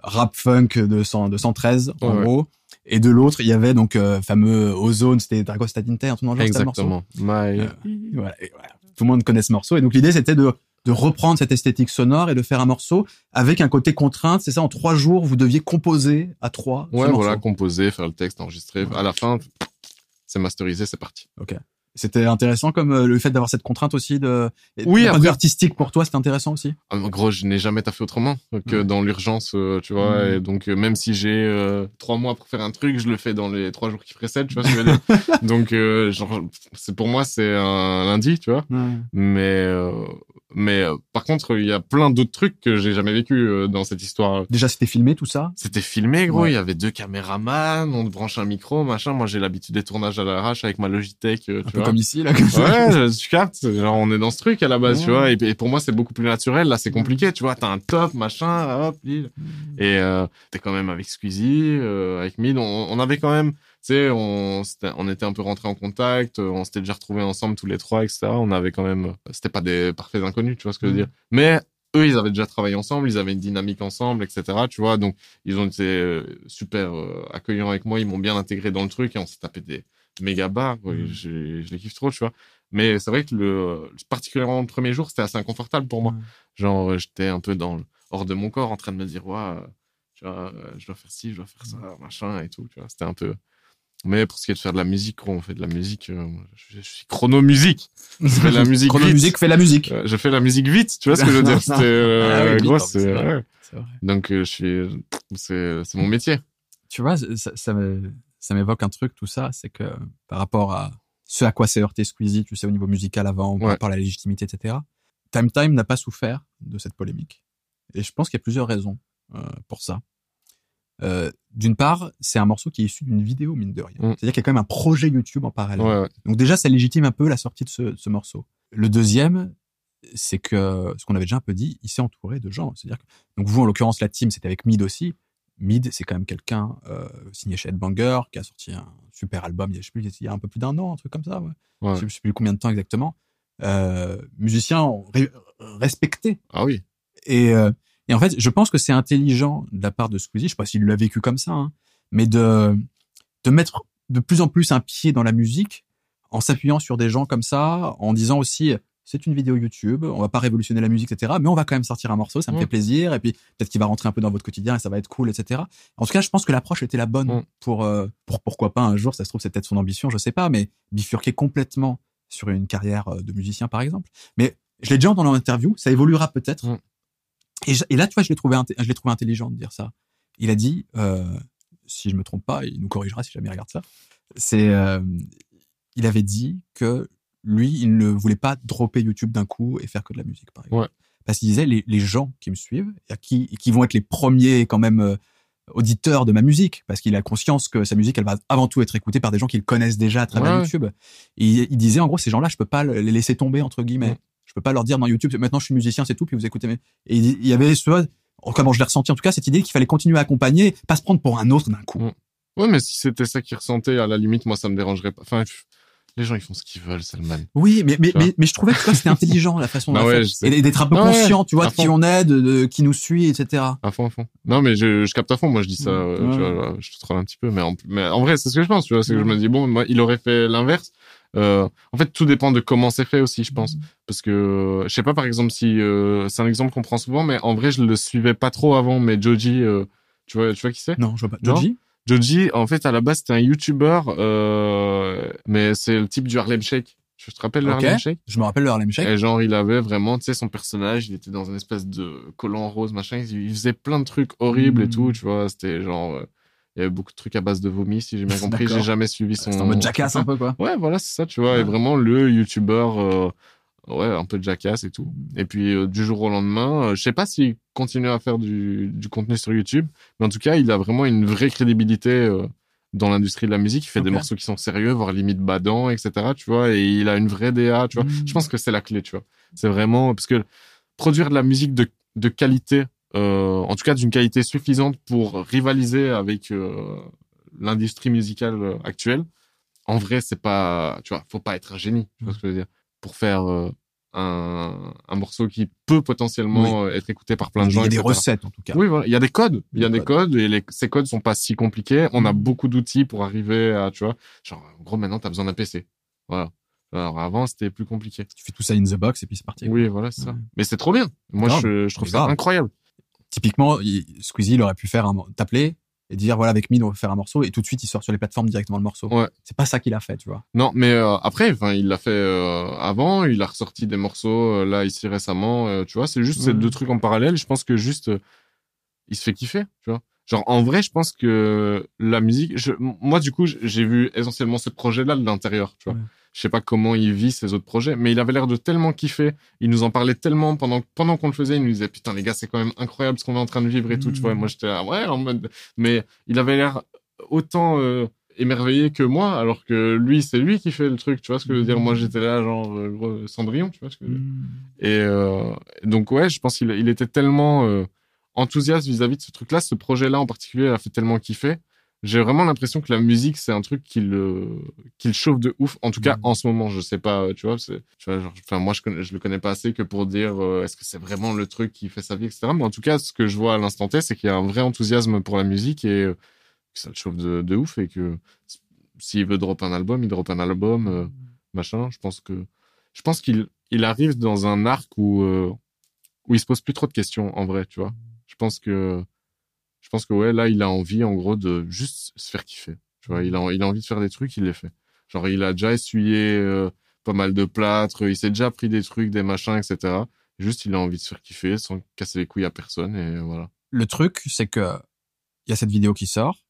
rap funk de, 100, de 113, en Ouais, gros. Et de l'autre, il y avait donc euh, fameux Ozone, c'était Drago truc dans le morceau. Exactement. My... Euh, Voilà, et voilà. Tout le monde connaît ce morceau. Et donc l'idée, c'était de, de reprendre cette esthétique sonore et de faire un morceau avec un côté contrainte. C'est ça, en trois jours, vous deviez composer à trois. Ouais, morceau. voilà, composer, faire le texte, enregistrer. Ouais. À la fin, c'est masterisé, c'est parti. C'était intéressant comme euh, le fait d'avoir cette contrainte aussi de. Oui, après- artistique pour toi, c'était intéressant aussi. Ah, mais gros, je n'ai jamais taffé autrement que dans l'urgence, euh, tu vois. Mhm. Et donc, euh, même si j'ai euh, trois mois pour faire un truc, je le fais dans les trois jours qui précèdent, tu vois ce que je veux dire. donc, euh, genre, c'est pour moi, c'est un lundi, tu vois. Mais, euh, mais euh, par contre, il y a plein d'autres trucs que j'ai jamais vécu euh, dans cette histoire. Déjà, c'était filmé tout ça? C'était filmé, gros. Ouais. Il y avait deux caméramans, on te branche un micro, machin. Moi, j'ai l'habitude des tournages à l'arrache avec ma Logitech, euh, Un tu peu vois. comme ici, là. Comme. Ouais, tu captes. Genre, on est dans ce truc à la base, tu vois. Et, et pour moi, c'est beaucoup plus naturel. Là, c'est compliqué, tu vois. T'as un top, machin, hop, lille. Et euh, t'es quand même avec Squeezie, euh, avec Mid. On, on avait quand même, sais, on, c'était- on était un peu rentrés en contact. euh, On s'était déjà retrouvés ensemble tous les trois, etc. On avait quand même, c'était pas des parfaits inconnus, tu vois ce que je veux Mhm. dire. Mais eux, ils avaient déjà travaillé ensemble, ils avaient une dynamique ensemble, etc. Tu vois, donc ils ont été euh, super euh, accueillants avec moi, ils m'ont bien intégré dans le truc et on s'est tapé des méga bars. Mhm. Je, je les kiffe trop, tu vois. Mais c'est vrai que le, particulièrement le premier jour, c'était assez inconfortable pour moi. Genre, euh, j'étais un peu dans hors de mon corps, en train de me dire, ouais, euh, tu vois, euh, je dois faire ci, je dois faire ça, machin et tout, tu vois. C'était un peu. Mais pour ce qui est de faire de la musique, on fait de la musique. euh, je, je suis chrono-musique. Je fais de la musique Chrono vite. musique fait la musique. Euh, je fais la musique vite, tu vois ce que je veux dire C'était euh, Ah oui, vite, gros, c'est ouais. Donc euh, je suis, c'est c'est mon métier. Tu vois, ça, ça, m'évoque un truc, tout ça, c'est que par rapport à ce à quoi s'est heurté Squeezie, tu sais, au niveau musical avant, par Ouais. rapport à la légitimité, etc. Time Time n'a pas souffert de cette polémique. Et je pense qu'il y a plusieurs raisons euh, pour ça. Euh, D'une part, c'est un morceau qui est issu d'une vidéo, mine de rien. Mm. C'est-à-dire qu'il y a quand même un projet YouTube en parallèle. Ouais, ouais. Donc déjà, ça légitime un peu la sortie de ce, de ce morceau. Le deuxième, c'est que, ce qu'on avait déjà un peu dit, il s'est entouré de gens. C'est-à-dire que, donc vous, en l'occurrence, la team, c'était avec Mid aussi. Mid, c'est quand même quelqu'un euh, signé chez Headbanger, qui a sorti un super album, il y a, je sais plus, il y a un peu plus d'un an, un truc comme ça. Ouais. Je sais plus combien de temps exactement. Euh, musicien respecté. Ah oui. Et, euh, Et en fait, je pense que c'est intelligent de la part de Squeezie, je sais pas s'il l'a vécu comme ça, hein, mais de de mettre de plus en plus un pied dans la musique en s'appuyant sur des gens comme ça, en disant aussi c'est une vidéo YouTube, on va pas révolutionner la musique, etc. Mais on va quand même sortir un morceau, ça me Mm. fait plaisir, et puis peut-être qu'il va rentrer un peu dans votre quotidien et ça va être cool, etc. En tout cas, je pense que l'approche était la bonne Mm. pour, euh, pour pourquoi pas un jour, ça se trouve c'est peut-être son ambition, je sais pas, mais bifurquer complètement sur une carrière euh, de musicien par exemple. Mais je l'ai déjà entendu en interview, ça évoluera peut-être. Mm. Et, je- et là, tu vois, je l'ai trouvé, inté- je l'ai trouvé intelligent de dire ça. Il a dit, euh, si je me trompe pas, il nous corrigera si jamais il regarde ça. C'est, euh, il avait dit que lui, il ne voulait pas dropper YouTube d'un coup et faire que de la musique, par exemple. Ouais. Parce qu'il disait, les, les gens qui me suivent, et qui, vont être les premiers quand même euh, auditeurs de ma musique, parce qu'il a conscience que sa musique, elle va avant tout être écoutée par des gens qui le connaissent déjà à travers Ouais. YouTube. Et il, il disait, en gros, ces gens-là, je peux pas les laisser tomber, entre guillemets. Mm. Je peux pas leur dire dans YouTube, maintenant je suis musicien, c'est tout, puis vous écoutez mes... Et il y avait ce, comment je l'ai ressenti en tout cas, cette idée qu'il fallait continuer à accompagner, pas se prendre pour un autre d'un coup. Mm. Ouais, mais si c'était ça qu'il ressentait, à la limite, moi, ça me dérangerait pas. Enfin, les gens, ils font ce qu'ils veulent, Salman. Oui, mais, mais, mais, mais je trouvais que c'était intelligent la façon dont Bah ouais, je. Et d'être un peu ouais, conscient, tu vois, de qui on est, de, qui nous suit, etc. À fond, à fond. Non, mais je, je capte à fond. Moi, je dis ça, Mm. euh, Ouais. tu vois, je te troll un petit peu, mais en, mais en vrai, c'est ce que je pense, tu vois. C'est que je Ouais. me dis, bon, moi, il aurait fait l'inverse. Euh, en fait, tout dépend de comment c'est fait aussi, je pense. Parce que, euh, je sais pas, par exemple, si, euh, c'est un exemple qu'on prend souvent, mais en vrai, je le suivais pas trop avant, mais Joji, euh, tu vois, tu vois qui c'est? Non, je vois pas. Joji? Joji, en fait, à la base, c'était un YouTuber, mais c'est le type du Harlem Shake. Tu te rappelles le. Harlem Shake? Je me rappelle le Harlem Shake. Et genre, il avait vraiment, tu sais, son personnage, il était dans une espèce de collant rose, machin. Il, faisait plein de trucs horribles et Mm. tout, tu vois. C'était genre, il y avait beaucoup de trucs à base de vomi, si j'ai bien compris. J'ai jamais suivi son. C'est en mode jackass un peu, quoi. Ouais, voilà, c'est ça, tu vois. Ouais. Et vraiment, le YouTuber, euh, ouais, un peu jackass et tout. Et puis, euh, du jour au lendemain, euh, je sais pas s'il continue à faire du, du contenu sur YouTube, mais en tout cas, il a vraiment une vraie crédibilité, euh, dans l'industrie de la musique. Il fait des morceaux qui sont sérieux, voire limite badants, etc., tu vois. Et il a une vraie DA, tu vois. Je pense que c'est la clé, tu vois. C'est vraiment, parce que produire de la musique de, de qualité, en tout cas d'une qualité suffisante pour rivaliser avec euh, l'industrie musicale euh, actuelle, en vrai, c'est pas, tu vois, faut pas être un génie, tu vois ce que je veux dire, pour faire euh, un, un morceau qui peut potentiellement euh, être écouté par plein de Il y gens. a des etc. recettes, en tout cas. Oui, voilà. Il y a des codes. Il y a Des des codes et les, ces codes sont pas si compliqués. On a Mm. beaucoup d'outils pour arriver à, tu vois, genre, en gros, maintenant, t'as besoin d'un PC. Voilà. Alors, avant, c'était plus compliqué. Tu fais tout ça in the box et puis c'est parti. Oui, voilà, c'est ça. Mais c'est trop bien. Moi, je, je trouve ça grave. incroyable. Typiquement, il- Squeezie, il aurait pu faire t'appeler et dire, voilà, avec Mine, on va faire un morceau et tout de suite, il sort sur les plateformes directement le morceau. Ouais. C'est pas ça qu'il a fait, tu vois. Non, mais euh, après, enfin, il l'a fait euh, avant. Il a ressorti des morceaux euh, là ici récemment. tu vois, c'est juste ces deux trucs en parallèle. Je pense que juste, il se fait kiffer. Tu vois. Genre en vrai, je pense que la musique. Je, moi, du coup, j'ai vu essentiellement ce projet-là de l'intérieur. Tu vois. Ouais. Je sais pas comment il vit ses autres projets, mais il avait l'air de tellement kiffer. Il nous en parlait tellement pendant pendant qu'on le faisait. Il nous disait putain les gars, c'est quand même incroyable ce qu'on est en train de vivre et tout. Tu vois. Et moi, j'étais là, ouais en mode. Mais il avait l'air autant euh, émerveillé que moi, alors que lui, c'est lui qui fait le truc. Tu vois ce que je veux dire Moi, j'étais là genre euh, Cendrillon. Tu vois ce que je veux dire et euh, donc ouais, je pense qu'il il était tellement euh, enthousiaste vis-à-vis de ce truc-là, ce projet-là en particulier a fait tellement kiffer. J'ai vraiment l'impression que la musique c'est un truc qui le qui le chauffe de ouf. En tout cas Mhm. en ce moment, je sais pas, euh, tu vois, tu vois, genre, enfin moi je connais, je le connais pas assez que pour dire euh, est-ce que c'est vraiment le truc qui fait sa vie, etc. Mais en tout cas, ce que je vois à l'instant T, c'est qu'il y a un vrai enthousiasme pour la musique et euh, que ça le chauffe de, de ouf et que s'il veut drop un album, il drop un album. euh, machin. Je pense que je pense qu'il il arrive dans un arc où où il se pose plus trop de questions en vrai, tu vois. Je pense que je pense que ouais là il a envie en gros de juste se faire kiffer. Tu vois, il a il a envie de faire des trucs, il les fait. Genre il a déjà essuyé euh, pas mal de plâtre, il s'est déjà pris des trucs, des machins, etc. Juste il a envie de se faire kiffer sans casser les couilles à personne et voilà. Le truc, c'est que il y a cette vidéo qui sort.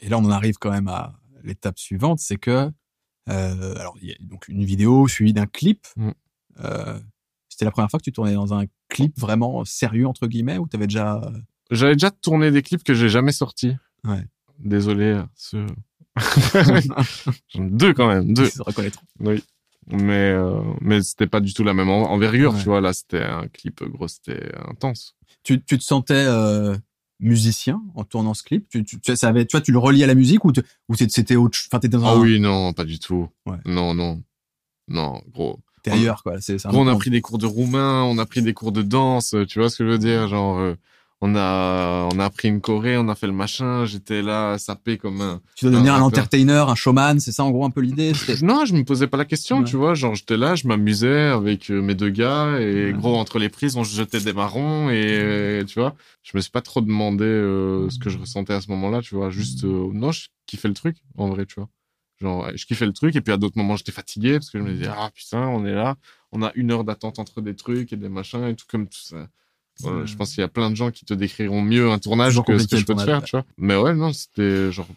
Et là, on en arrive quand même à l'étape suivante, c'est que euh, alors il y a donc une vidéo suivie d'un clip. Mm. Euh, c'était la première fois que tu tournais dans un clip vraiment sérieux entre guillemets ou t'avais déjà J'avais déjà tourné des clips que j'ai jamais sortis. Ouais. Désolé à ceux. J'en ai deux quand même, deux. Se reconnaîtront. Oui. Mais, euh, mais c'était pas du tout la même en- envergure, Ouais. tu vois. Là, c'était un clip, gros, c'était intense. Tu, tu te sentais euh, musicien en tournant ce clip? Tu, tu, tu savais, tu vois, tu le reliais à la musique ou, te- ou c'était autre, enfin t'étais dans Ah un- oui, non, pas du tout. Ouais. Non, non. Non, gros. T'es ailleurs, quoi. C'est, on a pris des cours de roumain, on a pris des cours de danse, euh, tu vois ce que je veux dire, genre euh, on a on a appris une choré, on a fait le machin, j'étais là sapé comme un Tu dois devenir un un entertainer, un showman, c'est ça en gros un peu l'idée. Non, je me posais pas la question, Ouais. tu vois, genre j'étais là, je m'amusais avec euh, mes deux gars et Ouais. gros entre les prises, on se jetait des marrons et tu vois, je me suis pas trop demandé euh, ce que je ressentais à ce moment-là, tu vois, juste euh, non, je kiffais le truc en vrai, tu vois. Genre je kiffais le truc et puis à d'autres moments j'étais fatigué parce que je me disais ah putain, on est là, on a une heure d'attente entre des trucs et des machins et tout comme tout ça. Je pense qu'il y a plein de gens qui te décriront mieux un tournage que ce que je peux te faire, tu vois. Mais ouais, non, c'était genre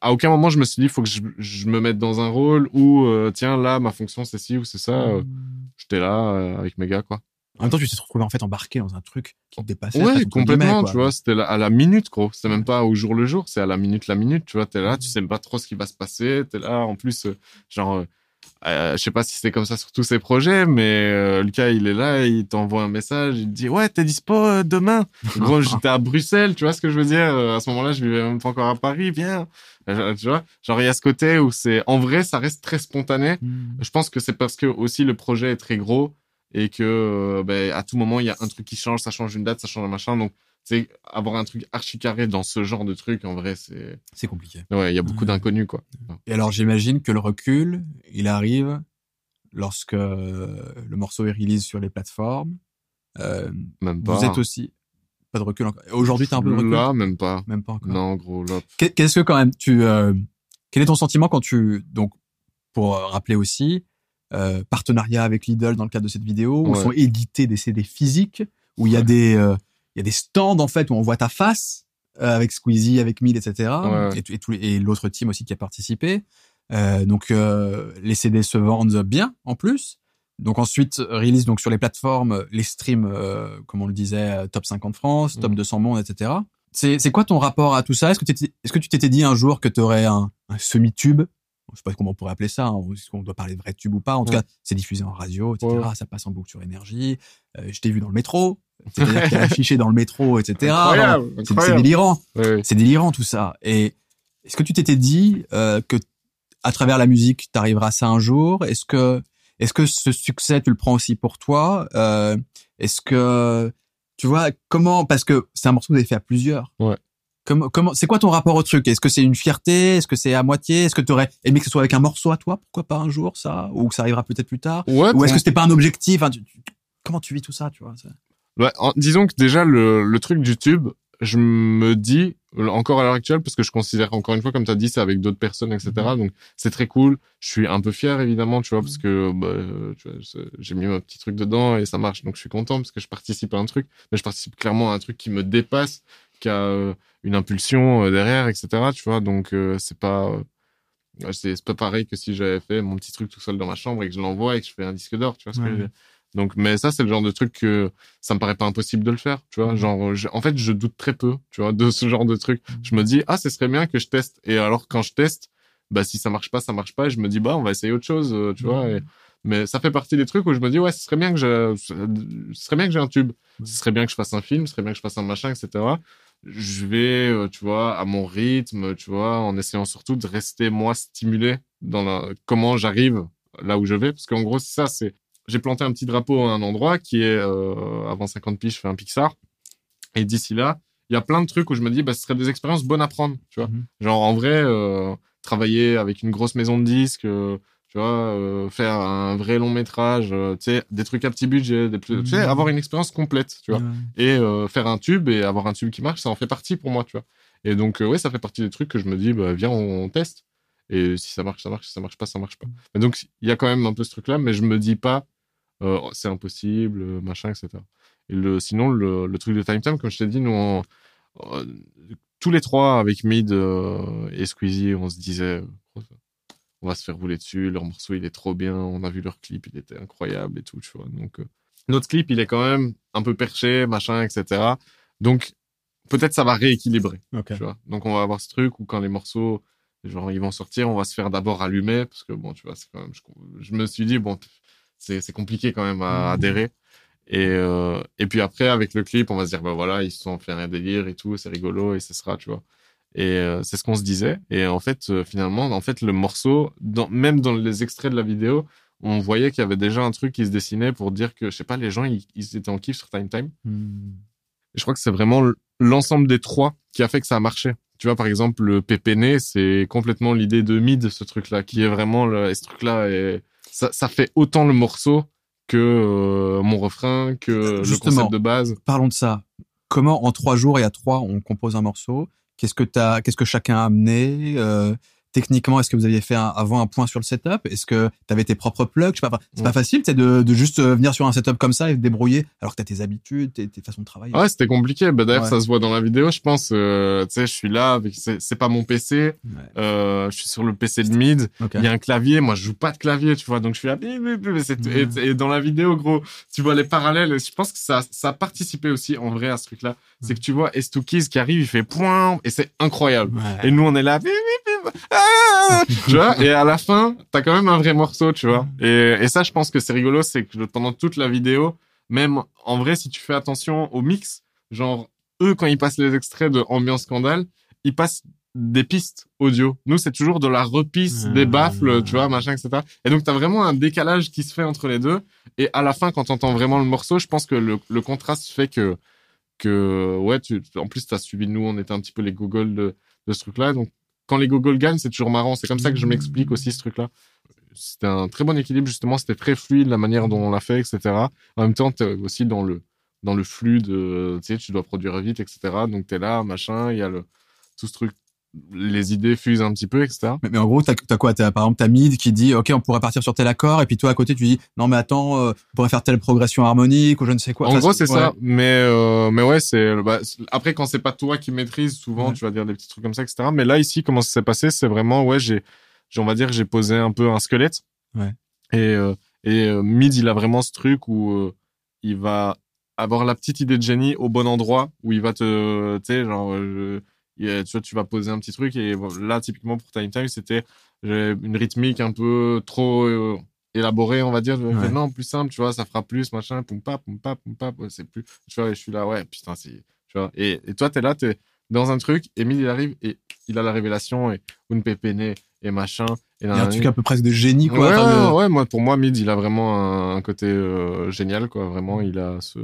à- aucun moment je me suis dit faut que je, je me mette dans un rôle où euh, tiens là ma fonction c'est ci ou c'est ça. euh, J'étais là euh, avec mes gars quoi. En même temps, tu t'es retrouvé en fait embarqué dans un truc qui te dépassait. Ouais, complètement, tu vois, c'était à la minute gros. C'était même pas au jour le jour, c'est à la minute la minute, tu vois. T'es là, tu sais pas trop ce qui va se passer. T'es là, en plus, genre. Euh, je sais pas si c'est comme ça sur tous ces projets, mais euh, Lucas, il est là, il t'envoie un message, il te dit ouais, t'es dispo euh, demain? Gros, j'étais à Bruxelles, tu vois ce que je veux dire? Euh, À ce moment-là, je vivais même pas encore à Paris, viens. Euh, Tu vois, genre il y a ce côté où c'est en vrai, ça reste très spontané. Hmm. Je pense que c'est parce que aussi le projet est très gros et que ben, à tout moment il y a un truc qui change, ça change une date, ça change un machin. Donc c'est avoir un truc archi carré dans ce genre de truc en vrai c'est C'est compliqué. ouais il y a beaucoup Ouais. d'inconnus quoi. Et alors, j'imagine que le recul, il arrive lorsque euh, le morceau est release sur les plateformes. Euh, Même pas. vous êtes aussi pas de recul encore. Aujourd'hui, t'as un peu de recul? Là même pas. Même pas encore. Non gros là. Qu'est- Qu'est-ce que quand même tu euh, quel est ton sentiment quand tu donc pour rappeler aussi euh, partenariat avec Lidl dans le cadre de cette vidéo où Ouais. sont édités des CD physiques où il y a des il y a des stands en fait où on voit ta face euh, avec Squeezie avec Mille etc Ouais. et, et, l'autre team aussi qui a participé. Euh, donc euh, les CD se vendent bien en plus. Donc ensuite release donc sur les plateformes les streams euh, comme on le disait top 50 France top Mhm. 200 monde etc c'est quoi ton rapport à tout ça? Est-ce que est-ce que tu t'étais dit un jour que tu aurais un, un semi-tube? Je sais pas comment on pourrait appeler ça. hein, Est-ce qu'on doit parler de vrai tube ou pas En tout Ouais. cas, c'est diffusé en radio, etc. Ouais. Ça passe en boucle sur énergie. Euh, je t'ai vu dans le métro. C'est-à-dire que t'es affiché dans le métro, etc. C'est- délirant. Ouais. C'est délirant tout ça. Et est-ce que tu t'étais dit euh, que à travers la musique, t'arriveras à ça un jour? Est-ce que est-ce que ce succès, tu le prends aussi pour toi? Euh, Est-ce que tu vois comment Parce que c'est un morceau que vous avez fait à plusieurs. Ouais. Comment comment c'est quoi ton rapport au truc? Est-ce que c'est une fierté? Est-ce que c'est à moitié? Est-ce que tu aurais aimé que ce soit avec un morceau à toi? Pourquoi pas un jour ça? Ou que ça arrivera peut-être plus tard? Ouais, Ou est-ce que c'était pas un objectif? Enfin, tu- tu- Comment tu vis tout ça Tu vois ça? Ouais, en- disons que déjà le, le truc du tube, je me dis encore à l'heure actuelle parce que je considère encore une fois comme tu as dit c'est avec d'autres personnes etc. Mhm. Donc c'est très cool. Je suis un peu fier évidemment tu vois parce que bah, j'ai mis mon petit truc dedans et ça marche. Donc je suis content parce que je participe à un truc. Mais je participe clairement à un truc qui me dépasse qui a euh, une impulsion euh, derrière etc. Tu vois donc euh, c'est pas euh, c'est pas pareil que si j'avais fait mon petit truc tout seul dans ma chambre et que je l'envoie et que je fais un disque d'or tu vois ce que je. Donc, mais ça, c'est le genre de truc que ça me paraît pas impossible de le faire, tu vois. Mhm. Genre, je- en fait, je doute très peu, tu vois, de ce genre de truc. Je me dis, ah, ce serait bien que je teste. Et alors, quand je teste, bah, si ça marche pas, ça marche pas. Et je me dis, bah, on va essayer autre chose, tu vois. Et- mais ça fait partie des trucs où je me dis, ouais, ce serait bien que je, ce serait bien que j'ai un tube. Ce serait bien que je fasse un film, ce serait bien que je fasse un machin, etc. Je vais, euh, tu vois, à mon rythme, tu vois, en essayant surtout de rester, moi, stimulé dans la, comment j'arrive là où je vais. Parce qu'en gros, c'est ça, c'est, j'ai planté un petit drapeau à un endroit qui est, euh, avant 50 piges, je fais un Pixar. Et d'ici là, il y a plein de trucs où je me dis, bah, ce serait des expériences bonnes à prendre, tu vois. Mhm. Genre, en vrai, euh, travailler avec une grosse maison de disques, euh, tu vois, euh, faire un vrai long métrage, euh, tu sais, des trucs à petit budget, des plus, tu sais, Mhm. avoir une expérience complète, tu vois. Ouais. Et euh, faire un tube et avoir un tube qui marche, ça en fait partie pour moi, tu vois. Et donc, ouais, ça fait partie des trucs que je me dis, bah, viens, on, on teste. Et si ça marche, ça marche. Si ça marche pas, ça marche pas. Et donc, il y a quand même un peu ce truc-là, mais je me dis pas, oh, c'est impossible, machin, etc. Et le, sinon, le, le truc de Time Time, comme je t'ai dit, nous, on- tous les trois, avec Mid et Squeezie, on se disait, on va se faire rouler dessus, leur morceau, il est trop bien, on a vu leur clip, il était incroyable et tout, tu vois. Donc, euh, notre clip, il est quand même un peu perché, machin, etc. Donc, peut-être ça va rééquilibrer, Ok. tu vois. Donc, on va avoir ce truc où quand les morceaux, genre, ils vont sortir, on va se faire d'abord allumer, parce que, bon, tu vois, c'est quand même, je, je me suis dit, bon, c'est, compliqué quand même à Mhm. adhérer. Et, euh, et puis après, avec le clip, on va se dire, bah voilà, ils se sont fait un délire et tout, c'est rigolo et ce sera, tu vois. Et euh, c'est ce qu'on se disait. Et en fait, euh, finalement, en fait, le morceau, dans, même dans les extraits de la vidéo, on voyait qu'il y avait déjà un truc qui se dessinait pour dire que, je sais pas, les gens, ils, ils étaient en kiff sur Time Time. Hmm. Et je crois que c'est vraiment l'ensemble des trois qui a fait que ça a marché. Tu vois, par exemple, le PPN, c'est complètement l'idée de mid, ce truc-là, qui est vraiment le, et ce truc-là ça, ça fait autant le morceau que euh, mon refrain, que le Justement. concept de base. Parlons de ça. Comment en trois jours et à trois on compose un morceau Qu'est-ce que t'as Qu'est-ce que chacun a amené euh, Techniquement, est-ce que vous aviez fait un- avant un point sur le setup? Est-ce que tu avais tes propres plugs? Je sais pas. enfin, C'est Ouais. pas facile, de, de juste euh, venir sur un setup comme ça et te débrouiller alors que t'as tes habitudes, tes, tes façons de travailler. Ouais, c'était compliqué. Bah, d'ailleurs, Ouais. ça se voit dans la vidéo, je pense. Euh, tu sais, je suis là, c'est, pas mon PC. Ouais. Euh, je suis sur le PC de mid. Il y a un clavier. Moi, je joue pas de clavier, tu vois. Donc, je suis là. bip, et dans la vidéo, gros, tu vois les parallèles. Je pense que ça, ça a participé aussi, en vrai, à ce truc-là. C'est que tu vois Estoukiz qui arrive, il fait point, et c'est incroyable. Et nous, on est là. Ah tu vois. Et à la fin, t'as quand même un vrai morceau, tu vois. Et, et ça, je pense que c'est rigolo, c'est que pendant toute la vidéo, même en vrai, si tu fais attention au mix, genre, eux, quand ils passent les extraits de Ambiance Scandale, ils passent des pistes audio. Nous, c'est toujours de la repisse, Ah. des baffles, tu vois, machin, etc. Et donc, t'as vraiment un décalage qui se fait entre les deux. Et à la fin, quand t'entends vraiment le morceau, je pense que le, le contraste fait que, que, ouais, tu, en plus, t'as suivi nous, on était un petit peu les gogoles de, de ce truc-là. Donc, quand les gogoles gagnent, c'est toujours marrant. C'est comme ça que je m'explique aussi ce truc-là. C'était un très bon équilibre, justement. C'était très fluide, la manière dont on l'a fait, etc. En même temps, t'es aussi dans le, dans le flux de, tu sais, tu dois produire vite, etc. Donc, t'es là, machin, il y a le, tout ce truc, les idées fusent un petit peu, etc. Mais, mais en gros, t'as as quoi? T'as par exemple ta mid qui dit OK, on pourrait partir sur tel accord, et puis toi à côté tu dis non mais attends, euh, on pourrait faire telle progression harmonique ou je ne sais quoi. En Enfin, gros, c'est ouais. ça. Mais, euh, mais ouais, c'est, bah, après, quand c'est pas toi qui maîtrise, souvent, Ouais. tu vas dire des petits trucs comme ça, etc. Mais là, ici, comment ça s'est passé? C'est vraiment, ouais, j'ai, on va dire, j'ai posé un peu un squelette. Ouais. Et, euh, et Mid, il a vraiment ce truc où il va avoir la petite idée de génie au bon endroit, où il va te, tu sais, genre, a- tu vois, tu vas poser un petit truc. Et là, typiquement, pour Time Time, c'était j'ai une rythmique un peu trop euh, élaborée, on va dire. Ouais. non, plus simple, tu vois, ça fera plus, machin, poum pa, poum pa, poum pa, ouais, c'est plus, tu vois, et je suis là, ouais, putain, c'est, tu vois. Et, et toi, t'es là, t'es dans un truc, Emile, il arrive et il a la révélation et une pépéné et machin. Et Il y a un truc un peu presque de génie quoi. Ouais, enfin, ouais, ouais, moi, pour moi, Mid, il a vraiment un, un côté euh, génial, quoi. Vraiment, il a ce,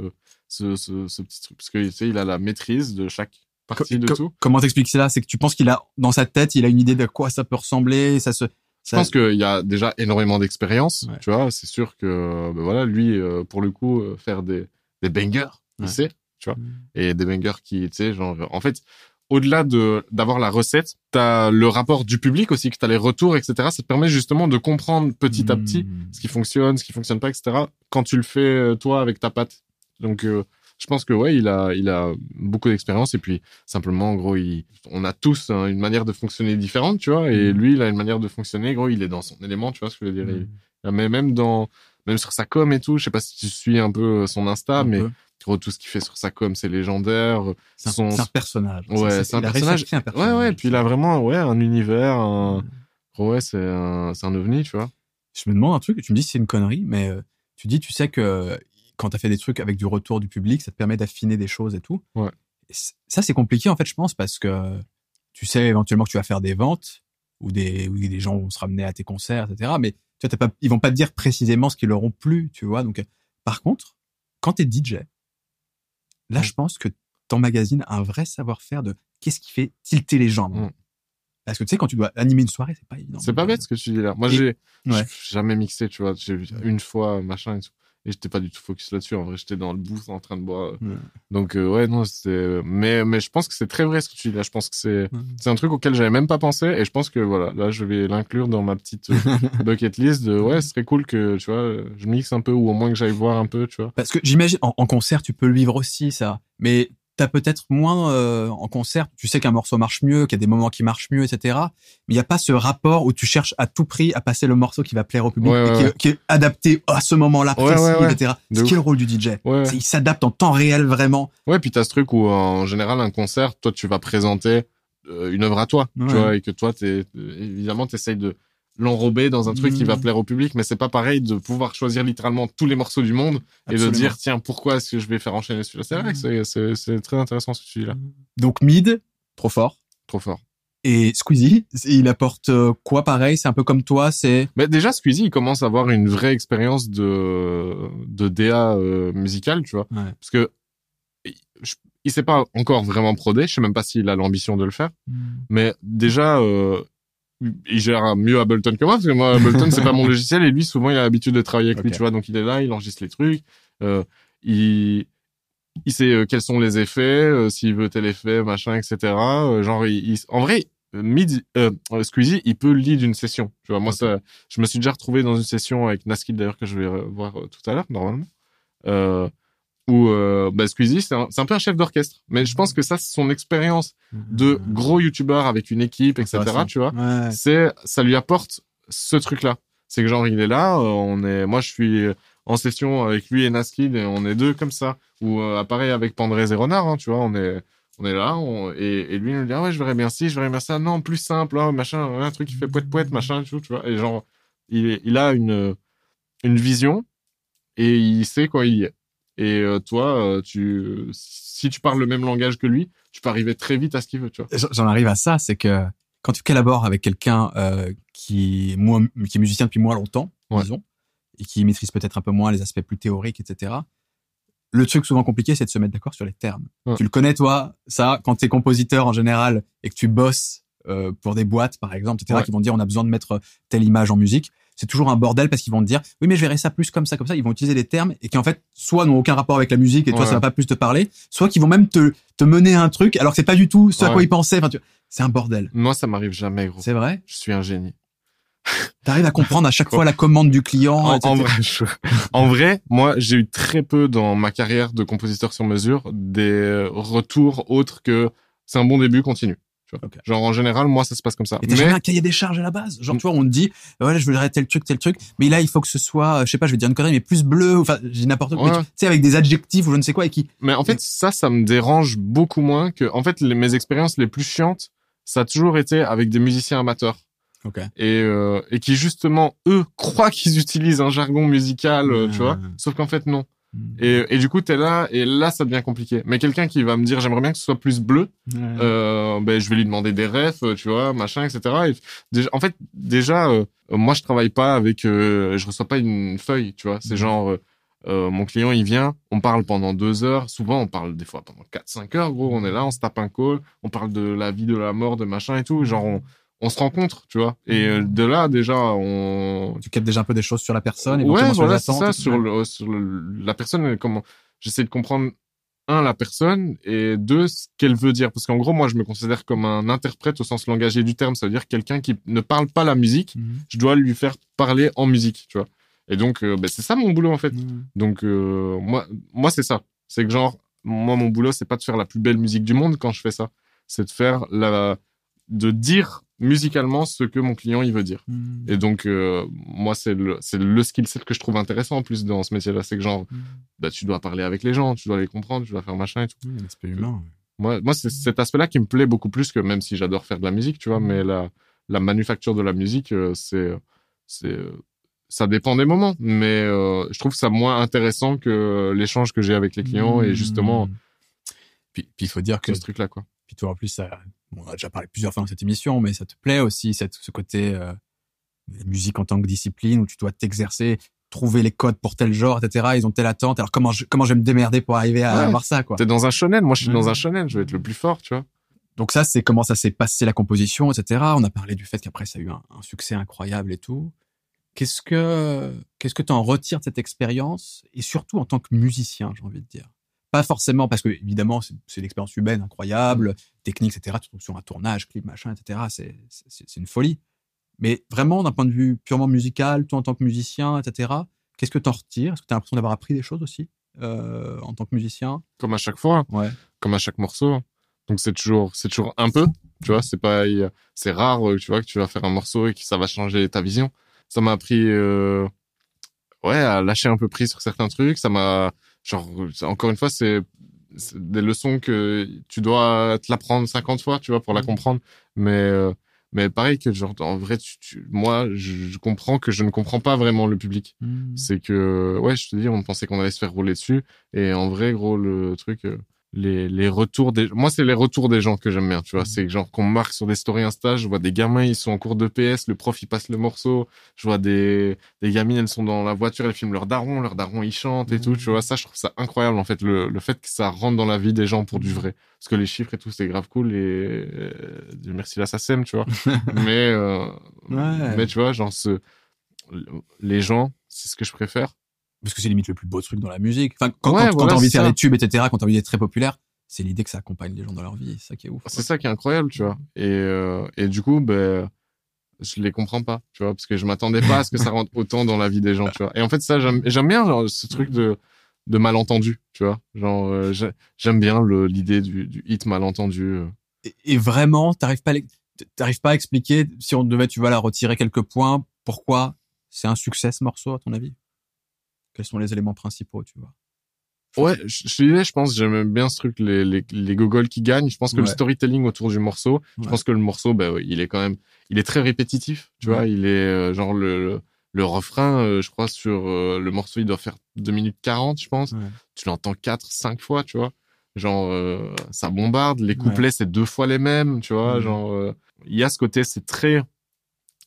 ce, ce, ce petit truc. Parce que, tu sais, il a la maîtrise de chaque partie de tout. Comment t'expliques cela? C'est que tu penses qu'il a dans sa tête, il a une idée de quoi ça peut ressembler, ça se. Je pense qu'il y a déjà énormément d'expérience, Ouais. tu vois. C'est sûr que, ben voilà, lui, euh, pour le coup, euh, faire des, des bangers, il sait, tu vois. Et des bangers qui, tu sais, genre, en fait, au-delà de d'avoir la recette, t'as le rapport du public aussi, que t'as les retours, etc. Ça te permet justement de comprendre petit à petit Hmm. ce qui fonctionne, ce qui fonctionne pas, etc. Quand tu le fais euh, toi avec ta patte. Donc euh, je pense que ouais, il a il a beaucoup d'expérience et puis simplement en gros, il, on a tous hein, une manière de fonctionner différente, tu vois. Et Mhm. lui, il a une manière de fonctionner. Gros, il est dans son élément, tu vois ce que je veux dire. Il- mais même dans même sur sa com et tout, je sais pas si tu suis un peu son Insta, Un mais peu. gros tout ce qu'il fait sur sa com, c'est légendaire. C'est un, son- c'est un personnage. Ouais, c'est un personnage. un Ouais, personnage. ouais. Puis il a vraiment ouais un univers. Un... Gros, ouais, c'est un c'est un ovni, tu vois. Je me demande un truc, tu me dis si c'est une connerie, mais euh, tu dis, tu sais que euh, quand tu as fait des trucs avec du retour du public, ça te permet d'affiner des choses et tout. Ouais. Et c- ça, c'est compliqué, en fait, je pense, parce que tu sais éventuellement que tu vas faire des ventes ou des, ou des gens vont se ramener à tes concerts, etc. Mais tu vois, pas, ils vont pas te dire précisément ce qui leur ont plu, tu vois. Donc, par contre, quand t'es DJ, là, je pense que ton magazine a un vrai savoir-faire de qu'est-ce qui fait tilter les gens. Mm. Parce que tu sais, quand tu dois animer une soirée, c'est pas évident. C'est pas bête ce que tu dis là. Moi, j'ai Ouais. jamais mixé, tu vois. J'ai vu une fois, machin et tout. Et j'étais pas du tout focus là-dessus. En vrai, j'étais dans le booth en train de boire. Ouais. Donc, euh, ouais, non, c'est. Mais, mais je pense que c'est très vrai ce que tu dis là. Je pense que c'est Ouais. c'est un truc auquel j'avais même pas pensé. Et je pense que voilà, là, je vais l'inclure dans ma petite euh, bucket list de ouais, ce serait cool que, tu vois, je mixe un peu ou au moins que j'aille voir un peu, tu vois. Parce que j'imagine, en, en concert, tu peux le vivre aussi, ça. Mais t'as peut-être moins euh, en concert. Tu sais qu'un morceau marche mieux, qu'il y a des moments qui marchent mieux, etc. Mais il n'y a pas ce rapport où tu cherches à tout prix à passer le morceau qui va plaire au public Ouais, et ouais, qui, est- ouais. qui est adapté à ce moment-là précis, etc. De Ce qui est le rôle du DJ. C'est- Il s'adapte en temps réel, vraiment. Ouais, puis t'as ce truc où en général un concert, toi tu vas présenter euh, une œuvre à toi, tu vois, et que toi t'es évidemment t'essayes de l'enrober dans un truc qui va Mhm. plaire au public, mais c'est pas pareil de pouvoir choisir littéralement tous les morceaux du monde et de dire tiens pourquoi est-ce que je vais faire enchaîner celui-là? C'est vrai que c'est- très intéressant ce que tu dis là, Donc mid, trop fort. trop fort. Et Squeezie, il apporte euh, quoi pareil? C'est un peu comme toi, c'est Mais déjà, Squeezie, il commence à avoir une vraie expérience de de DA euh, musicale, tu vois. Ouais. Parce que il- je- il sait pas encore vraiment prodé. Je sais même pas s'il a l'ambition de le faire. Mais déjà, euh, il gère mieux Ableton que moi, parce que moi, Ableton, c'est pas mon logiciel, et lui, souvent, il a l'habitude de travailler avec lui, tu vois, donc il est là, il enregistre les trucs, euh, il, il sait euh, quels sont les effets, euh, s'il veut tel effet, machin, etc. Euh, genre, il, il- en vrai, mid, Squeezie, il peut lead une session, tu vois. Moi, ça, je me suis déjà retrouvé dans une session avec Naskil, d'ailleurs, que je vais voir tout à l'heure, normalement. Où euh, bah, Squeezie, c'est un, peu un chef d'orchestre. Mais je pense que ça, c'est son expérience de gros youtubeurs avec une équipe, etc. Tu vois, Ouais. c'est ça lui apporte ce truc-là. C'est que genre il est là, euh, on est, moi je suis en session avec lui et Naskid et on est deux comme ça. Ou euh, pareil avec Pandrez et Renard, hein, tu vois, on est on est là on- et, et lui il nous dit ah ouais je verrais bien ci, je verrais bien ça, non plus simple, hein, machin, un truc qui fait poète poète machin, tu vois, tu vois. Et genre il est- il a une une vision et il sait quoi il y est. Et euh, toi, euh, tu si tu parles le même langage que lui, tu peux arriver très vite à ce qu'il veut, tu vois. J'en- arrive à ça, c'est que quand tu collabores avec quelqu'un euh, qui, est moins- qui est musicien depuis moins longtemps, Ouais. disons, et qui maîtrise peut-être un peu moins les aspects plus théoriques, etc. Le truc souvent compliqué, c'est de se mettre d'accord sur les termes. Ouais. Tu le connais, toi, ça, quand tu es compositeur en général et que tu bosses euh, pour des boîtes, par exemple, etc., Ouais. qui vont te dire on a besoin de mettre telle image en musique, c'est toujours un bordel parce qu'ils vont te dire oui mais je verrais ça plus comme ça comme ça ils vont utiliser des termes et qui en fait soit n'ont aucun rapport avec la musique et toi Ouais. ça va pas plus te parler soit qui vont même te te mener à un truc alors que c'est pas du tout ce à quoi ils pensaient enfin tu... c'est un bordel Moi, ça m'arrive jamais, gros. c'est vrai? Je suis un génie. t'arrives à comprendre à chaque fois la commande du client En, vrai, je- en vrai, moi, j'ai eu très peu dans ma carrière de compositeur sur mesure des retours autres que c'est un bon début, continue. Tu vois. Ok. Genre en général, moi, ça se passe comme ça. et Mais jamais un cahier des charges à la base? Genre tu vois on te dit ouais je voudrais tel truc tel truc mais là il faut que ce soit euh, je sais pas je vais dire une connerie mais plus bleu enfin j'ai n'importe quoi Ouais. tu sais avec des adjectifs ou je ne sais quoi et qui Mais en fait, ça, ça me dérange beaucoup moins que, en fait, les- mes expériences les plus chiantes, ça a toujours été avec des musiciens amateurs et, euh, et qui justement, eux, croient qu'ils utilisent un jargon musical, euh, tu vois, sauf qu'en fait, non. Et, et du coup, t'es là, et là, ça devient compliqué. Mais quelqu'un qui va me dire, j'aimerais bien que ce soit plus bleu, euh, ben, je vais lui demander des refs, euh, tu vois, machin, etc. Et déjà, en fait, déjà, euh, moi, je travaille pas avec, euh, je reçois pas une feuille, tu vois. C'est Mhm. genre, mon client, il vient, on parle pendant deux heures. Souvent, on parle des fois pendant quatre, cinq heures, gros. On est là, on se tape un call, on parle de la vie, de la mort, de machin et tout. Genre, on, on se rencontre, tu vois. Et euh, de là, déjà, on, tu captes déjà un peu des choses sur la personne ouais, sur les voilà, c'est attentes ça, sur, le, sur le- la personne, euh, comment, j'essaie de comprendre, un, la personne, et deux, ce qu'elle veut dire. Parce qu'en gros, moi, je me considère comme un interprète au sens langagier du terme. Ça veut dire quelqu'un qui ne parle pas la musique, Mhm. je dois lui faire parler en musique, tu vois. Et donc, euh, ben, c'est ça mon boulot, en fait. Mhm. Donc, euh, moi, moi, c'est ça. C'est que genre, moi, mon boulot, c'est pas de faire la plus belle musique du monde quand je fais ça. C'est de faire la, de dire musicalement ce que mon client, il veut dire. Mhm. Et donc, euh, moi, c'est le, c'est le skill set que je trouve intéressant en plus dans ce métier-là. C'est que genre, Mhm. bah, tu dois parler avec les gens, tu dois les comprendre, tu dois faire machin et tout. Oui, l'aspect humain. Moi, moi, c'est cet aspect-là qui me plaît beaucoup plus que même si j'adore faire de la musique, tu vois, mais la, la manufacture de la musique, euh, c'est, c'est, ça dépend des moments, mais euh, je trouve ça moins intéressant que l'échange que j'ai avec les clients et justement. Puis il faut dire que ce truc-là, quoi. puis toi en plus ça, on a déjà parlé plusieurs fois dans cette émission, mais ça te plaît aussi cette, ce côté euh, musique en tant que discipline où tu dois t'exercer, trouver les codes pour tel genre, etc. Ils ont telle attente. Alors comment je, comment je vais me démerder pour arriver à Ouais. avoir ça quoi? T'es dans un shonen, moi je suis dans un shonen, je vais être le plus fort, tu vois. Donc ça c'est comment ça s'est passé la composition, etc. On a parlé du fait qu'après ça a eu un, un succès incroyable et tout. Qu'est-ce que qu'est-ce que tu en retires de cette expérience? Et surtout en tant que musicien, j'ai envie de dire. Pas forcément parce que évidemment c'est une expérience humaine incroyable, technique, etc. Tu trouves sur un tournage, clip, machin, etc. C'est une folie. Mais vraiment d'un point de vue purement musical, toi en tant que musicien, etc. Qu'est-ce que t'en retires? Est-ce que t'as l'impression d'avoir appris des choses aussi euh, en tant que musicien? Comme à chaque fois. Ouais. comme à chaque morceau. Donc c'est toujours, c'est toujours un peu, tu vois, c'est pas, c'est rare, euh, tu vois, que tu vas faire un morceau et que ça va changer ta vision. Ça m'a appris, euh, ouais, à lâcher un peu prise sur certains trucs. Ça m'a, genre, encore une fois, c'est, des leçons que tu dois te l'apprendre 50 fois, tu vois, pour la Mhm. comprendre. Mais, euh, mais pareil que genre, en vrai, tu, tu- moi, je, je comprends que je ne comprends pas vraiment le public. C'est que, ouais, je te dis, on pensait qu'on allait se faire rouler dessus. Et en vrai, gros, le truc, euh, les les retours des moi c'est les retours des gens que j'aime bien tu vois. Mhm. c'est genre qu'on marque sur des stories Insta je vois des gamins ils sont en cours de PS le prof il passe le morceau. Je vois des des gamines elles sont dans la voiture elles filment leur daron leur daron ils chantent et tout tu vois. Ça je trouve ça incroyable en fait le le fait que ça rentre dans la vie des gens pour du vrai. Parce que les chiffres et tout c'est grave cool et euh, merci la SACEM tu vois. Mais euh, Ouais. mais tu vois genre ce les gens c'est ce que je préfère Parce que c'est limite le plus beau truc dans la musique. Enfin, quand, Ouais, quand, voilà, t'as envie de faire des tubes, etc., quand t'as envie d'être très populaire, c'est l'idée que ça accompagne les gens dans leur vie. C'est ça qui est ouf. C'est ça qui est incroyable, tu vois. Et, euh, et du coup, ben, je les comprends pas, tu vois, parce que je m'attendais pas à ce que ça rentre autant dans la vie des gens, tu vois. Et en fait, ça, j'aime bien genre, ce truc de, de malentendu, tu vois. Genre, euh, j'ai- j'aime bien l'idée du, du hit malentendu. euh. Et, et vraiment, t'arrives pas, t'arrives pas à expliquer si on devait, tu vois, la retirer quelques points, pourquoi c'est un succès ce morceau à ton avis? Quels sont les éléments principaux, tu vois Ouais, je, je te disais, je pense, j'aime bien ce truc, les, les, les gogoles qui gagnent. Je pense que le storytelling autour du morceau, je Ouais. pense que le morceau, ouais, il est quand même, il est très répétitif, tu Ouais. vois. Il est, euh, genre, le, le, le refrain, euh, je crois, sur euh, le morceau, il doit faire 2 minutes 40, je pense. Tu l'entends quatre, cinq fois, tu vois. Genre, ça bombarde. Les couplets, c'est deux fois les mêmes, tu vois. Mhm. Genre, il y a ce côté, c'est très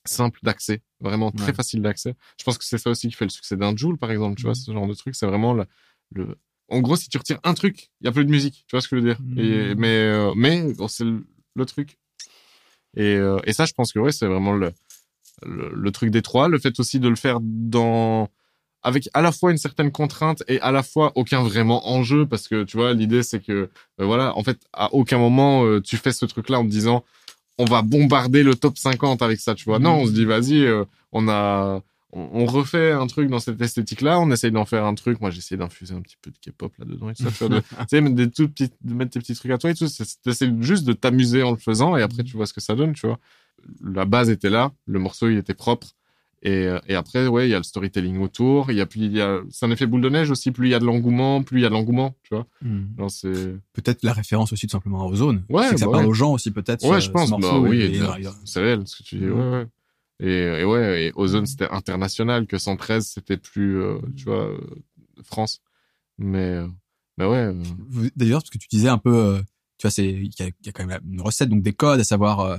simple d'accès, vraiment très Ouais. facile d'accès. Je pense que c'est ça aussi qui fait le succès d'un Joule, par exemple, tu vois, Mhm. ce genre de truc. C'est vraiment le, le- En gros, si tu retires un truc, il y a plus de musique, tu vois ce que je veux dire? Et, Mhm. mais, euh, mais c'est le, le truc. Et, euh, et ça, je pense que ouais, c'est vraiment le, le, le truc des trois. Le fait aussi de le faire dans avec à la fois une certaine contrainte et à la fois aucun vraiment enjeu parce que tu vois l'idée c'est que euh, voilà en fait à aucun moment euh, tu fais ce truc là en te disant on va bombarder le top 50 avec ça tu vois. Non Mhm. on se dit vas-y euh, on a on, on refait un truc dans cette esthétique là on essaye d'en faire un truc. Moi j'essaie d'infuser un petit peu de K-pop là dedans et tout ça tu vois de, tu sais mettre des tout petits de mettre tes petits trucs à toi et tout c'est t'essaies juste de t'amuser en le faisant et après tu vois ce que ça donne tu vois. La base était là le morceau il était propre et, euh, et après, ouais, il y a le storytelling autour. Il y a plus, il y a, c'est un effet boule de neige aussi. Plus il y a de l'engouement, plus il y a de l'engouement, tu vois. Genre, c'est, Peut-être la référence aussi tout simplement à Ozone. Ouais, c'est que ça bah parle ouais. aux gens aussi peut-être. ouais, ce- je pense. ce Bah oui, et- et et- de- c'est réel, ce que tu dis. Ouais, ouais. Et, et ouais, et Ozone, c'était international, que 113, c'était plus, euh, tu vois, euh, France. Mais, euh, mais ouais, euh, D'ailleurs, parce que tu disais un peu, euh, tu vois, c'est il y a, il y a quand même une recette, donc des codes, à savoir euh, euh,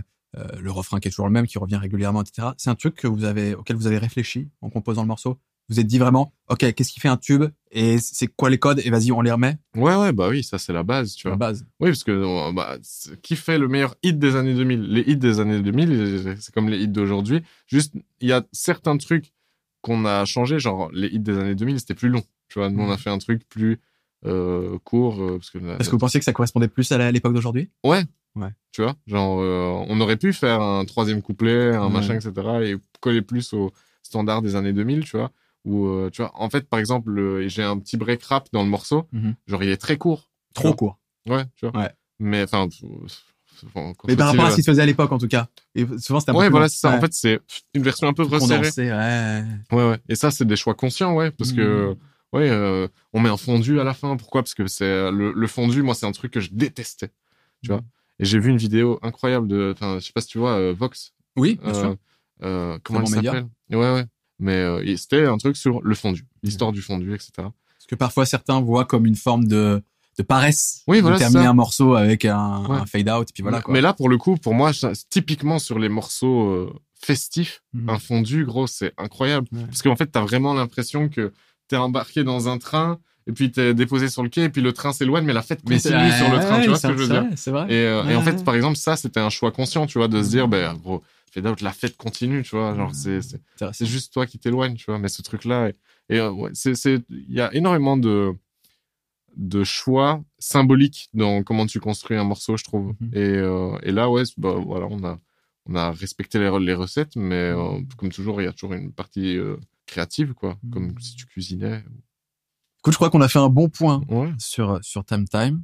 le refrain qui est toujours le même, qui revient régulièrement, etc. C'est un truc que vous avez, auquel vous avez réfléchi en composant le morceau? Vous vous êtes dit vraiment, ok, qu'est-ce qui fait un tube? Et c'est quoi les codes? Et vas-y, on les remet? ouais, ouais, bah oui, ça c'est la base, tu à la vois. base. Oui, parce que euh, bah, qui fait le meilleur hit des années 2000 Les hits des années 2000, c'est comme les hits d'aujourd'hui. Juste, il y a certains trucs qu'on a changé, genre les hits des années 2000, c'était plus long. Tu vois, nous on a Mhm. fait un truc plus euh, court euh, parce que Est-ce que vous pensiez que ça correspondait plus à l'époque d'aujourd'hui? Ouais, Ouais. tu vois, genre euh, on aurait pu faire un troisième couplet, un Ouais. machin, etc. et coller plus au standard des années 2000, tu vois. Ou euh, tu vois, en fait, par exemple, le- j'ai un petit break rap dans le morceau, Mhm. genre il est très court. Trop court. Ouais, tu vois. Ouais. Mais enfin. Mais par rapport à euh, ce qui se faisait à l'époque, en tout cas. Et souvent, c'était un peu Ouais, voilà, c'est ça. En fait, c'est une version un peu resserrée. ouais. Ouais, ouais. Et ça, c'est des choix conscients, ouais, parce que Mhm. ouais, euh, on met un fondu à la fin. Pourquoi? Parce que c'est le, le fondu. Moi, c'est un truc que je détestais. Tu vois. Et j'ai vu une vidéo incroyable de. Enfin, je sais pas si tu vois euh, Vox. Oui, bien Euh, sûr. euh, comment bon média. s'appelle? Ouais, ouais. Mais c'était un truc sur le fondu, l'histoire du fondu, etc. Parce que parfois, certains voient comme une forme de, de paresse Oui, voilà, de terminer ça. un morceau avec un, Ouais. un fade out, et puis voilà, mais, quoi. mais là, pour le coup, pour moi, typiquement sur les morceaux euh, festifs, Mhm. un fondu, gros, c'est incroyable. Ouais. Parce qu'en fait, t'as vraiment l'impression que t'es embarqué dans un train, et puis t'es déposé sur le quai, et puis le train s'éloigne, mais la fête continue sur le train, tu vois ce que je veux dire C'est vrai. et, euh, et en fait, par exemple, ça, c'était un choix conscient, tu vois, de se dire, Mhm. ben, gros, fade out, la fête continue, tu vois, genre, Mhm. c'est, c'est, juste toi qui t'éloignes, tu vois, mais ce truc-là, et, et, euh, ouais, c'est, c'est, il y a énormément de, de choix symboliques dans comment tu construis un morceau, je trouve. Mhm. Et, euh, et là, ouais, bah, voilà, on a, on a respecté les, les recettes, mais euh, comme toujours, il y a toujours une partie euh, créative, quoi, Mhm. comme si tu cuisinais. Écoute, je crois qu'on a fait un bon point Ouais. sur, sur Time Time.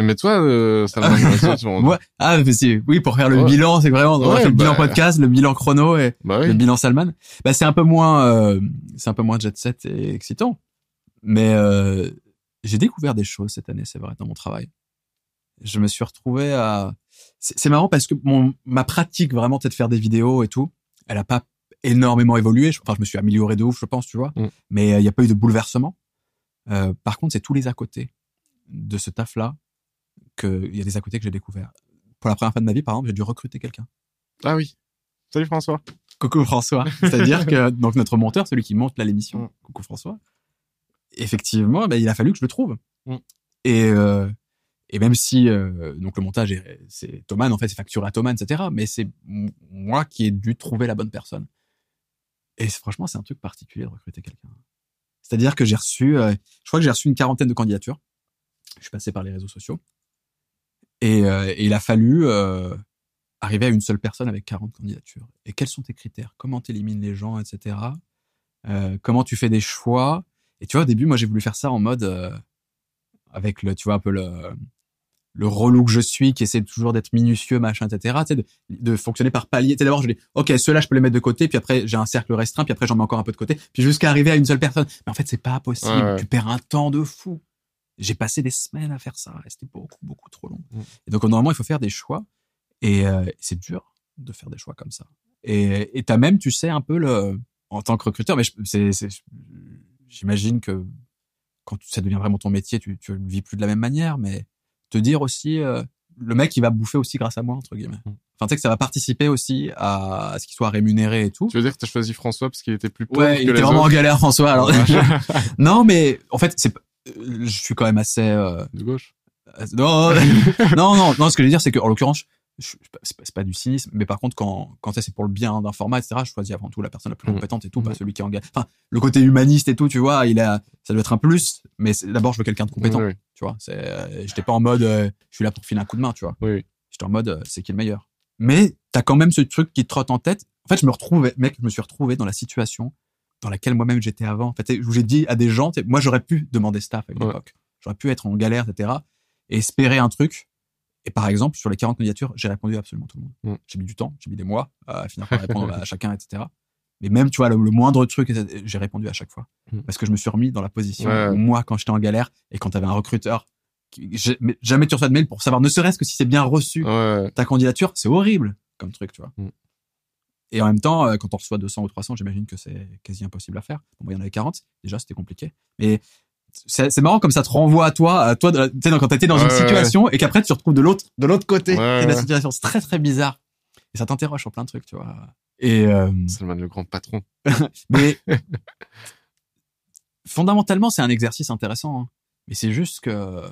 Mais toi, euh, vois, Ouais. Ah, mais c'est, oui, pour faire le Ouais. bilan, c'est vraiment, Ouais, le bilan bah. podcast, le bilan chrono et bah le bilan Salman. Bah, c'est un peu moins, euh, c'est un peu moins jet set et excitant. Mais, euh, j'ai découvert des choses cette année, c'est vrai, dans mon travail. Je me suis retrouvé à, c'est marrant parce que mon, ma pratique vraiment, peut-être faire des vidéos et tout, elle a pas énormément évolué. Enfin, je me suis amélioré de ouf, je pense, tu vois. Mm. Mais euh, il n'y a pas eu de bouleversement. Euh, par contre, c'est tous les à côté de ce taf-là qu'il y a des à côté que j'ai découvert. Pour la première fois de ma vie, par exemple, j'ai dû recruter quelqu'un. Ah oui. Salut François. Coucou François. C'est-à-dire que donc notre monteur, celui qui monte là l'émission, Mm. coucou François. Effectivement, ben, il a fallu que je le trouve. Mm. Et euh, et même si euh, donc le montage est- c'est Thoman en fait, c'est facturé à Thoman, etc. Mais c'est moi qui ai dû trouver la bonne personne. Et franchement, c'est un truc particulier de recruter quelqu'un. C'est-à-dire que j'ai reçu, euh, je crois que j'ai reçu une quarantaine de candidatures. Je suis passé par les réseaux sociaux. Et, euh, et il a fallu euh, arriver à une seule personne avec 40 candidatures. Et quels sont tes critères? Comment tu élimines les gens, etc. Euh, comment tu fais des choix? Et tu vois, au début, moi, j'ai voulu faire ça en mode euh, avec le, tu vois, un peu le le relou que je suis, qui essaie toujours d'être minutieux, machin, etc. Tu sais, de, de fonctionner par palier. Tu sais, d'abord, je dis, ok, ceux-là, je peux les mettre de côté, puis après, j'ai un cercle restreint, puis après, j'en mets encore un peu de côté, puis jusqu'à arriver à une seule personne. Mais en fait, c'est pas possible. Ouais, ouais. Tu perds un temps de fou. J'ai passé des semaines à faire ça, et c'était beaucoup, beaucoup trop long. Mm. Et donc, normalement, il faut faire des choix, et euh, c'est dur de faire des choix comme ça. Et et t'as même, tu sais, un peu le, en tant que recruteur, mais j'imagine que quand ça devient vraiment ton métier, tu, tu le vis plus de la même manière, mais te dire aussi, euh, le mec, il va bouffer aussi grâce à moi, entre guillemets. Mm. Enfin, tu sais que ça va participer aussi à, à ce qu'il soit rémunéré et tout. Tu veux dire que t'as choisi François parce qu'il était plus pauvre Ouais, que il était vraiment en galère, François. Alors, non, mais en fait, c'est, euh, je suis quand même assez. euh, de gauche. non, non, non, non. Ce que je veux dire, c'est que en l'occurrence, c'est pas, pas du cynisme, mais par contre, quand quand ça, c'est pour le bien d'un format, etc. Je choisis avant tout la personne la plus Mhm. compétente et tout, pas Mhm. celui qui est en galère. Enfin, le côté humaniste et tout, tu vois, il a, ça doit être un plus. Mais c'est- d'abord, je veux quelqu'un de compétent. Oui, Tu vois, c'est, euh, j'étais pas en mode, euh, je suis là pour filer un coup de main, tu vois. oui. oui. J'étais en mode, euh, c'est qui le meilleur. Mais t'as quand même ce truc qui te trotte en tête. En fait, je me retrouvais, mec, je me suis retrouvé dans la situation dans laquelle moi-même j'étais avant. En fait, où j'ai dit à des gens, moi, j'aurais pu demander staff à une Ouais. époque. J'aurais pu être en galère, etc. Et espérer un truc. Et par exemple, sur les 40 candidatures, j'ai répondu à absolument tout le monde. Mm. J'ai mis du temps, j'ai mis des mois à finir par répondre à chacun, etc. Mais même, tu vois, le, le moindre truc, j'ai répondu à chaque fois. Mm. Parce que je me suis remis dans la position Ouais. où moi, quand j'étais en galère et quand t'avais un recruteur, qui, jamais tu reçois de mail pour savoir, ne serait-ce que si c'est bien reçu Ouais. ta candidature, c'est horrible comme truc, tu vois. Mm. Et en même temps, euh, quand on reçoit 200 ou 300, j'imagine que c'est quasi impossible à faire. Bon, moi, il y en avait 40. Déjà, c'était compliqué. Mais c'est marrant comme ça te renvoie à toi, à toi, tu sais, quand t'étais dans Ouais, une ouais, situation et qu'après tu te retrouves de l'autre, de l'autre côté Ouais, de la situation. C'est très, très bizarre. Et ça t'interroge sur plein de trucs, tu vois. Et, euh, Salman le grand patron. mais fondamentalement, c'est un exercice intéressant. hein. Mais c'est juste que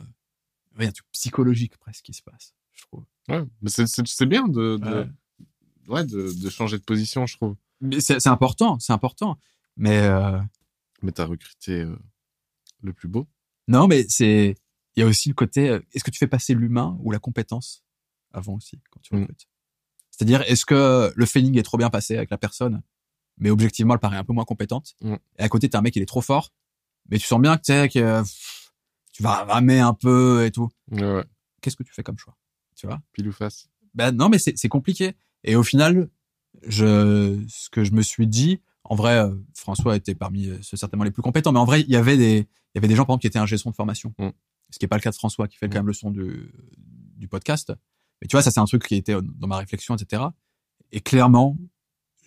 il y a un truc psychologique presque qui se passe, je trouve. Ouais. Mais c'est, bien de, de, Ouais. ouais, de, de changer de position, je trouve. Mais c'est c'est important, c'est important. Mais euh, Mais t'as recruté euh, le plus beau. non, mais c'est il y a aussi le côté. euh, Est-ce que tu fais passer l'humain ou la compétence avant aussi quand tu Mm. recrutes? C'est-à-dire, est-ce que le feeling est trop bien passé avec la personne, mais objectivement, elle paraît un peu moins compétente. Mm. Et à côté, t'as un mec, il est trop fort, mais tu sens bien que tu que pff, tu vas ramer un peu et tout. Ouais. Qu'est-ce que tu fais comme choix Tu vois? Pile ou face. Ben non, mais c'est compliqué. Et au final, je, ce que je me suis dit, en vrai, euh, François était parmi euh, ceux certainement les plus compétents, mais en vrai, il y avait des, il y avait des gens, par exemple, qui étaient un son de formation. Mm. Ce qui est pas le cas de François, qui fait Mm. quand même le son du, du podcast. Mais tu vois, ça, c'est un truc qui était dans ma réflexion, etc. Et clairement,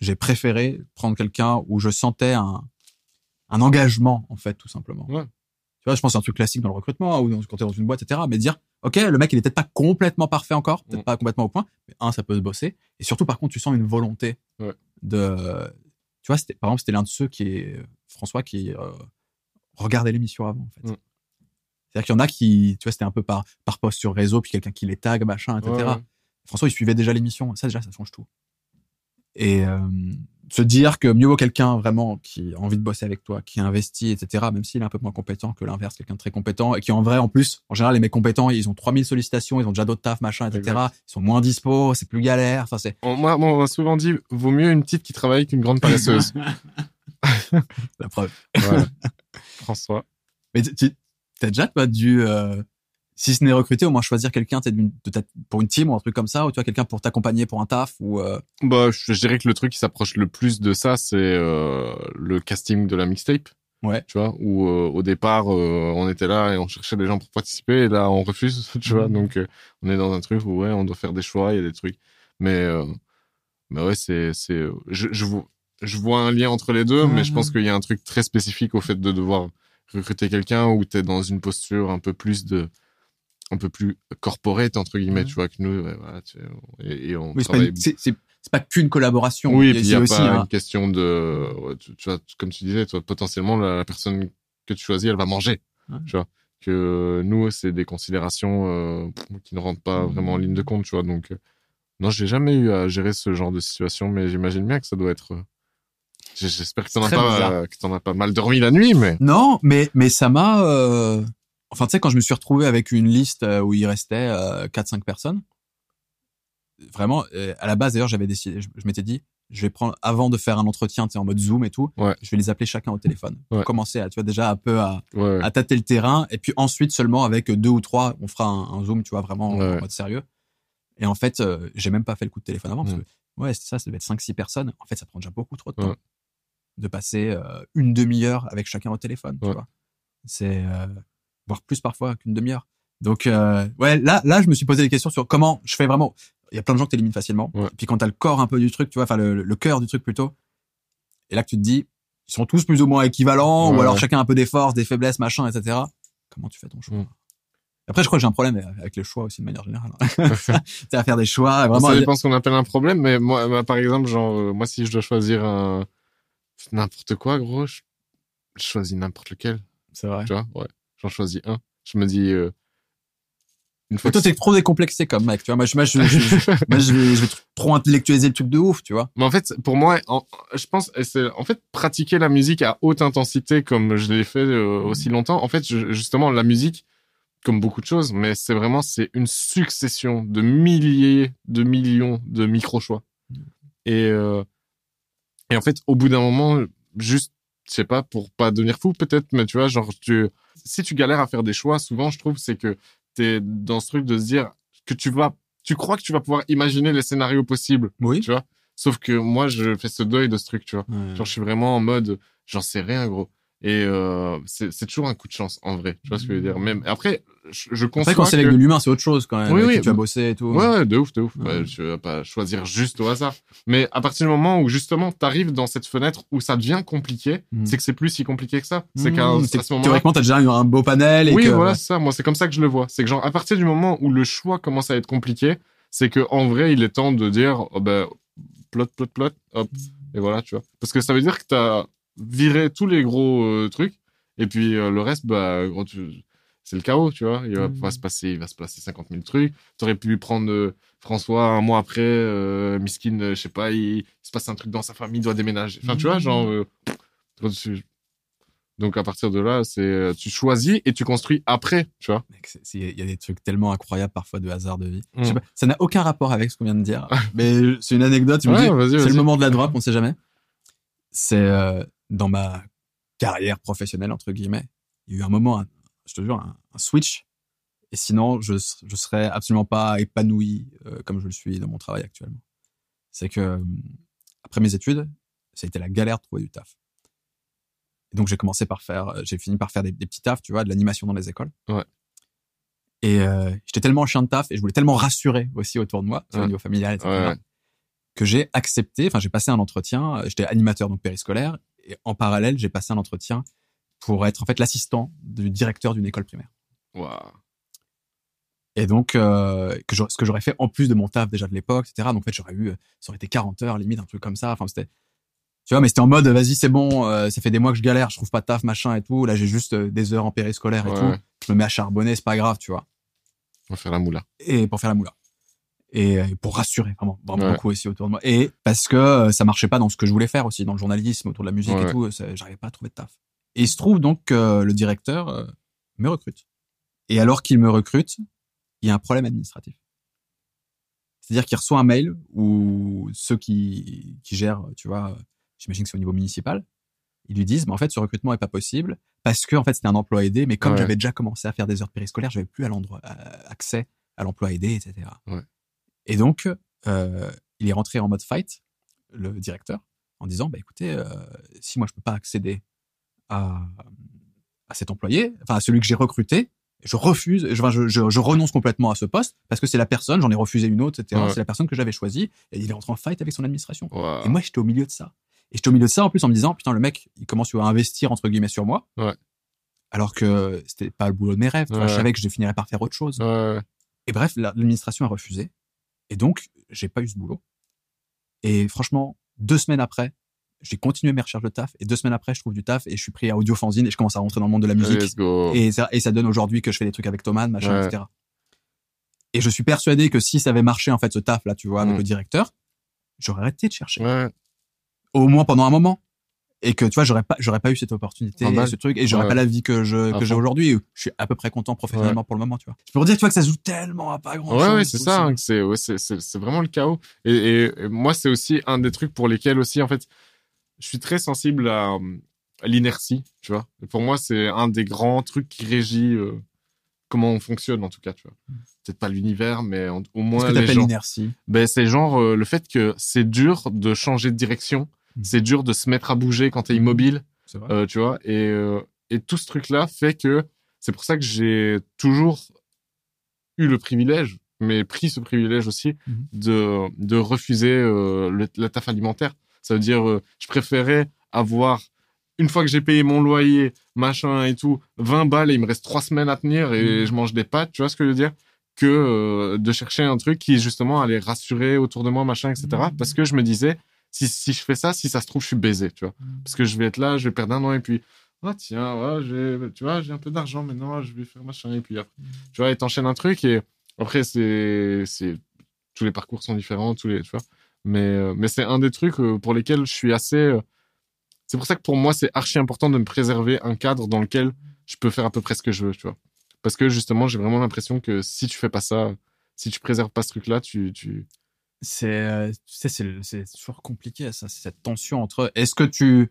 j'ai préféré prendre quelqu'un où je sentais un, un engagement, en fait, tout simplement. Ouais. Tu vois, je pense que c'est un truc classique dans le recrutement, hein, ou dans- quand t'es dans une boîte, etc. Mais dire, OK, le mec, il est peut-être pas complètement parfait encore, peut-être Mm. pas complètement au point, mais un, ça peut se bosser. Et surtout, par contre, tu sens une volonté Ouais. de, tu vois, c'était, par exemple, c'était l'un de ceux qui est, François, qui, euh, regardait l'émission avant, en fait. C'est-à-dire qu'il y en a qui, tu vois, c'était un peu par, par post sur réseau, puis quelqu'un qui les tag, machin, etc. Ouais, ouais. François, il suivait déjà l'émission. Ça, déjà, ça change tout. Et euh, se dire que mieux vaut quelqu'un vraiment qui a envie de bosser avec toi, qui investit, etc., même s'il est un peu moins compétent que l'inverse, quelqu'un de très compétent, et qui en vrai, en plus, en général, les mecs compétents, ils ont 3000 sollicitations, ils ont déjà d'autres taf, machin, etc., Exact. ils sont moins dispo, c'est plus galère, enfin, c'est On, moi, on m'a souvent dit, vaut mieux une petite qui travaille qu'une grande paresseuse. la preuve. voilà. François. Mais tu t'as déjà, toi, dû, euh, si ce n'est recruter, au moins choisir quelqu'un, t'es ta- pour une team ou un truc comme ça, ou tu vois, quelqu'un pour t'accompagner pour un taf, ou, euh, Bah, je, je dirais que le truc qui s'approche le plus de ça, c'est euh, le casting de la mixtape. Ouais. Tu vois, où euh, au départ, on était là et on cherchait des gens pour participer, et là, on refuse, tu vois. Mhm. Donc, on est dans un truc où, ouais, on doit faire des choix, il y a des trucs. Mais, mais ouais, c'est, je, je, vois, je vois un lien entre les deux, mais je pense qu'il y a un truc très spécifique au fait de devoir recruter quelqu'un où t'es dans une posture un peu plus de, un peu plus corporate entre guillemets, tu vois, que nous, ouais, voilà, tu sais, et, et on Oui, c'est pas, travaille. c'est, qu'une collaboration. Oui, Et puis il c'est y a aussi pas un- une question de, tu, tu vois, comme tu disais, toi, potentiellement la, la personne que tu choisis, elle va manger, Ouais. tu vois. Que nous, c'est des considérations euh, qui ne rentrent pas vraiment en ligne de compte, tu vois. Donc, euh, non, j'ai jamais eu à gérer ce genre de situation, mais j'imagine bien que ça doit être. J'espère que t'en as pas, euh, que t'en as pas mal dormi la nuit, mais. Non, mais mais ça m'a. euh, Enfin, tu sais, quand je me suis retrouvé avec une liste euh, où il restait euh, 4-5 personnes, vraiment, à la base d'ailleurs, j'avais décidé, je, je m'étais dit, je vais prendre avant de faire un entretien, tu sais, en mode Zoom et tout, Ouais. je vais les appeler chacun au téléphone. Pour Ouais. commencer à, tu vois, déjà un peu à, Ouais, à tâter le terrain, et puis ensuite seulement avec deux ou trois, on fera un, un Zoom, tu vois, vraiment en mode sérieux. Et en fait, j'ai même pas fait le coup de téléphone avant, parce que ouais, c'est ça, ça devait être 5-6 personnes. En fait, ça prend déjà beaucoup trop de temps Ouais. De passer euh, une demi-heure avec chacun au téléphone, tu Ouais. vois. C'est euh, voire plus parfois qu'une demi-heure. Donc euh, ouais, là là je me suis posé des questions sur comment je fais vraiment il y a plein de gens que t'élimines facilement. Ouais. Et puis quand t'as le corps un peu du truc, tu vois, enfin le, le cœur du truc plutôt. Et là que tu te dis ils sont tous plus ou moins équivalents ou alors chacun a un peu des forces, des faiblesses, machin, etc. Comment tu fais ton choix? Mm. Après je crois que j'ai un problème avec les choix aussi de manière générale. c'est à faire des choix vraiment. ça dépend ce qu'on appelle un problème, mais moi, moi, par exemple, genre, moi, si je dois choisir un, n'importe quoi, gros, je, je choisis n'importe lequel, C'est vrai. tu vois, ouais. J'en choisis un. Je me dis, euh, une fois toi t'es trop décomplexé comme mec, tu vois. Moi je moi, je, je- moi, je vais, je vais trop intellectualiser le truc de ouf, tu vois. Mais en fait, pour moi, en- je pense, c'est en fait pratiquer la musique à haute intensité comme je l'ai fait euh, aussi longtemps. En fait, justement, la musique, comme beaucoup de choses, mais c'est vraiment c'est une succession de milliers, de millions de micro choix. Et euh, et en fait, au bout d'un moment, juste, je sais pas, pour pas devenir fou peut-être, mais tu vois, genre tu, si tu galères à faire des choix, souvent, je trouve, c'est que t'es dans ce truc de se dire que tu vas, tu crois que tu vas pouvoir imaginer les scénarios possibles Oui. tu vois. Sauf que moi, je fais ce deuil de ce truc, tu vois. Ouais. Genre, je suis vraiment en mode, j'en sais rien, gros. Et euh, c'est toujours un coup de chance, en vrai. Tu vois ce que je veux dire? Même après, je, je Après quand c'est que... avec de l'humain, c'est autre chose quand même. Oui, oui. tu as bossé et tout. Ouais, ouais, de ouf, de ouf. Ouais. Bah, tu vas pas choisir juste au hasard. Mais à partir du moment où, justement, t'arrives dans cette fenêtre où ça devient compliqué, Mhm. c'est que c'est plus si compliqué que ça. C'est Mmh, qu'à que ce moment-là... Théoriquement, t'as déjà eu un beau panel et Oui, que voilà, ça. Moi, c'est comme ça que je le vois. C'est que genre, à partir du moment où le choix commence à être compliqué, c'est que en vrai, il est temps de dire, oh, ben, plot, plot, plot, hop, et voilà, tu vois. Parce que ça veut dire que t'as viré tous les gros euh, trucs, et puis euh, le reste, bah, tu- c'est le chaos, tu vois. Il va Mm. pas se passer, il va se passer 50 000 trucs. T'aurais pu prendre euh, François un mois après, euh, Miskin, je sais pas, il, il se passe un truc dans sa famille, il doit déménager. Enfin, tu vois, Mm. genre, tu- donc à partir de là, c'est tu choisis et tu construis après, tu vois. Il y a des trucs tellement incroyables parfois de hasard de vie. Je sais Mm. pas, ça n'a aucun rapport avec ce qu'on vient de dire, mais c'est une anecdote. Ouais, c'est le moment de la drop, on sait jamais. C'est dans ma carrière professionnelle entre guillemets, il y a eu un moment, un- je te jure, un, un switch. Et sinon, je je serais absolument pas épanoui euh, comme je le suis dans mon travail actuellement. C'est que euh, après mes études, ça a été la galère de trouver du taf. Et donc j'ai commencé par faire, euh, j'ai fini par faire des, des petits tafs, tu vois, de l'animation dans les écoles. Ouais. Et euh, j'étais tellement chien de taf et je voulais tellement rassurer aussi autour de moi, Ouais. au niveau familial, etc. Ouais, ouais. Que j'ai accepté, enfin j'ai passé un entretien, j'étais animateur donc périscolaire, et en parallèle j'ai passé un entretien pour être en fait l'assistant du directeur d'une école primaire. Waouh. Et donc, euh, que ce que j'aurais fait en plus de mon taf déjà de l'époque, etc. Donc, en fait, j'aurais eu, euh, ça aurait été 40 heures, limite, un truc comme ça. Enfin, c'était, tu vois, mais c'était en mode, vas-y, c'est bon, euh, ça fait des mois que je galère, je trouve pas de taf, machin et tout. Là, j'ai juste des heures en périscolaire et Ouais, tout. Je me mets à charbonner, c'est pas grave, tu vois. Va faire la moula. Et pour faire la moula. Et euh, pour rassurer, vraiment, vraiment Ouais. beaucoup aussi autour de moi. Et parce que euh, ça marchait pas dans ce que je voulais faire aussi, dans le journalisme, autour de la musique Ouais, et tout, j'arrivais pas à trouver de taf. Et il se trouve donc que le directeur euh, me recrute. Et alors qu'il me recrute, il y a un problème administratif. C'est-à-dire qu'il reçoit un mail où ceux qui, qui gèrent, tu vois, j'imagine que c'est au niveau municipal, ils lui disent, mais en fait, ce recrutement est pas possible parce que, en fait, c'était un emploi aidé, mais comme Ouais. j'avais déjà commencé à faire des heures périscolaires, j'avais plus à l'endroit, accès à l'emploi aidé, etc. Ouais. Et donc, euh, il est rentré en mode fight, le directeur, en disant, bah, écoutez, euh, si moi je peux pas accéder à, à cet employé, enfin, à celui que j'ai recruté, je refuse, je, je, je, je renonce complètement à ce poste parce que c'est la personne, j'en ai refusé une autre, etc. Ouais. C'est la personne que j'avais choisie et il est rentré en fight avec son administration. Et moi, j'étais au milieu de ça. Et j'étais au milieu de ça en plus en me disant, putain, le mec, il commence à investir entre guillemets sur moi. Ouais. alors que c'était pas le boulot de mes rêves. Ouais. Je savais que je finirais par faire autre chose. Et bref, la- l'administration a refusé. Et donc, j'ai pas eu ce boulot. Et franchement, deux semaines après, j'ai continué mes recherches de taf. Et deux semaines après, je trouve du taf et je suis pris à Audiofanzine et je commence à rentrer dans le monde de la musique. Let's go. Et ça, et ça donne aujourd'hui que je fais des trucs avec Thomas, machin, Ouais. etc. Et je suis persuadé que si ça avait marché, en fait, ce taf, là, tu vois, avec Mm. le directeur, j'aurais arrêté de chercher. Ouais. Au moins pendant un moment. Et que, tu vois, j'aurais pas, j'aurais pas eu cette opportunité, Ah bah, ce truc, et j'aurais ouais. pas la vie que je, que j'ai aujourd'hui. Je suis à peu près content professionnellement pour le moment, tu vois. Je peux dire, tu vois, que ça se joue tellement à pas grand chose. Ouais, c'est ça. hein, c'est, ouais, c'est, vraiment le chaos. Et, et, et moi, c'est aussi un des trucs pour lesquels aussi, en fait, je suis très sensible à, à l'inertie, tu vois. Et pour moi, c'est un des grands trucs qui régit euh, comment on fonctionne, en tout cas, tu vois. Peut-être pas l'univers, mais en- au moins que les gens. l'inertie? Ben, c'est genre euh, le fait que c'est dur de changer de direction, Mm. C'est dur de se mettre à bouger quand t'es immobile, C'est vrai. euh, tu vois. Et, euh, et tout ce truc-là fait que c'est pour ça que j'ai toujours eu le privilège, mais pris ce privilège aussi Mhm. de, de refuser euh, le, la taf alimentaire. Ça veut dire, je préférais avoir, une fois que j'ai payé mon loyer, machin et tout, 20 balles et il me reste trois semaines à tenir et Mhm. je mange des pâtes, tu vois ce que je veux dire que de chercher un truc qui justement allait rassurer autour de moi, machin, etc. Parce que je me disais, si, si je fais ça, si ça se trouve, je suis baisé, tu vois. Parce que je vais être là, je vais perdre un an et puis, oh tiens, ouais, j'ai, tu vois, j'ai un peu d'argent maintenant, je vais faire machin et puis après, tu vois, et t'enchaînes un truc et après c'est, c'est, tous les parcours sont différents, tous les, tu vois. Mais, euh, mais c'est un des trucs euh, pour lesquels je suis assez, euh, c'est pour ça que pour moi c'est archi important de me préserver un cadre dans lequel je peux faire à peu près ce que je veux, tu vois. Parce que justement, j'ai vraiment l'impression que si tu fais pas ça, si tu préserves pas ce truc-là, tu, tu, C'est, euh, tu sais, c'est, c'est toujours compliqué, ça. C'est cette tension entre est-ce que tu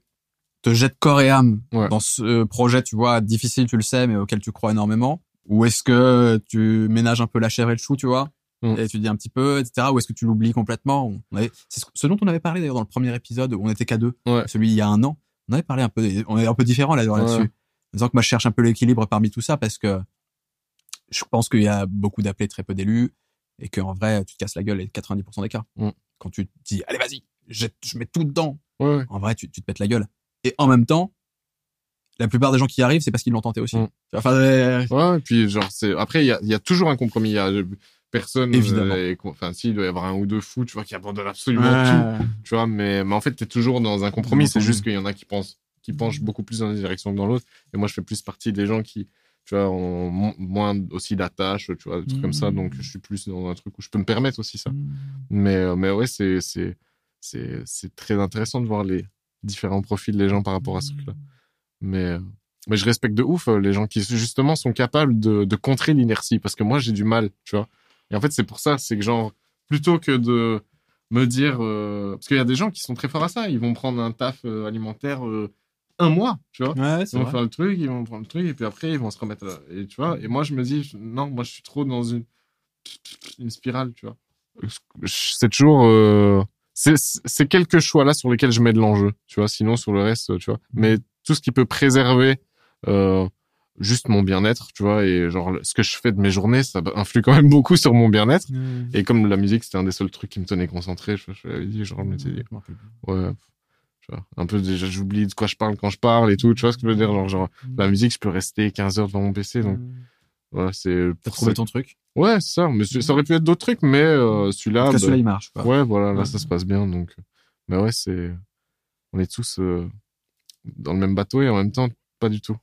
te jettes corps et âme Ouais. dans ce projet, tu vois, difficile, tu le sais, mais auquel tu crois énormément, ou est-ce que tu ménages un peu la chair et le chou, tu vois, Mm. et tu dis un petit peu, etc., ou est-ce que tu l'oublies complètement? Avait, C'est ce, dont on avait parlé d'ailleurs dans le premier épisode où on était qu'à deux, Ouais. celui il y a un an. On avait parlé un peu, on est un peu différent là, là-dessus. En disant que moi je cherche un peu l'équilibre parmi tout ça parce que je pense qu'il y a beaucoup d'appelés, très peu d'élus, et qu'en vrai, tu te casses la gueule les 90% des cas. Mm. Quand tu te dis, allez, vas-y, je, je mets tout dedans. ouais, ouais. En vrai, tu, tu te pètes la gueule. Et en même temps, la plupart des gens qui y arrivent, c'est parce qu'ils l'ont tenté aussi. Mm. Enfin, euh, Ouais, et puis genre c'est après il y a, il y a toujours un compromis. Y a euh, personne. Évidemment. euh, Enfin, si il doit y avoir un ou deux fous, tu vois, qui abandonnent absolument tout, tu vois. Mais mais en fait, t'es toujours dans un compromis. C'est juste qu'il y en a qui pensent, qui penchent beaucoup plus dans une direction que dans l'autre. Et moi, je fais plus partie des gens qui, tu vois, moins aussi d'attache, tu vois, des trucs comme ça. Mm. Donc, je suis plus dans un truc où je peux me permettre aussi ça. Mm. Mais euh, mais ouais, c'est c'est c'est c'est très intéressant de voir les différents profils des gens par rapport à ce truc-là. Mais, euh, mais je respecte de ouf euh, les gens qui justement sont capables de, de contrer l'inertie parce que moi j'ai du mal, tu vois. Et en fait c'est pour ça, c'est que genre plutôt que de me dire euh, parce qu'il y a des gens qui sont très forts à ça, ils vont prendre un taf euh, alimentaire euh, un mois, tu vois. Ouais, Ils vont vrai. faire le truc, ils vont prendre le truc et puis après ils vont se remettre à... et tu vois. Et moi je me dis non, moi je suis trop dans une une spirale, tu vois. C'est toujours euh, c'est c'est quelques choix là sur lesquels je mets de l'enjeu, tu vois. Sinon sur le reste, tu vois. Mais tout ce qui peut préserver euh, juste mon bien-être, tu vois, et genre ce que je fais de mes journées, ça influe quand même beaucoup sur mon bien-être. Et comme la musique, c'était un des seuls trucs qui me tenait concentré, je, je l'avais dit, genre, je m'étais dit, ouais, tu vois, un peu déjà, j'oublie de quoi je parle quand je parle et tout, tu vois ce que je veux dire, genre, genre, la musique, je peux rester 15 heures devant mon PC, donc, voilà, c'est, T'as pour trouvé ton truc? ouais, ça, mais ça aurait pu être d'autres trucs, mais, euh, celui-là, bah, celui-là, il marche. Quoi. ouais, voilà, là, Ouais. ça se passe bien, donc, euh, mais ouais, c'est, on est tous, euh, dans le même bateau et en même temps, pas du tout,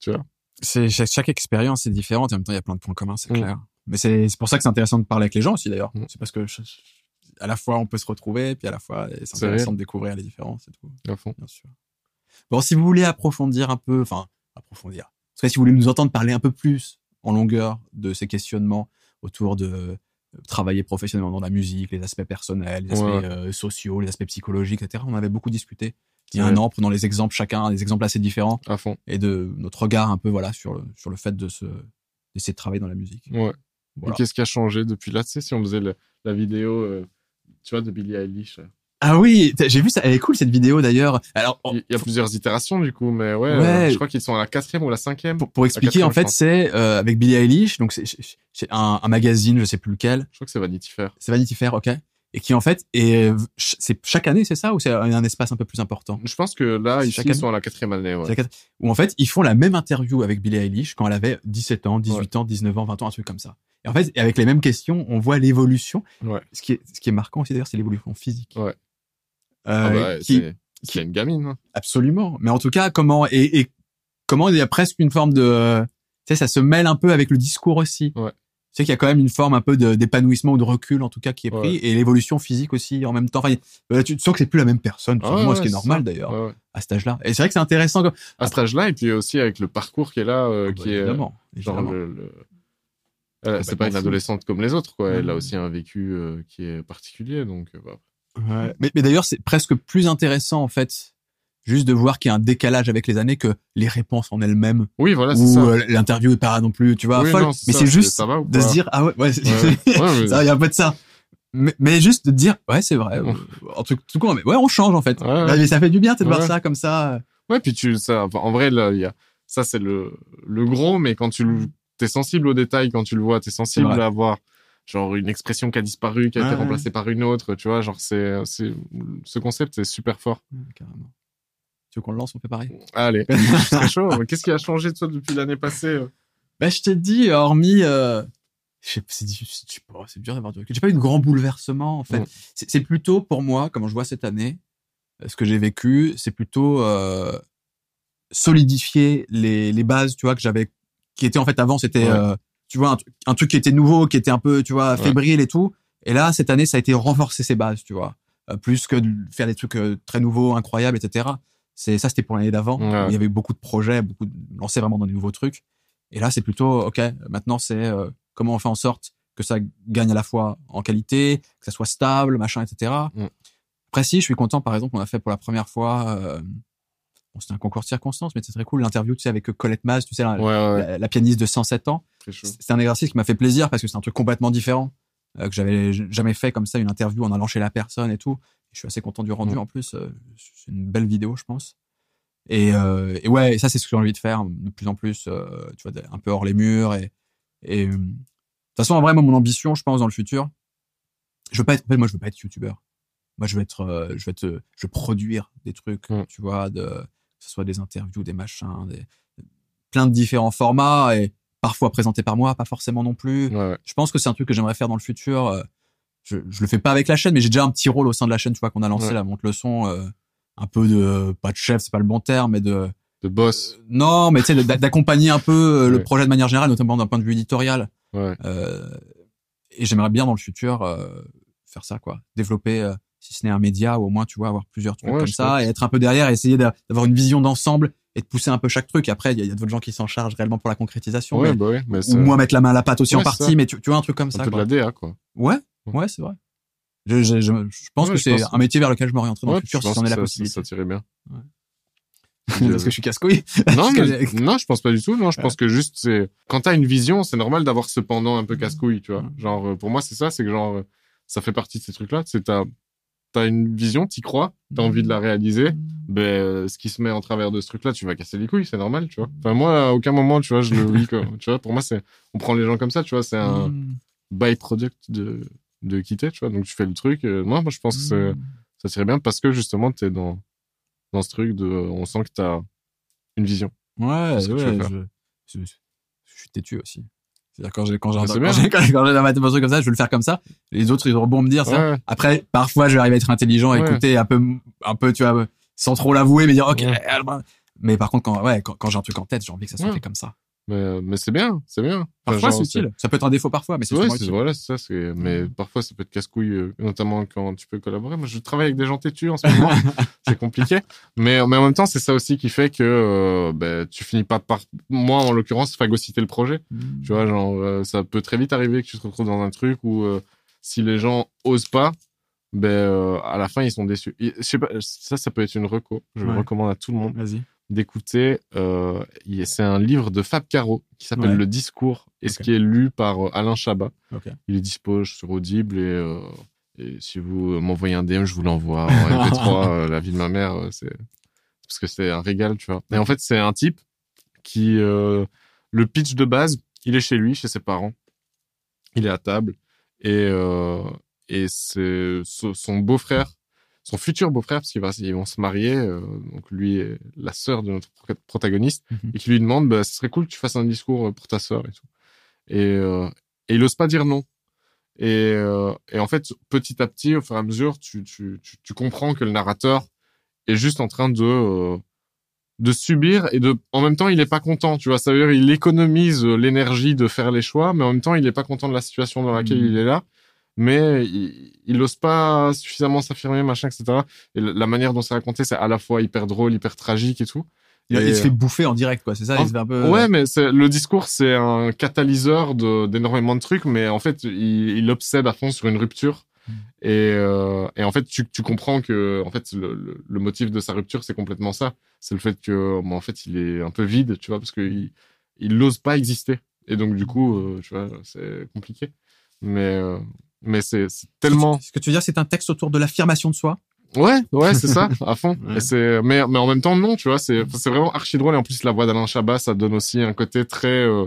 tu vois. C'est chaque, chaque expérience est différente. Et en même temps, il y a plein de points communs, c'est Mm. clair. Mais c'est pour ça que c'est intéressant de parler avec les gens aussi, d'ailleurs. Mm. C'est parce que je- à la fois on peut se retrouver, puis à la fois c'est intéressant de découvrir les différences et tout. À fond. Bien sûr. Bon, si vous voulez approfondir un peu, enfin approfondir. Parce que si vous voulez nous entendre parler un peu plus en longueur de ces questionnements autour de euh, travailler professionnellement dans la musique, les aspects personnels, les aspects Ouais. euh, sociaux, les aspects psychologiques, etc. On avait beaucoup discuté il y a Ouais. un an, prenant les exemples chacun, des exemples assez différents À fond. et de notre regard un peu voilà sur le sur le fait de se d'essayer de travailler dans la musique. Ouais. Voilà. Et qu'est-ce qui a changé depuis là, tu sais, si on faisait le- la vidéo, euh, tu vois, de Billie Eilish. Ah oui, j'ai vu ça, elle est cool cette vidéo d'ailleurs. Alors on- Il y a plusieurs itérations du coup, mais ouais, Ouais. euh, je crois qu'ils sont à la quatrième ou la cinquième. pour, pour expliquer en fait c'est euh, avec Billie Eilish donc c'est un, un magazine je sais plus lequel Je crois que c'est Vanity Fair. c'est Vanity Fair ok et qui en fait est ch- c'est chaque année c'est ça ou c'est un espace un peu plus important? Je pense que là, ici, ils sont à la quatrième année. Ouais. La où en fait ils font la même interview avec Billie Eilish quand elle avait 17 ans 18 ans 19 ans 20 ans un truc comme ça et en fait et avec les mêmes questions on voit l'évolution Ouais. ce qui est ce qui est marquant aussi d'ailleurs c'est l'évolution physique Ouais. Euh, Ah bah, qui c'est c'est une gamine. hein. absolument mais en tout cas comment et, et comment il y a presque une forme de tu sais ça se mêle un peu avec le discours aussi Ouais. Tu sais qu'il y a quand même une forme un peu d'épanouissement ou de recul en tout cas qui est Ouais. pris et l'évolution physique aussi en même temps enfin a- tu sens que c'est plus la même personne Ah ouais, ce qui est c'est normal d'ailleurs à cet âge-là et c'est vrai que c'est intéressant comme... À cet âge-là, et puis aussi avec le parcours qui est là, euh, Bah, qui est évidemment, genre évidemment. le. le- Elle, c'est Complètement pas une adolescente comme les autres, quoi. Elle a Ouais. aussi un vécu euh, qui est particulier, donc. euh, bah. Ouais. Mais, mais d'ailleurs, c'est presque plus intéressant, en fait, juste de voir qu'il y a un décalage avec les années que les réponses en elles-mêmes, Oui, voilà, c'est ou euh, l'interview est pas non plus, tu vois, Oui, folle. non, mais c'est juste ça va ou de pas se dire, ah ouais, ouais, c'est- Ouais, ouais, mais- ça, il y a peu de ça. Mais, mais juste de dire, ouais, c'est vrai. En tout, tout cas, mais ouais, on change, en fait. Mais ça fait du bien, de voir ça comme ça. Ouais, puis tu, ça, en vrai, là, il y a, ça, c'est le, le gros, mais quand tu t'es sensible aux détails, quand tu le vois, t'es sensible à voir, genre, une expression qui a disparu, qui a été ouais. remplacée par une autre, tu vois, genre, c'est, c'est, ce concept est super fort. Carrément. Tu veux qu'on le lance, on fait pareil. Allez, très chaud. Qu'est-ce qui a changé, toi, depuis l'année passée? euh Bah, je t'ai dit, hormis, euh, c'est c'est dur d'avoir du recul. J'ai pas eu de grand bouleversement, en fait. Mm. C'est c'est plutôt, pour moi, comment je vois cette année, euh, ce que j'ai vécu, c'est plutôt, euh, solidifier les, les bases, tu vois, que j'avais, qui étaient, en fait, avant, c'était, Ouais. euh, tu vois, un, tru- un truc qui était nouveau, qui était un peu, tu vois, Ouais. fébrile et tout. Et là, cette année, ça a été renforcer ses bases, tu vois. Euh, plus que de faire des trucs très nouveaux, incroyables, etc. C'est, ça, c'était pour l'année d'avant. Ouais. Il y avait beaucoup de projets, beaucoup de, lancer vraiment dans des nouveaux trucs. Et là, c'est plutôt, OK, maintenant, c'est euh, comment on fait en sorte que ça gagne à la fois en qualité, que ça soit stable, machin, etc. Mm. Après, si, je suis content, par exemple, on a fait pour la première fois, euh, bon, c'était un concours de circonstances, mais c'est très cool, l'interview, tu sais, avec Colette Maz, tu sais, la, Ouais, ouais, la- la pianiste de 107 ans. C'est un exercice qui m'a fait plaisir parce que c'est un truc complètement différent, euh, que j'avais jamais fait comme ça, une interview en allant chez la personne et tout. Je suis assez content du rendu Mm. en plus. euh, c'est une belle vidéo, je pense. Et, euh, et ouais, et ça c'est ce que j'ai envie de faire de plus en plus, euh, tu vois, un peu hors les murs et de toute façon en vrai moi mon ambition, je pense dans le futur, je veux pas être, en fait, moi je veux pas être youtubeur. Moi je veux être, euh, je veux être, je veux produire des trucs, Mm. tu vois, de que ce soit des interviews, des machins, des plein de différents formats et parfois présentés par moi, pas forcément non plus. Ouais, ouais. Je pense que c'est un truc que j'aimerais faire dans le futur. Euh, Je, je le fais pas avec la chaîne, mais j'ai déjà un petit rôle au sein de la chaîne, tu vois, qu'on a lancé Ouais. la monte le son, euh, un peu de pas de chef, c'est pas le bon terme, mais de De boss. non, mais tu sais, d'a- d'accompagner un peu euh, le Ouais. projet de manière générale, notamment d'un point de vue éditorial. Ouais. Euh, et j'aimerais bien dans le futur euh, faire ça, quoi, développer, euh, si ce n'est un média, ou au moins, tu vois, avoir plusieurs trucs Ouais, comme ça, et être un peu derrière, et essayer d'a- d'avoir une vision d'ensemble et de pousser un peu chaque truc. Après, il y a, y a d'autres gens qui s'en chargent réellement pour la concrétisation, Ouais, mais- bah ouais, mais ou moi mettre la main à la pâte aussi en partie, ça. mais tu, tu vois un truc comme un ça. peu de quoi. la DA, quoi. Ouais, Ouais. c'est vrai. Je, je, je, je pense Ouais, que c'est un métier vers lequel je m'orienterai dans Ouais, le futur si est que la ça- possibilité. Ça, ça tirait bien. Parce que je suis casse-couille. non, mais, non, je pense pas du tout. Non, je pense que juste c'est quand t'as une vision, c'est normal d'avoir ce pendant un peu casse-couille, tu vois. Mm. Genre euh, pour moi c'est ça, c'est que genre euh, ça fait partie de ces trucs-là. C'est t'as t'as une vision, t'y crois, t'as envie de la réaliser. Ben euh, ce qui se met en travers de ce truc-là, tu vas casser les couilles, c'est normal, tu vois. Enfin moi à aucun moment, tu vois, je le vis comme, tu vois. Pour moi c'est, on prend les gens comme ça, tu vois. C'est un Mm. byproduct de de quitter, tu vois. Donc tu fais le truc. euh, moi, moi je pense que c'est Mm. ça serait bien parce que justement t'es dans dans ce truc de, on sent que t'as une vision. Ouais, tu ouais, je, je, je suis têtu aussi. C'est-à-dire quand j'ai quand j'ai un- c'est quand bien. j'ai quand j'ai- quand j'ai dans ma tête un truc comme ça, je veux le faire comme ça. Les autres ils auront bon me dire ça. Ouais. Après, parfois je vais arriver à être intelligent, Ouais. écouter un peu un peu tu vois sans trop l'avouer, mais dire ok. Ouais. alors, Mais par contre quand ouais quand, quand j'ai un truc en tête, j'ai envie que ça soit Ouais. fait comme ça. Mais, mais c'est bien, c'est bien. Parfois c'est utile. Ça peut être un défaut parfois, mais c'est Ouais, utile. voilà, c'est ça. C'est, mais parfois, ça peut être casse-couille, euh, notamment quand tu peux collaborer. Moi, je travaille avec des gens têtus en ce moment. c'est compliqué. Mais, mais en même temps, c'est ça aussi qui fait que euh, ben, tu finis pas par, moi, en l'occurrence, phagocyter le projet. Mm. Tu vois, genre, euh, ça peut très vite arriver que tu te retrouves dans un truc où euh, si les gens osent pas, ben, euh, à la fin, ils sont déçus. Et, je sais pas, ça, ça peut être une reco. Je le recommande à tout le monde Vas-y. D'écouter. Euh, c'est un livre de Fab Caro qui s'appelle Ouais. Le Discours et ce qui est lu par euh, Alain Chabat. Il est dispo sur Audible et, euh, et si vous m'envoyez un DM, je vous l'envoie en MP3. euh, la vie de ma mère, c'est parce que c'est un régal, tu vois. Et en fait, c'est un type qui le pitch de base, il est chez lui, chez ses parents. Il est à table et et c'est so- son beau-frère, son futur beau-frère, parce qu'ils vont se marier, euh, donc lui est la sœur de notre pro- protagoniste, Mhm. et qui lui demande, bah, ce serait cool que tu fasses un discours euh, pour ta sœur et tout. Et, euh, et il ose pas dire non. Et, euh, et en fait, petit à petit, au fur et à mesure, tu, tu, tu, tu comprends que le narrateur est juste en train de de subir et de en même temps il est pas content tu vois ça veut dire il économise l'énergie de faire les choix mais en même temps il est pas content de la situation dans laquelle Mhm. il est là mais il, il ose pas suffisamment s'affirmer machin etc et la manière dont c'est raconté c'est à la fois hyper drôle hyper tragique et tout Il, Et, il se fait bouffer en direct, quoi. C'est ça. en- il se fait un peu. ouais mais c'est le discours c'est un catalyseur d'énormément de trucs mais en fait il, il obsède à fond sur une rupture Mm. et, euh, et en fait tu, tu comprends que en fait le, le, le motif de sa rupture c'est complètement ça c'est le fait que bon, en fait il est un peu vide tu vois parce que il il n'ose pas exister et donc du coup euh, tu vois c'est compliqué mais euh, mais c'est tellement Ce que tu veux dire, c'est un texte autour de l'affirmation de soi? Ouais, ouais, c'est ça, à fond. Ouais. Et c'est, mais, mais en même temps, non, tu vois, c'est, c'est vraiment archi drôle. Et en plus, la voix d'Alain Chabat, ça donne aussi un côté très, euh,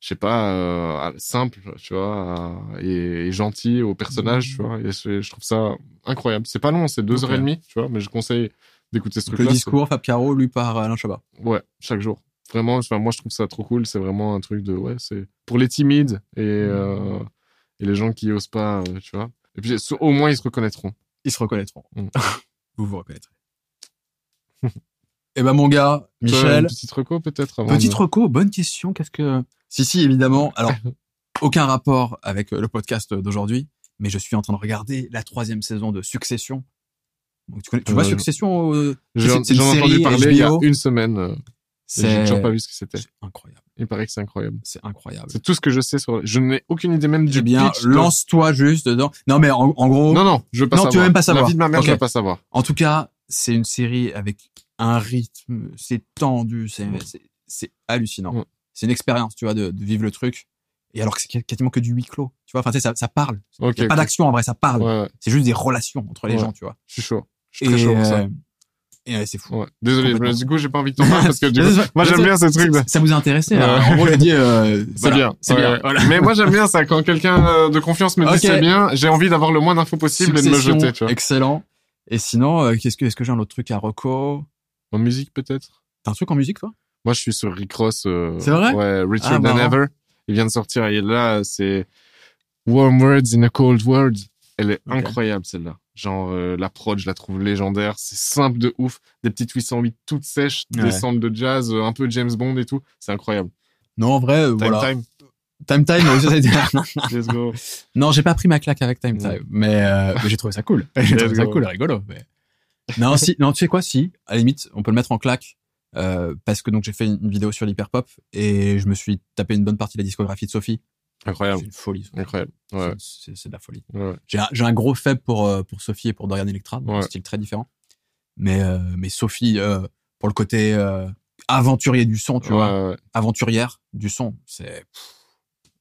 je sais pas, euh, simple, tu vois, euh, et, et gentil au personnage, tu vois. Et je trouve ça incroyable. C'est pas long, c'est deux heures et demie, tu vois, mais je conseille d'écouter ce truc-là. le discours, Fab Caro, lu par Alain Chabat. Ouais, chaque jour. Vraiment, enfin, moi, je trouve ça trop cool. C'est vraiment un truc de, ouais, c'est pour les timides et, euh, et les gens qui osent pas, euh, tu vois. Et puis, au moins, ils se reconnaîtront. Ils se reconnaîtront. Mm. vous vous reconnaîtrez. Eh ben, mon gars, Michel, petite reco, peut-être, petite de- reco, bonne question. Qu'est-ce que... Si, si, évidemment. Alors, aucun rapport avec euh, le podcast d'aujourd'hui, mais je suis en train de regarder la troisième saison de Succession. Donc, tu, connais, tu vois Euh, Succession euh, J'en ai entendu parler il y a une semaine. Euh, J'ai toujours pas vu ce que c'était. incroyable. Il paraît que c'est incroyable. C'est incroyable. C'est tout ce que je sais sur. Je n'ai aucune idée même du Eh bien, lance-toi juste dedans. Non, mais en, en gros, Non, non, je veux pas Non, savoir. tu veux même pas savoir. La vie de ma mère, Ok. je veux pas savoir. En tout cas, c'est une série avec un rythme, c'est tendu, c'est c'est- hallucinant. C'est une expérience, tu vois, de, de vivre le truc. Et alors que c'est quasiment que du huis clos, tu vois. Enfin, tu sais, ça, ça parle. Ok. Il y a pas d'action en vrai, ça parle. Ouais, ouais, C'est juste des relations entre les Ouais. gens, tu vois. je suis chaud. Je suis très chaud pour ça. Euh, et ouais, c'est fou. Ouais. Désolé, mais du coup, j'ai pas envie de t'en parler parce que du coup, moi, j'aime bien ces trucs. de- Ça, ça vous a intéressé hein Ouais. En gros, je dis, euh, C'est voilà, bien. C'est bien. Voilà. Mais moi, j'aime bien ça. Quand quelqu'un euh, de confiance me dit c'est bien, j'ai envie d'avoir le moins d'infos possible et de me jeter, tu vois. Excellent. Et sinon, euh, qu'est-ce que, est-ce que j'ai un autre truc à reco? En musique, peut-être? T'as un truc en musique, toi? Moi, je suis sur Rick Ross. euh, C'est vrai? Ouais, Richer Ah, Than. Ever. Il vient de sortir. Et là, c'est Warm Words in a Cold World. Elle est incroyable, celle-là. Genre, euh, la prod, je la trouve légendaire. C'est simple de ouf. Des petites 808 toutes sèches, Ouais. des samples de jazz, euh, un peu James Bond et tout. C'est incroyable. Non, en vrai, euh, Time voilà. Time. Time Time, Let's go. Non, j'ai pas pris ma claque avec Time Ouais. Time, mais, euh, mais j'ai trouvé ça cool. J'ai trouvé ça cool, rigolo. Mais... Non, si, non, tu sais quoi, si, à la limite, on peut le mettre en claque, euh, parce que donc j'ai fait une vidéo sur l'hyperpop et je me suis tapé une bonne partie de la discographie de Sophie. C'est Incroyable. une folie. Incroyable. Ouais. C'est c'est de la folie. ouais. J'ai un, gros faible pour euh, pour Sophie et pour Dorian Electra, Ouais. un style très différent. Mais euh, mais Sophie, euh, pour le côté euh, aventurier du son, tu vois, aventurière du son, c'est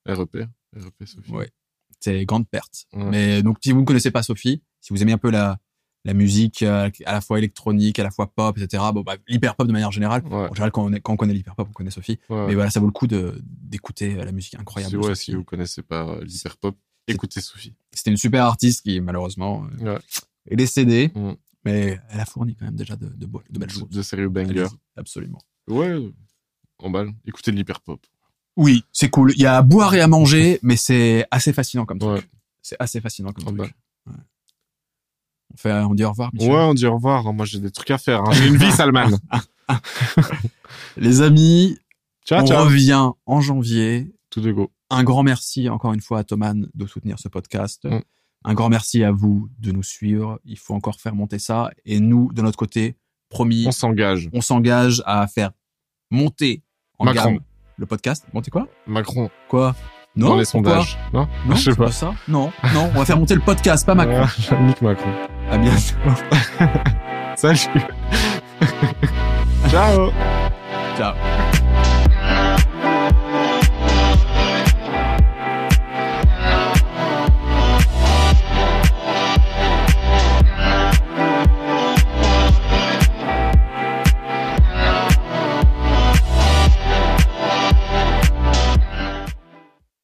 REP. REP, Sophie. Ouais. c'est grande perte. Mais donc, si vous ne connaissez pas Sophie, si vous aimez un peu la, la musique euh, à la fois électronique, à la fois pop, etc., bon, bah, l'hyperpop de manière générale, Ouais. en général, quand on, est- quand on connaît l'hyperpop, on connaît Sophie. Ouais. Mais voilà, ça vaut le coup d'écouter euh, la musique incroyable. Si, ouais, si vous connaissez pas euh, l'hyperpop, écoutez Sophie. C'était une super artiste qui, malheureusement, euh, est décédée. Mm. Mais elle a fourni quand même déjà de, de, beaux- de belles choses. De sérieux bangers. Absolument. Ouais. En balle. Écoutez de l'hyperpop. Oui, c'est cool. Il y a à boire et à manger, mais c'est assez fascinant comme truc. C'est assez fascinant comme Ah truc. bah. On fait, on dit au revoir, Michel. Ouais, on dit au revoir. Moi, j'ai des trucs à faire. hein. J'ai une vie, Salman. Les amis, ciao, on ciao. revient en janvier. Tout de go. Un grand merci encore une fois à Thoman de soutenir ce podcast. Mm. Un grand merci à vous de nous suivre. Il faut encore faire monter ça. Et nous, de notre côté, promis, On s'engage. on s'engage à faire monter en Macron. gamme le podcast. Monter quoi? Macron. Quoi? Non dans les sondages. Non? Non, Je sais pas. pas ça. Non, non, on va faire monter le podcast, pas Macron. Nick Macron. À bientôt. Salut. ciao. Ciao.